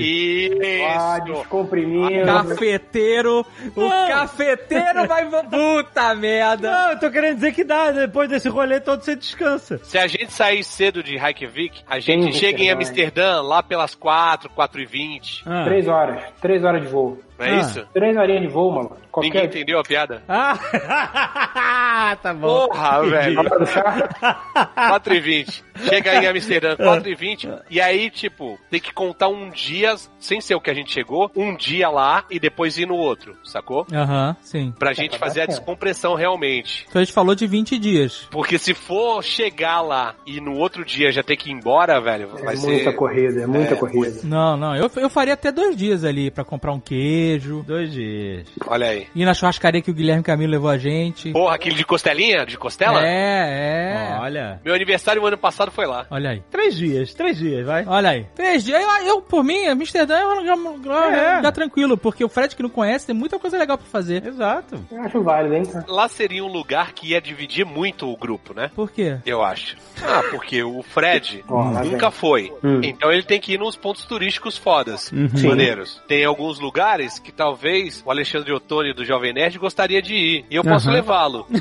Ah, Isso. descomprimindo. Cafeteiro, o Não. cafeteiro vai. Puta merda! Não, eu tô querendo dizer que dá, depois desse rolê todo você descansa. Se a gente sair cedo de Reykjavik, a gente Sim, chega em Amsterdã, lá pelas 4, 4 e 20. Ah. Três horas. Três horas de voo. Não é Ah. isso? Três horinhas de voo, mano. Ninguém Qualquer... entendeu a piada? Ah, tá bom. Porra, velho. Hora do chá? 4 e 20. Chega em Amsterdã, 4 e 20. E aí, tipo, tem que contar um dia, sem ser o que a gente chegou, um dia lá e depois ir no outro, sacou? Aham, sim. Pra gente fazer a descompressão realmente. Então a gente falou de 20 dias. Porque se for chegar lá e no outro dia já ter que ir embora, velho, É vai muita ser. corrida, é muita É, corrida. Não, não, eu, eu faria até dois dias ali pra comprar um queijo, Dois dias. Olha aí. ir na churrascaria que o Guilherme Camilo levou a gente. Porra, aquele de costelinha? De costela? É, é. Olha. Meu aniversário ano passado foi lá. Olha aí. Três dias, três dias, vai. Olha aí. Três dias. Eu, eu, por mim, Amsterdã é um lugar, É. tranquilo, porque o Fred que não conhece tem muita coisa legal pra fazer. Exato. Eu acho válido, hein? Lá seria um lugar que ia dividir muito o grupo, né? Por quê? Eu acho. Ah, porque o Fred nunca foi. Hum. Então ele tem que ir nos pontos turísticos fodas. Uhum. Maneiros. Tem alguns lugares que talvez o Alexandre Ottoni do Jovem Nerd gostaria de ir. E eu posso Aham. levá-lo.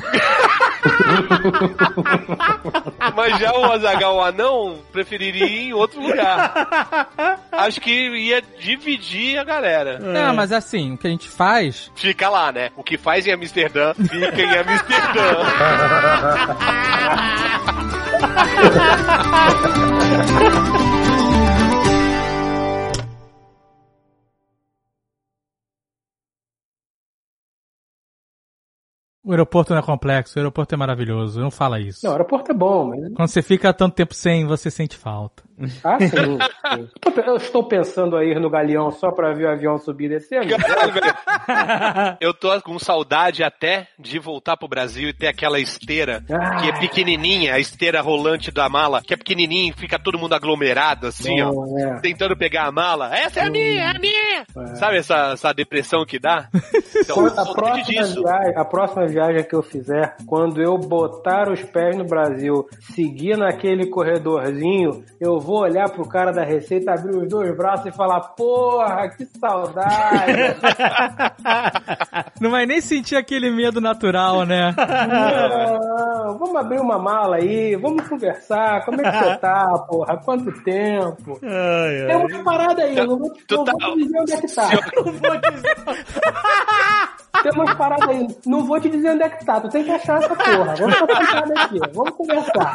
Mas já o Azagal o Anão preferiria ir em outro lugar. Acho que ia dividir a galera. Não, mas assim, o que a gente faz. Fica lá, né? O que faz em Amsterdã, fica em Amsterdã. O aeroporto não é complexo, o aeroporto é maravilhoso. Não fala isso. Não, o aeroporto é bom, mas... Quando você fica tanto tempo sem, você sente falta. Ah, sim. Eu estou pensando a ir no galeão só pra ver o avião subir e descer. Eu tô com saudade até de voltar pro Brasil e ter aquela esteira que é pequenininha, a esteira rolante da mala, que é pequenininha e fica todo mundo aglomerado assim, ó. É. Tentando pegar a mala. Essa é a minha, é a minha! Sabe essa, essa depressão que dá? Então, a próxima, viagem, a próxima viagem que eu fizer, quando eu botar os pés no Brasil, seguir naquele corredorzinho, eu vou olhar pro cara da Receita, abrir os dois braços e falar: Porra, que saudade! Não vai nem sentir aquele medo natural, né? Não, vamos abrir uma mala aí, vamos conversar. Como é que você tá, porra? Quanto tempo? Ai, Tem uma parada aí, eu não vou, Tu não tá- vou te dizer onde é que tá. Tem umas paradas aí, não vou te dizer onde é que tá, tu tem que achar essa porra. Vamos sentado aqui, vamos conversar.